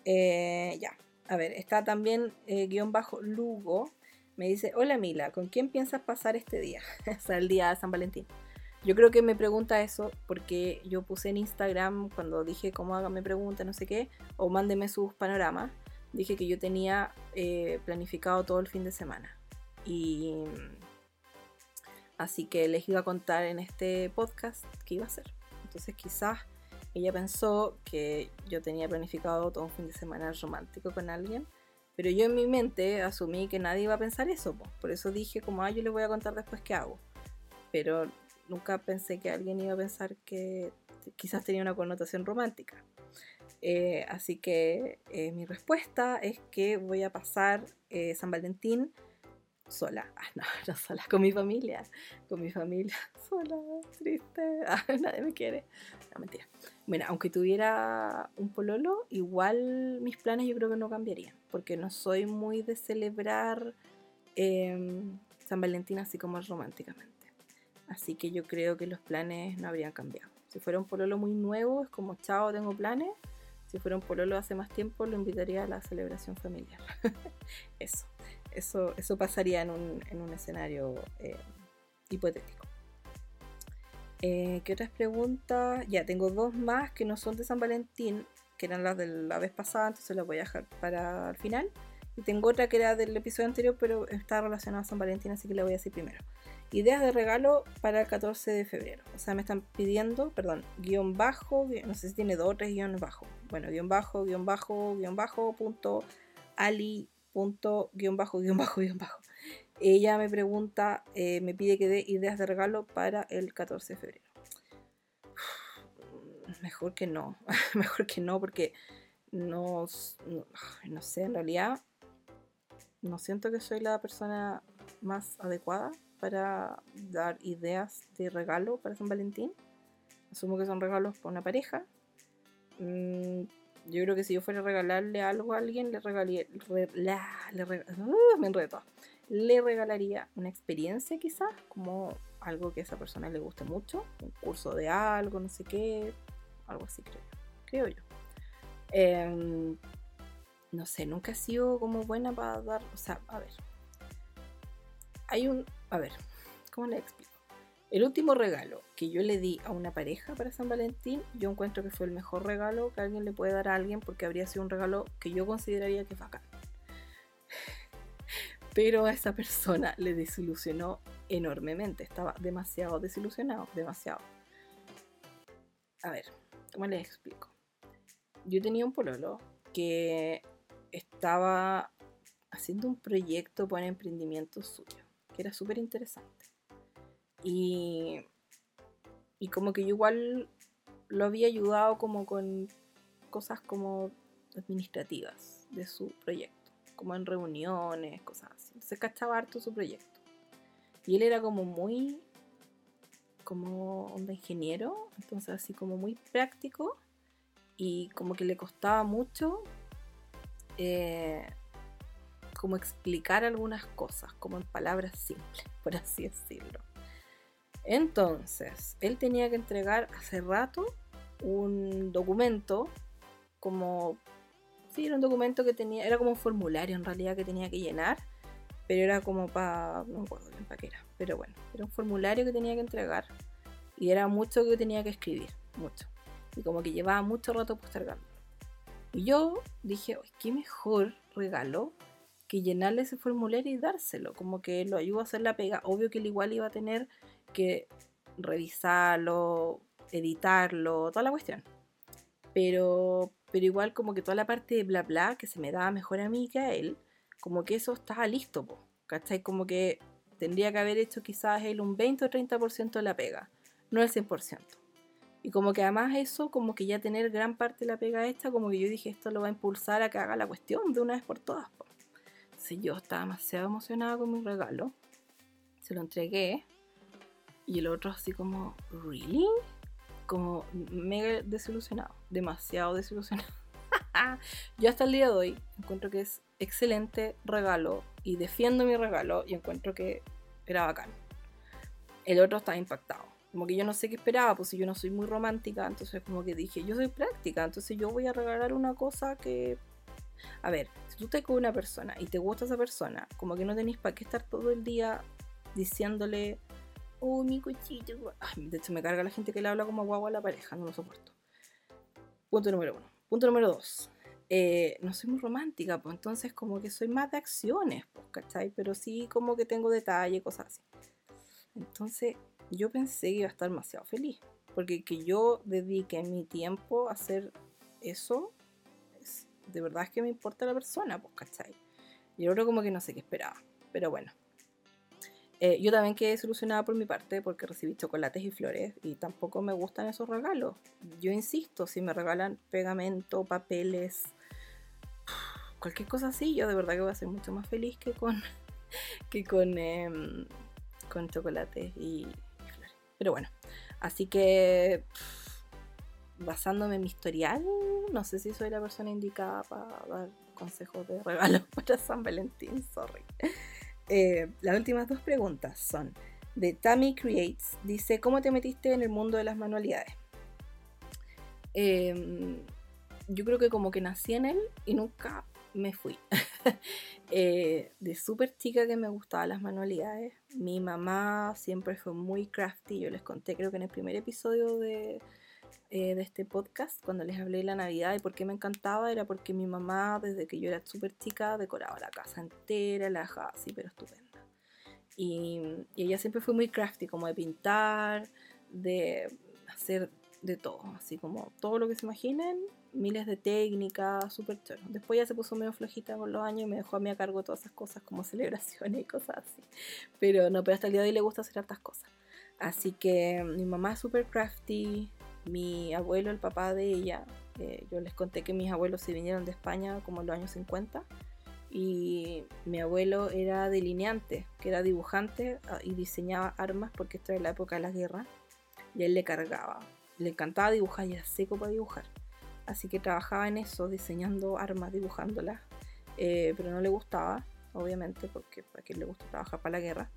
Eh, ya. A ver, está también eh, guion bajo Lugo. Me dice, hola Mila, ¿con quién piensas pasar este día? o sea, el día de San Valentín. Yo creo que me pregunta eso porque yo puse en Instagram cuando dije cómo hágame pregunta, no sé qué, o mándeme sus panoramas. Dije que yo tenía eh, planificado todo el fin de semana. Y Así que les iba a contar en este podcast qué iba a hacer. Entonces quizás ella pensó que yo tenía planificado todo un fin de semana romántico con alguien, pero yo en mi mente asumí que nadie iba a pensar eso. Por eso dije como, ah, yo le voy a contar después qué hago. Pero nunca pensé que alguien iba a pensar que quizás tenía una connotación romántica. Eh, así que eh, mi respuesta es que voy a pasar eh, San Valentín sola. Ah, no, no sola, con mi familia. Con mi familia, sola, triste. Ah, nadie me quiere. No, mentira. Bueno, aunque tuviera un pololo, igual mis planes yo creo que no cambiarían. Porque no soy muy de celebrar em, San Valentín así como románticamente. Así que yo creo que los planes no habrían cambiado. Si fuera un pololo muy nuevo, es como, chao, tengo planes. Si fuera un pololo hace más tiempo, lo invitaría a la celebración familiar. Eso eso, eso pasaría en un, en un escenario eh, hipotético. Eh, ¿Qué otras preguntas? Ya, tengo dos más que no son de San Valentín, que eran las de la vez pasada, entonces las voy a dejar para el final. Tengo otra que era del episodio anterior, pero está relacionada a San Valentín, así que la voy a decir primero. Ideas de regalo para el 14 de febrero. O sea, me están pidiendo, perdón, guion bajo, no sé si tiene dos o tres guiones bajo. Bueno, guion bajo, guion bajo, guion bajo, punto, ali punto guion bajo guion bajo guion bajo. Ella me pregunta, eh, me pide que dé ideas de regalo para el 14 de febrero. Mejor que no, mejor que no, porque no, no, sé, en realidad no siento que soy la persona más adecuada para dar ideas de regalo para San Valentín. Asumo que son regalos para una pareja. Mm, yo creo que si yo fuera a regalarle algo a alguien, le regalaría. le, uh, me Le regalaría una experiencia, quizás, como algo que a esa persona le guste mucho. Un curso de algo, no sé qué. Algo así, creo. Creo yo. Em, no sé, nunca he sido como buena para dar. O sea, a ver. Hay un. A ver, ¿cómo le explico? El último regalo que yo le di a una pareja para San Valentín, yo encuentro que fue el mejor regalo que alguien le puede dar a alguien porque habría sido un regalo que yo consideraría que es bacán. Pero a esa persona le desilusionó enormemente, estaba demasiado desilusionado, demasiado. A ver, ¿cómo les explico? Yo tenía un pololo que estaba haciendo un proyecto para emprendimiento suyo, que era súper interesante. Y, y como que yo igual lo había ayudado como con cosas como administrativas de su proyecto, como en reuniones, cosas así. Se cachaba harto su proyecto. Y él era como muy, como un ingeniero, entonces así como muy práctico y como que le costaba mucho eh, como explicar algunas cosas, como en palabras simples, por así decirlo. Entonces, él tenía que entregar hace rato un documento, como, sí, era un documento que tenía, era como un formulario en realidad que tenía que llenar, pero era como para, no me acuerdo bien para qué era, pero bueno, era un formulario que tenía que entregar y era mucho que tenía que escribir, mucho. Y como que llevaba mucho rato postergando. Y yo dije, qué mejor regalo que llenarle ese formulario y dárselo, como que lo ayuda a hacer la pega. Obvio que él igual iba a tener que revisarlo, editarlo, toda la cuestión. Pero, pero igual como que toda la parte de bla bla que se me daba mejor a mí que a él, como que eso estaba listo, ¿cachai? Como que tendría que haber hecho quizás él un 20 o 30% de la pega, no el 100%. Y como que además eso, como que ya tener gran parte de la pega hecha, como que yo dije, esto lo va a impulsar a que haga la cuestión de una vez por todas. Entonces yo estaba demasiado emocionada con mi regalo, se lo entregué, y el otro así como, ¿really? Como mega desilusionado, demasiado desilusionado. yo hasta el día de hoy encuentro que es excelente regalo y defiendo mi regalo y encuentro que era bacán. El otro estaba impactado. Como que yo no sé qué esperaba, pues si yo no soy muy romántica, entonces como que dije, yo soy práctica, entonces yo voy a regalar una cosa que... A ver, si tú estás con una persona y te gusta esa persona, como que no tenéis para qué estar todo el día diciéndole, oh, mi cuchillo. de hecho, me carga la gente que le habla como guagua a la pareja, no lo soporto. Punto número uno. Punto número dos. Eh, no soy muy romántica, pues entonces como que soy más de acciones, pues, ¿cachai? Pero sí como que tengo detalle, cosas así. Entonces yo pensé que iba a estar demasiado feliz, porque que yo dedique mi tiempo a hacer eso, de verdad es que me importa la persona, pues, ¿cachai? Y ahora como que no sé qué esperaba, pero bueno. Eh, yo también quedé solucionada por mi parte porque recibí chocolates y flores y tampoco me gustan esos regalos. Yo insisto, si me regalan pegamento, papeles, cualquier cosa así, yo de verdad que voy a ser mucho más feliz que con, que con, em, con chocolates y. Pero bueno, así que basándome en mi historial, no sé si soy la persona indicada para dar consejos de regalos para San Valentín, sorry. Eh, las últimas dos preguntas son de Tammy Creates. Dice, ¿cómo te metiste en el mundo de las manualidades? Em, yo creo que como que nací en él y nunca me fui. Eh, de súper chica que me gustaban las manualidades. Mi mamá siempre fue muy crafty. Yo les conté, creo que en el primer episodio de, eh, de este podcast, cuando les hablé de la Navidad y por qué me encantaba, era porque mi mamá, desde que yo era súper chica, decoraba la casa entera, la dejaba así, pero estupenda. Y, y ella siempre fue muy crafty, como de pintar, de hacer de todo, así como todo lo que se imaginen, miles de técnicas, súper chulo. Después ya se puso medio flojita con los años y me dejó a mí a cargo todas esas cosas como celebraciones y cosas así. Pero no, pero hasta el día de hoy le gusta hacer hartas cosas. Así que mi mamá es súper crafty, mi abuelo, el papá de ella, eh, yo les conté que mis abuelos se vinieron de España como en los años 50 y mi abuelo era delineante, que era dibujante ah, y diseñaba armas porque esto era la época de la guerra y él le cargaba le encantaba dibujar y era seco para dibujar. Así que trabajaba en eso, diseñando armas, dibujándolas. Eh, pero no le gustaba, obviamente, porque a quien le gusta trabajar para la guerra.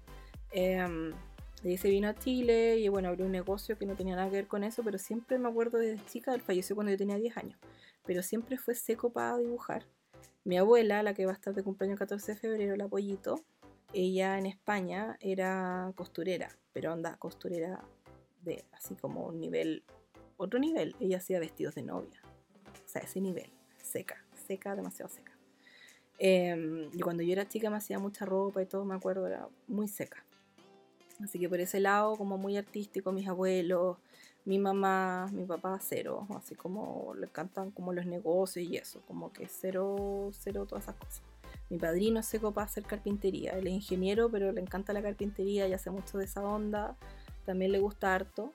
Y se vino a Chile y bueno, abrió un negocio que no tenía nada que ver con eso, pero siempre me acuerdo desde chica, él falleció cuando yo tenía 10 años, pero siempre fue seco para dibujar. Mi abuela, la que va a estar de cumpleaños el 14 de febrero, la pollito, ella en España era costurera, pero anda, costurera de así como un nivel, otro nivel. Ella hacía vestidos de novia. Sea, ese nivel, seca, seca, demasiado seca. Eh, y cuando yo era chica me hacía mucha ropa y todo, me acuerdo, era muy seca. Así que por ese lado, como muy artístico, mis abuelos, mi mamá, mi papá, cero. Así como le encantan como los negocios y eso, como que cero, cero todas esas cosas. Mi padrino se copa hacer carpintería. Él es ingeniero, pero le encanta la carpintería y hace mucho de esa onda también le gusta harto.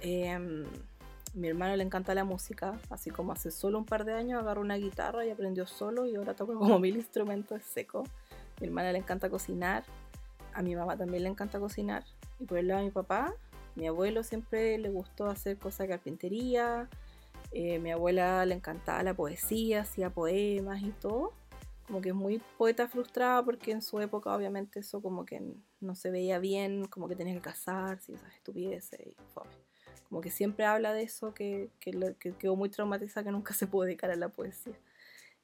Em, mi hermano le encanta la música, así como hace solo un par de años agarró una guitarra y aprendió solo y ahora toca como mil instrumentos seco. Mi hermana le encanta cocinar. a mi mamá también le encanta cocinar. Y por el lado de mi papá, mi abuelo siempre le gustó hacer cosas de carpintería. Eh, mi abuela le encantaba la poesía, hacía poemas y todo. Como que es muy poeta frustrada porque en su época obviamente eso como que no se veía bien, como que tenía que casarse y esas estupideces y Como que siempre habla de eso, que, que, quedó muy traumatizada, que nunca se pudo dedicar a la poesía.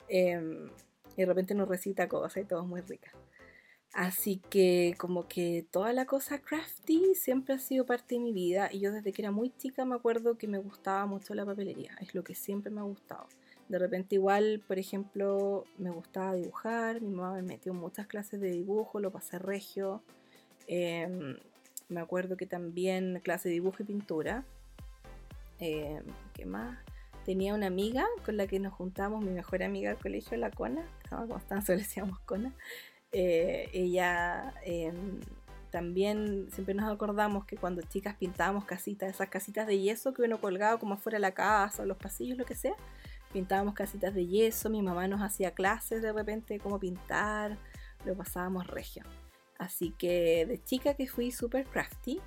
Em, y de repente nos recita cosas y todo es muy rica. Así que como que toda la cosa crafty siempre ha sido parte de mi vida y yo desde que era muy chica me acuerdo que me gustaba mucho la papelería, es lo que siempre me ha gustado. De repente igual, por ejemplo, me gustaba dibujar, mi mamá me metió en muchas clases de dibujo, lo pasé regio. Em, me acuerdo que también clase de dibujo y pintura. Em, ¿Qué más? Tenía una amiga con la que nos juntamos, mi mejor amiga del colegio, la Cona, llama Constanza, le decíamos Cona. Eh, ella em, también siempre nos acordamos que cuando chicas pintábamos casitas, esas casitas de yeso que uno colgaba como afuera de la casa, los pasillos, lo que sea, pintábamos casitas de yeso, mi mamá nos hacía clases de repente cómo pintar, lo pasábamos regio. Así que de chica que fui súper crafty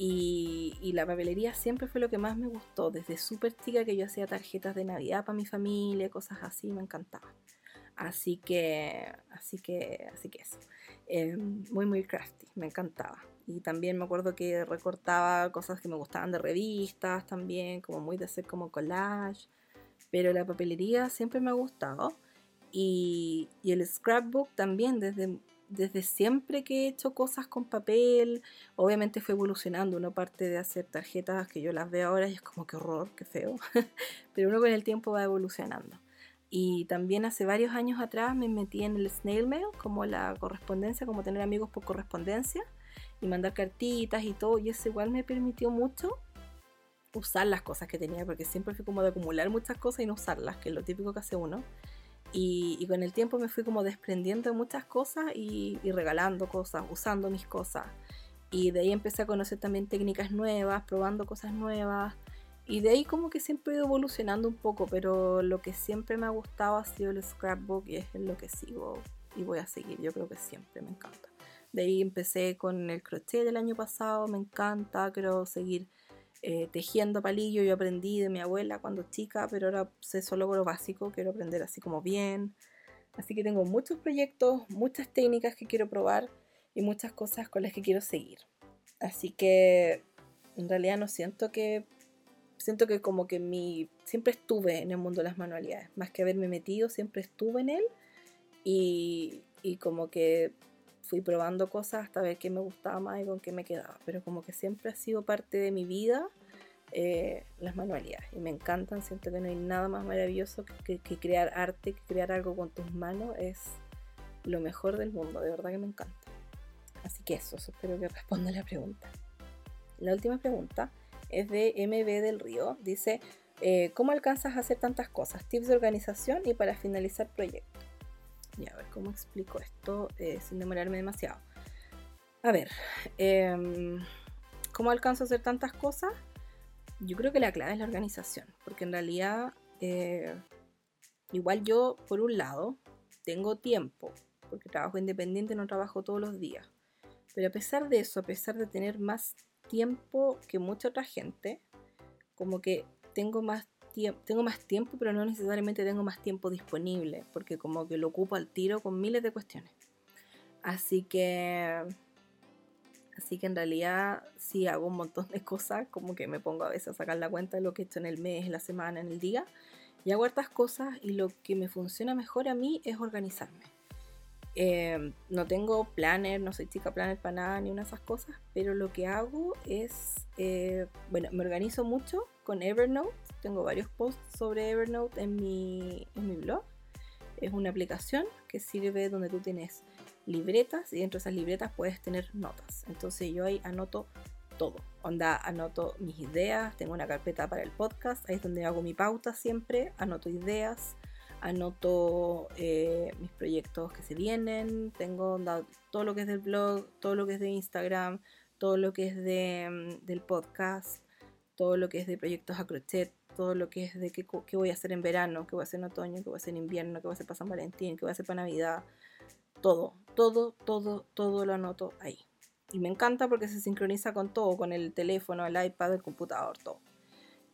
y, la papelería siempre fue lo que más me gustó. Desde súper chica que yo hacía tarjetas de Navidad para mi familia, cosas así, me encantaba. Así que, así que, así que eso. Eh, muy, muy crafty, me encantaba. Y también me acuerdo que recortaba cosas que me gustaban de revistas también, como muy de hacer como collage. Pero la papelería siempre me ha gustado. Y el scrapbook también, desde, desde siempre que he hecho cosas con papel, obviamente fue evolucionando. Una parte de hacer tarjetas que yo las veo ahora y es como que horror, qué feo. Pero uno con el tiempo va evolucionando. Y también hace varios años atrás me metí en el snail mail, como la correspondencia, como tener amigos por correspondencia y mandar cartitas y todo. Y eso igual me permitió mucho usar las cosas que tenía, porque siempre fui como de acumular muchas cosas y no usarlas, que es lo típico que hace uno. Y, con el tiempo me fui como desprendiendo de muchas cosas y, regalando cosas, usando mis cosas. Y de ahí empecé a conocer también técnicas nuevas, probando cosas nuevas. Y de ahí como que siempre he ido evolucionando un poco, pero lo que siempre me ha gustado ha sido el scrapbook y es lo que sigo y voy a seguir. Yo creo que siempre me encanta. De ahí empecé con el crochet del año pasado, me encanta, quiero seguir eh, tejiendo palillo. Yo aprendí de mi abuela cuando chica, pero ahora sé solo lo básico, quiero aprender así como bien. Así que tengo muchos proyectos, muchas técnicas que quiero probar y muchas cosas con las que quiero seguir. Así que en realidad no siento que siento que como que mi siempre estuve en el mundo de las manualidades, más que haberme metido, siempre estuve en él y, y como que fui probando cosas hasta ver qué me gustaba más y con qué me quedaba, pero como que siempre ha sido parte de mi vida eh, las manualidades y me encantan, siento que no hay nada más maravilloso que, crear arte, que crear algo con tus manos, es lo mejor del mundo, de verdad que me encanta. Así que eso, espero que responda la pregunta. La última pregunta es de MB del Río. Dice, eh, ¿cómo alcanzas a hacer tantas cosas? Tips de organización y para finalizar proyecto. Y a ver, ¿cómo explico esto eh, sin demorarme demasiado? A ver, em, ¿cómo alcanzo a hacer tantas cosas? Yo creo que la clave es la organización, porque en realidad, eh, igual yo, por un lado, tengo tiempo, porque trabajo independiente, no trabajo todos los días. Pero a pesar de eso, a pesar de tener más tiempo que mucha otra gente, como que tengo más tiempo, tengo más tiempo, pero no necesariamente tengo más tiempo disponible, porque como que lo ocupo al tiro con miles de cuestiones. Así que así que en realidad sí hago un montón de cosas, como que me pongo a veces a sacar la cuenta de lo que he hecho en el mes, en la semana, en el día, y hago hartas cosas y lo que me funciona mejor a mí es organizarme. Em, no tengo planner, no soy chica planner para nada, ni una de esas cosas, pero lo que hago es, eh, bueno, me organizo mucho con Evernote, tengo varios posts sobre Evernote en mi, en mi blog. Es una aplicación que sirve donde tú tienes libretas y dentro de esas libretas puedes tener notas. Entonces yo ahí anoto todo. Onda, anoto mis ideas, tengo una carpeta para el podcast, ahí es donde hago mi pauta siempre, anoto ideas, anoto eh, mis proyectos que se vienen, tengo todo lo que es del blog, todo lo que es de Instagram, todo lo que es de, mm, del podcast, todo lo que es de proyectos a crochet, todo lo que es de qué, qué, voy a hacer en verano, qué voy a hacer en otoño, qué voy a hacer en invierno, qué voy a hacer para San Valentín, qué voy a hacer para Navidad. Todo, todo, todo, todo lo anoto ahí. Y me encanta porque se sincroniza con todo, con el teléfono, el iPad, el computador, todo.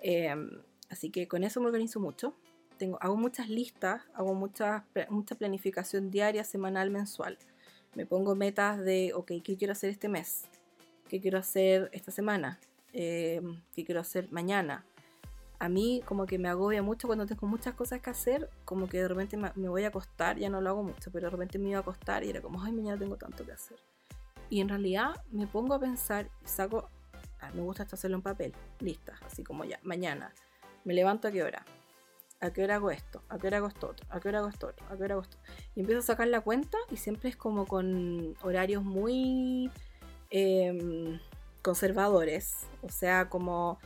Em, así que con eso me organizo mucho. Tengo, hago muchas listas, hago mucha, mucha planificación diaria, semanal, mensual. Me pongo metas de, ok, ¿qué quiero hacer este mes? ¿Qué quiero hacer esta semana? Em, ¿Qué quiero hacer mañana? A mí como que me agobia mucho cuando tengo muchas cosas que hacer, como que de repente me voy a acostar, ya no lo hago mucho, pero de repente me iba a acostar y era como, ay, mañana tengo tanto que hacer y en realidad me pongo a pensar, saco, ah, me gusta esto hacerlo en papel, lista, así como ya, mañana, me levanto a qué hora, a qué hora hago esto, a qué hora hago esto otro, a qué hora hago esto otro, a qué hora hago esto. Y empiezo a sacar la cuenta y siempre es como con horarios muy em, conservadores, o sea, como...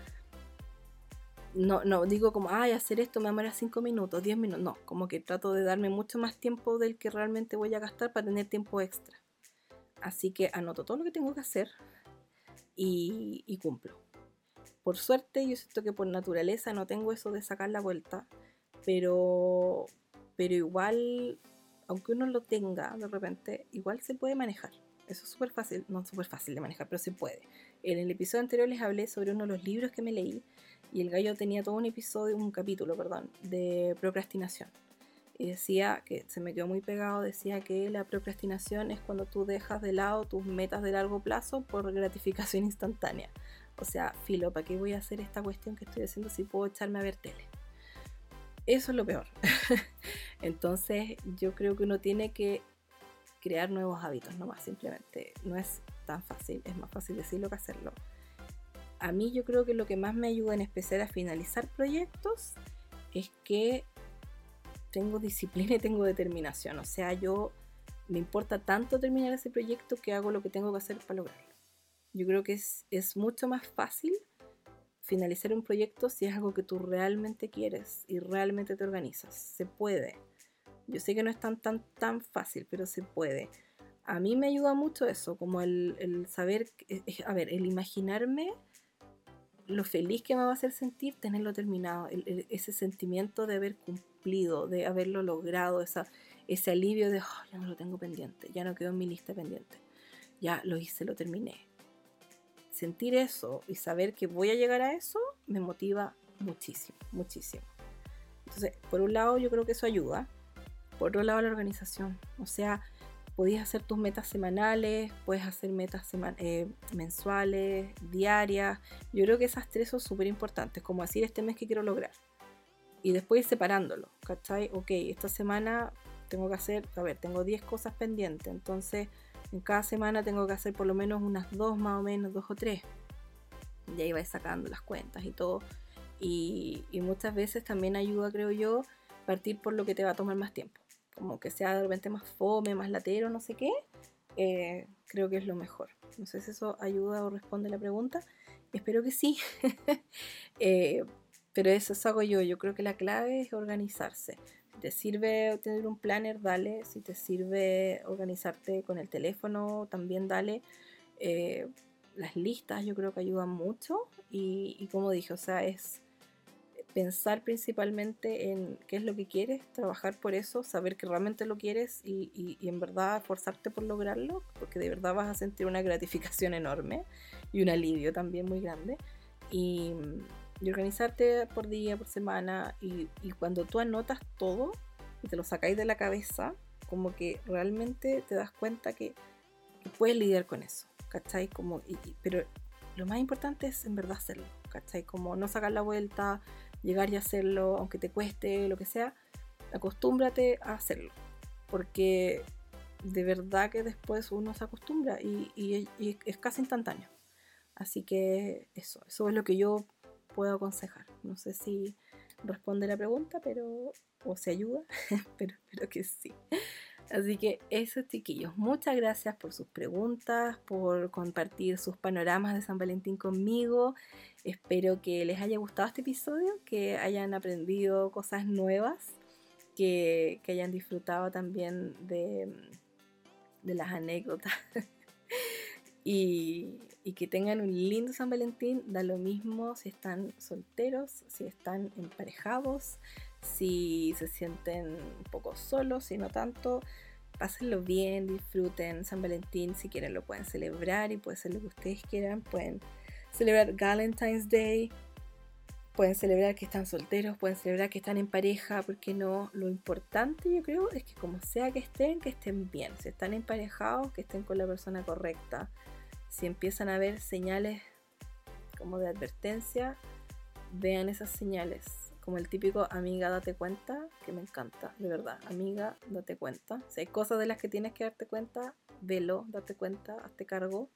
No, no, digo como, ay, hacer esto me demora 5 minutos, 10 minutos. No, como que trato de darme mucho más tiempo del que realmente voy a gastar para tener tiempo extra. Así que anoto todo lo que tengo que hacer y, cumplo. Por suerte, yo siento que por naturaleza no tengo eso de sacar la vuelta, pero, pero igual, aunque uno lo tenga de repente, igual se puede manejar. Eso es súper fácil, no súper fácil de manejar, pero se puede. En el episodio anterior les hablé sobre uno de los libros que me leí y el gallo tenía todo un episodio, un capítulo, perdón, de procrastinación y decía que se me quedó muy pegado, decía que la procrastinación es cuando tú dejas de lado tus metas de largo plazo por gratificación instantánea. O sea, filo, ¿para qué voy a hacer esta cuestión que estoy haciendo si puedo echarme a ver tele? Eso es lo peor. Entonces yo creo que uno tiene que crear nuevos hábitos, no más simplemente. No es tan fácil, es más fácil decirlo que hacerlo. A mí yo creo que lo que más me ayuda en especial a finalizar proyectos es que tengo disciplina y tengo determinación. O sea, yo me importa tanto terminar ese proyecto que hago lo que tengo que hacer para lograrlo. Yo creo que es, es mucho más fácil finalizar un proyecto si es algo que tú realmente quieres y realmente te organizas. Se puede. Yo sé que no es tan, tan, tan fácil, pero se puede. A mí me ayuda mucho eso, como el, el saber, a ver, el imaginarme lo feliz que me va a hacer sentir tenerlo terminado, ese sentimiento de haber cumplido, de haberlo logrado, esa, ese alivio de, oh, ya no lo tengo pendiente, ya no quedó en mi lista pendiente, ya lo hice, lo terminé. Sentir eso y saber que voy a llegar a eso me motiva muchísimo, muchísimo. Entonces, por un lado yo creo que eso ayuda, por otro lado la organización, o sea, podías hacer tus metas semanales, puedes hacer metas eh, mensuales, diarias. Yo creo que esas tres son súper importantes, como decir este mes que quiero lograr. Y después ir separándolo, ¿cachai? Ok, esta semana tengo que hacer, a ver, tengo 10 cosas pendientes, entonces en cada semana tengo que hacer por lo menos unas dos más o menos, dos o tres. Y ahí vais sacando las cuentas y todo. Y, y muchas veces también ayuda, creo yo, partir por lo que te va a tomar más tiempo como que sea de repente más fome, más latero, no sé qué, eh, creo que es lo mejor. No sé si eso ayuda o responde la pregunta. Espero que sí. Eh, pero eso, eso hago yo. Yo creo que la clave es organizarse. Si te sirve tener un planner, dale. Si te sirve organizarte con el teléfono, también dale. Eh, las listas yo creo que ayudan mucho. Y, y como dije, o sea, es pensar principalmente en qué es lo que quieres, trabajar por eso, saber que realmente lo quieres y, en verdad esforzarte por lograrlo, porque de verdad vas a sentir una gratificación enorme y un alivio también muy grande. Y, organizarte por día, por semana, y, cuando tú anotas todo y te lo sacáis de la cabeza, como que realmente te das cuenta que, puedes lidiar con eso, ¿cachai? Como, pero lo más importante es en verdad hacerlo, ¿cachai? Como no sacar la vuelta, llegar y hacerlo, aunque te cueste, lo que sea, acostúmbrate a hacerlo. Porque de verdad que después uno se acostumbra y, es casi instantáneo. Así que eso, eso es lo que yo puedo aconsejar. No sé si responde la pregunta, pero o se ayuda, pero espero que sí. Así que eso, chiquillos, muchas gracias por sus preguntas, por compartir sus panoramas de San Valentín conmigo. Espero que les haya gustado este episodio, que hayan aprendido cosas nuevas, que, hayan disfrutado también de, las anécdotas y que tengan un lindo San Valentín. Da lo mismo si están solteros, si están emparejados si se sienten un poco solos, si no tanto, pásenlo bien, disfruten San Valentín, si quieren lo pueden celebrar y puede ser lo que ustedes quieran, pueden celebrar Valentine's Day, pueden celebrar que están solteros, pueden celebrar que están en pareja, porque no, lo importante yo creo es que como sea que estén, que estén bien, si están emparejados, que estén con la persona correcta, si empiezan a ver señales como de advertencia, vean esas señales, como el típico amiga date cuenta, que me encanta, de verdad, amiga date cuenta, si hay cosas de las que tienes que darte cuenta, velo, date cuenta, hazte cargo.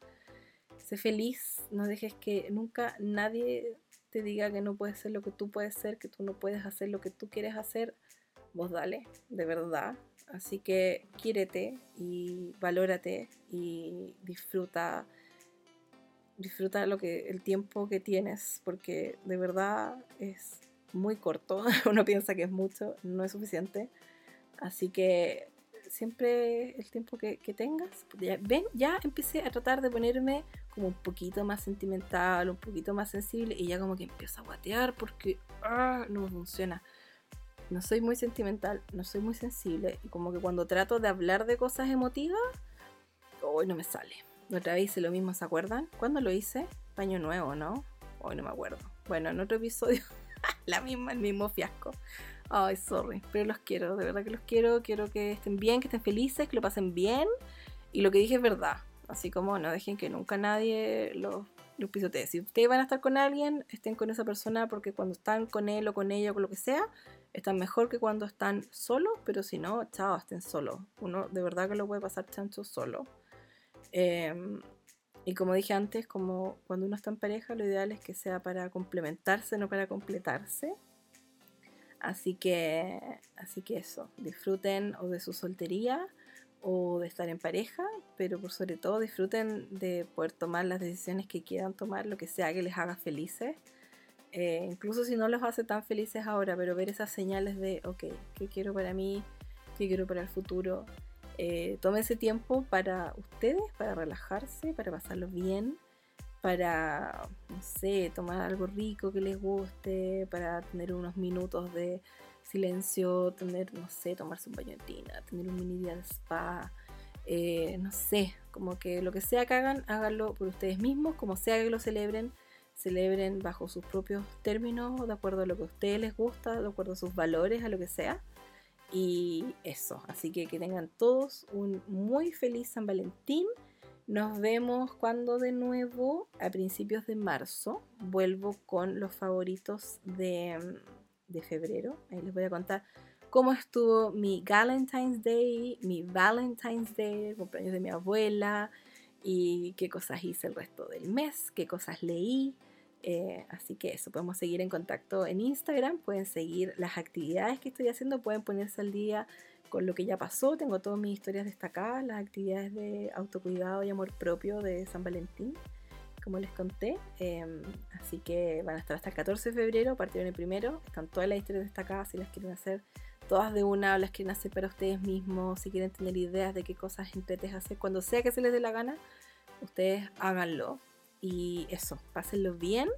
Sé feliz, no dejes que nunca nadie te diga que no puedes ser lo que tú puedes ser, que tú no puedes hacer lo que tú quieres hacer, vos dale, de verdad. Así que quiérete y valórate y disfruta disfruta lo que el tiempo que tienes porque de verdad es muy corto. Uno piensa que es mucho, no es suficiente. Así que siempre el tiempo que, tengas. Ya, ven, ya empecé a tratar de ponerme como un poquito más sentimental, un poquito más sensible y ya como que empiezo a guatear porque ah, no funciona. No soy muy sentimental, no soy muy sensible y como que cuando trato de hablar de cosas emotivas, hoy no me sale. Otra vez hice lo mismo, ¿se acuerdan? ¿Cuándo lo hice? Paño nuevo, ¿no? Hoy no me acuerdo. Bueno, en otro episodio, la misma, el mismo fiasco. Ay, sorry, pero los quiero, de verdad que los quiero. Quiero que estén bien, que estén felices, que lo pasen bien. Y lo que dije es verdad. Así como no dejen que nunca nadie los, pisotee. Si ustedes van a estar con alguien, estén con esa persona porque cuando están con él o con ella o con lo que sea, están mejor que cuando están solos. Pero si no, chao, estén solos. Uno de verdad que lo puede pasar chancho solo. Em, y como dije antes, como cuando uno está en pareja, lo ideal es que sea para complementarse, no para completarse. Así que, así que eso, disfruten o de su soltería o de estar en pareja, pero por sobre todo disfruten de poder tomar las decisiones que quieran tomar, lo que sea que les haga felices. Eh, incluso si no los hace tan felices ahora, pero ver esas señales de, ok, ¿qué quiero para mí? ¿Qué quiero para el futuro? Eh, ese tiempo para ustedes, para relajarse, para pasarlo bien, para, no sé, tomar algo rico que les guste, para tener unos minutos de silencio, tener, no sé, tomarse un baño de tina, tener un mini día de spa, eh, no sé, como que lo que sea que hagan, háganlo por ustedes mismos, como sea que lo celebren, celebren bajo sus propios términos, de acuerdo a lo que a ustedes les gusta, de acuerdo a sus valores, a lo que sea. Y eso, así que que tengan todos un muy feliz San Valentín. Nos vemos cuando de nuevo, a principios de marzo, vuelvo con los favoritos de, de febrero. Ahí les voy a contar cómo estuvo mi Valentine's Day, mi Valentine's Day, el cumpleaños de mi abuela y qué cosas hice el resto del mes, qué cosas leí. Eh, así que eso, podemos seguir en contacto en Instagram, pueden seguir las actividades que estoy haciendo, pueden ponerse al día con lo que ya pasó. Tengo todas mis historias destacadas, las actividades de autocuidado y amor propio de San Valentín, como les conté. Em, así que van a estar hasta el 14 de febrero, partieron el primero. Están todas las historias destacadas si las quieren hacer todas de una las quieren hacer para ustedes mismos, si quieren tener ideas de qué cosas entretes hacer, cuando sea que se les dé la gana, ustedes háganlo. Y eso, pásenlo bien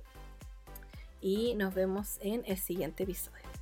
y nos vemos en el siguiente episodio.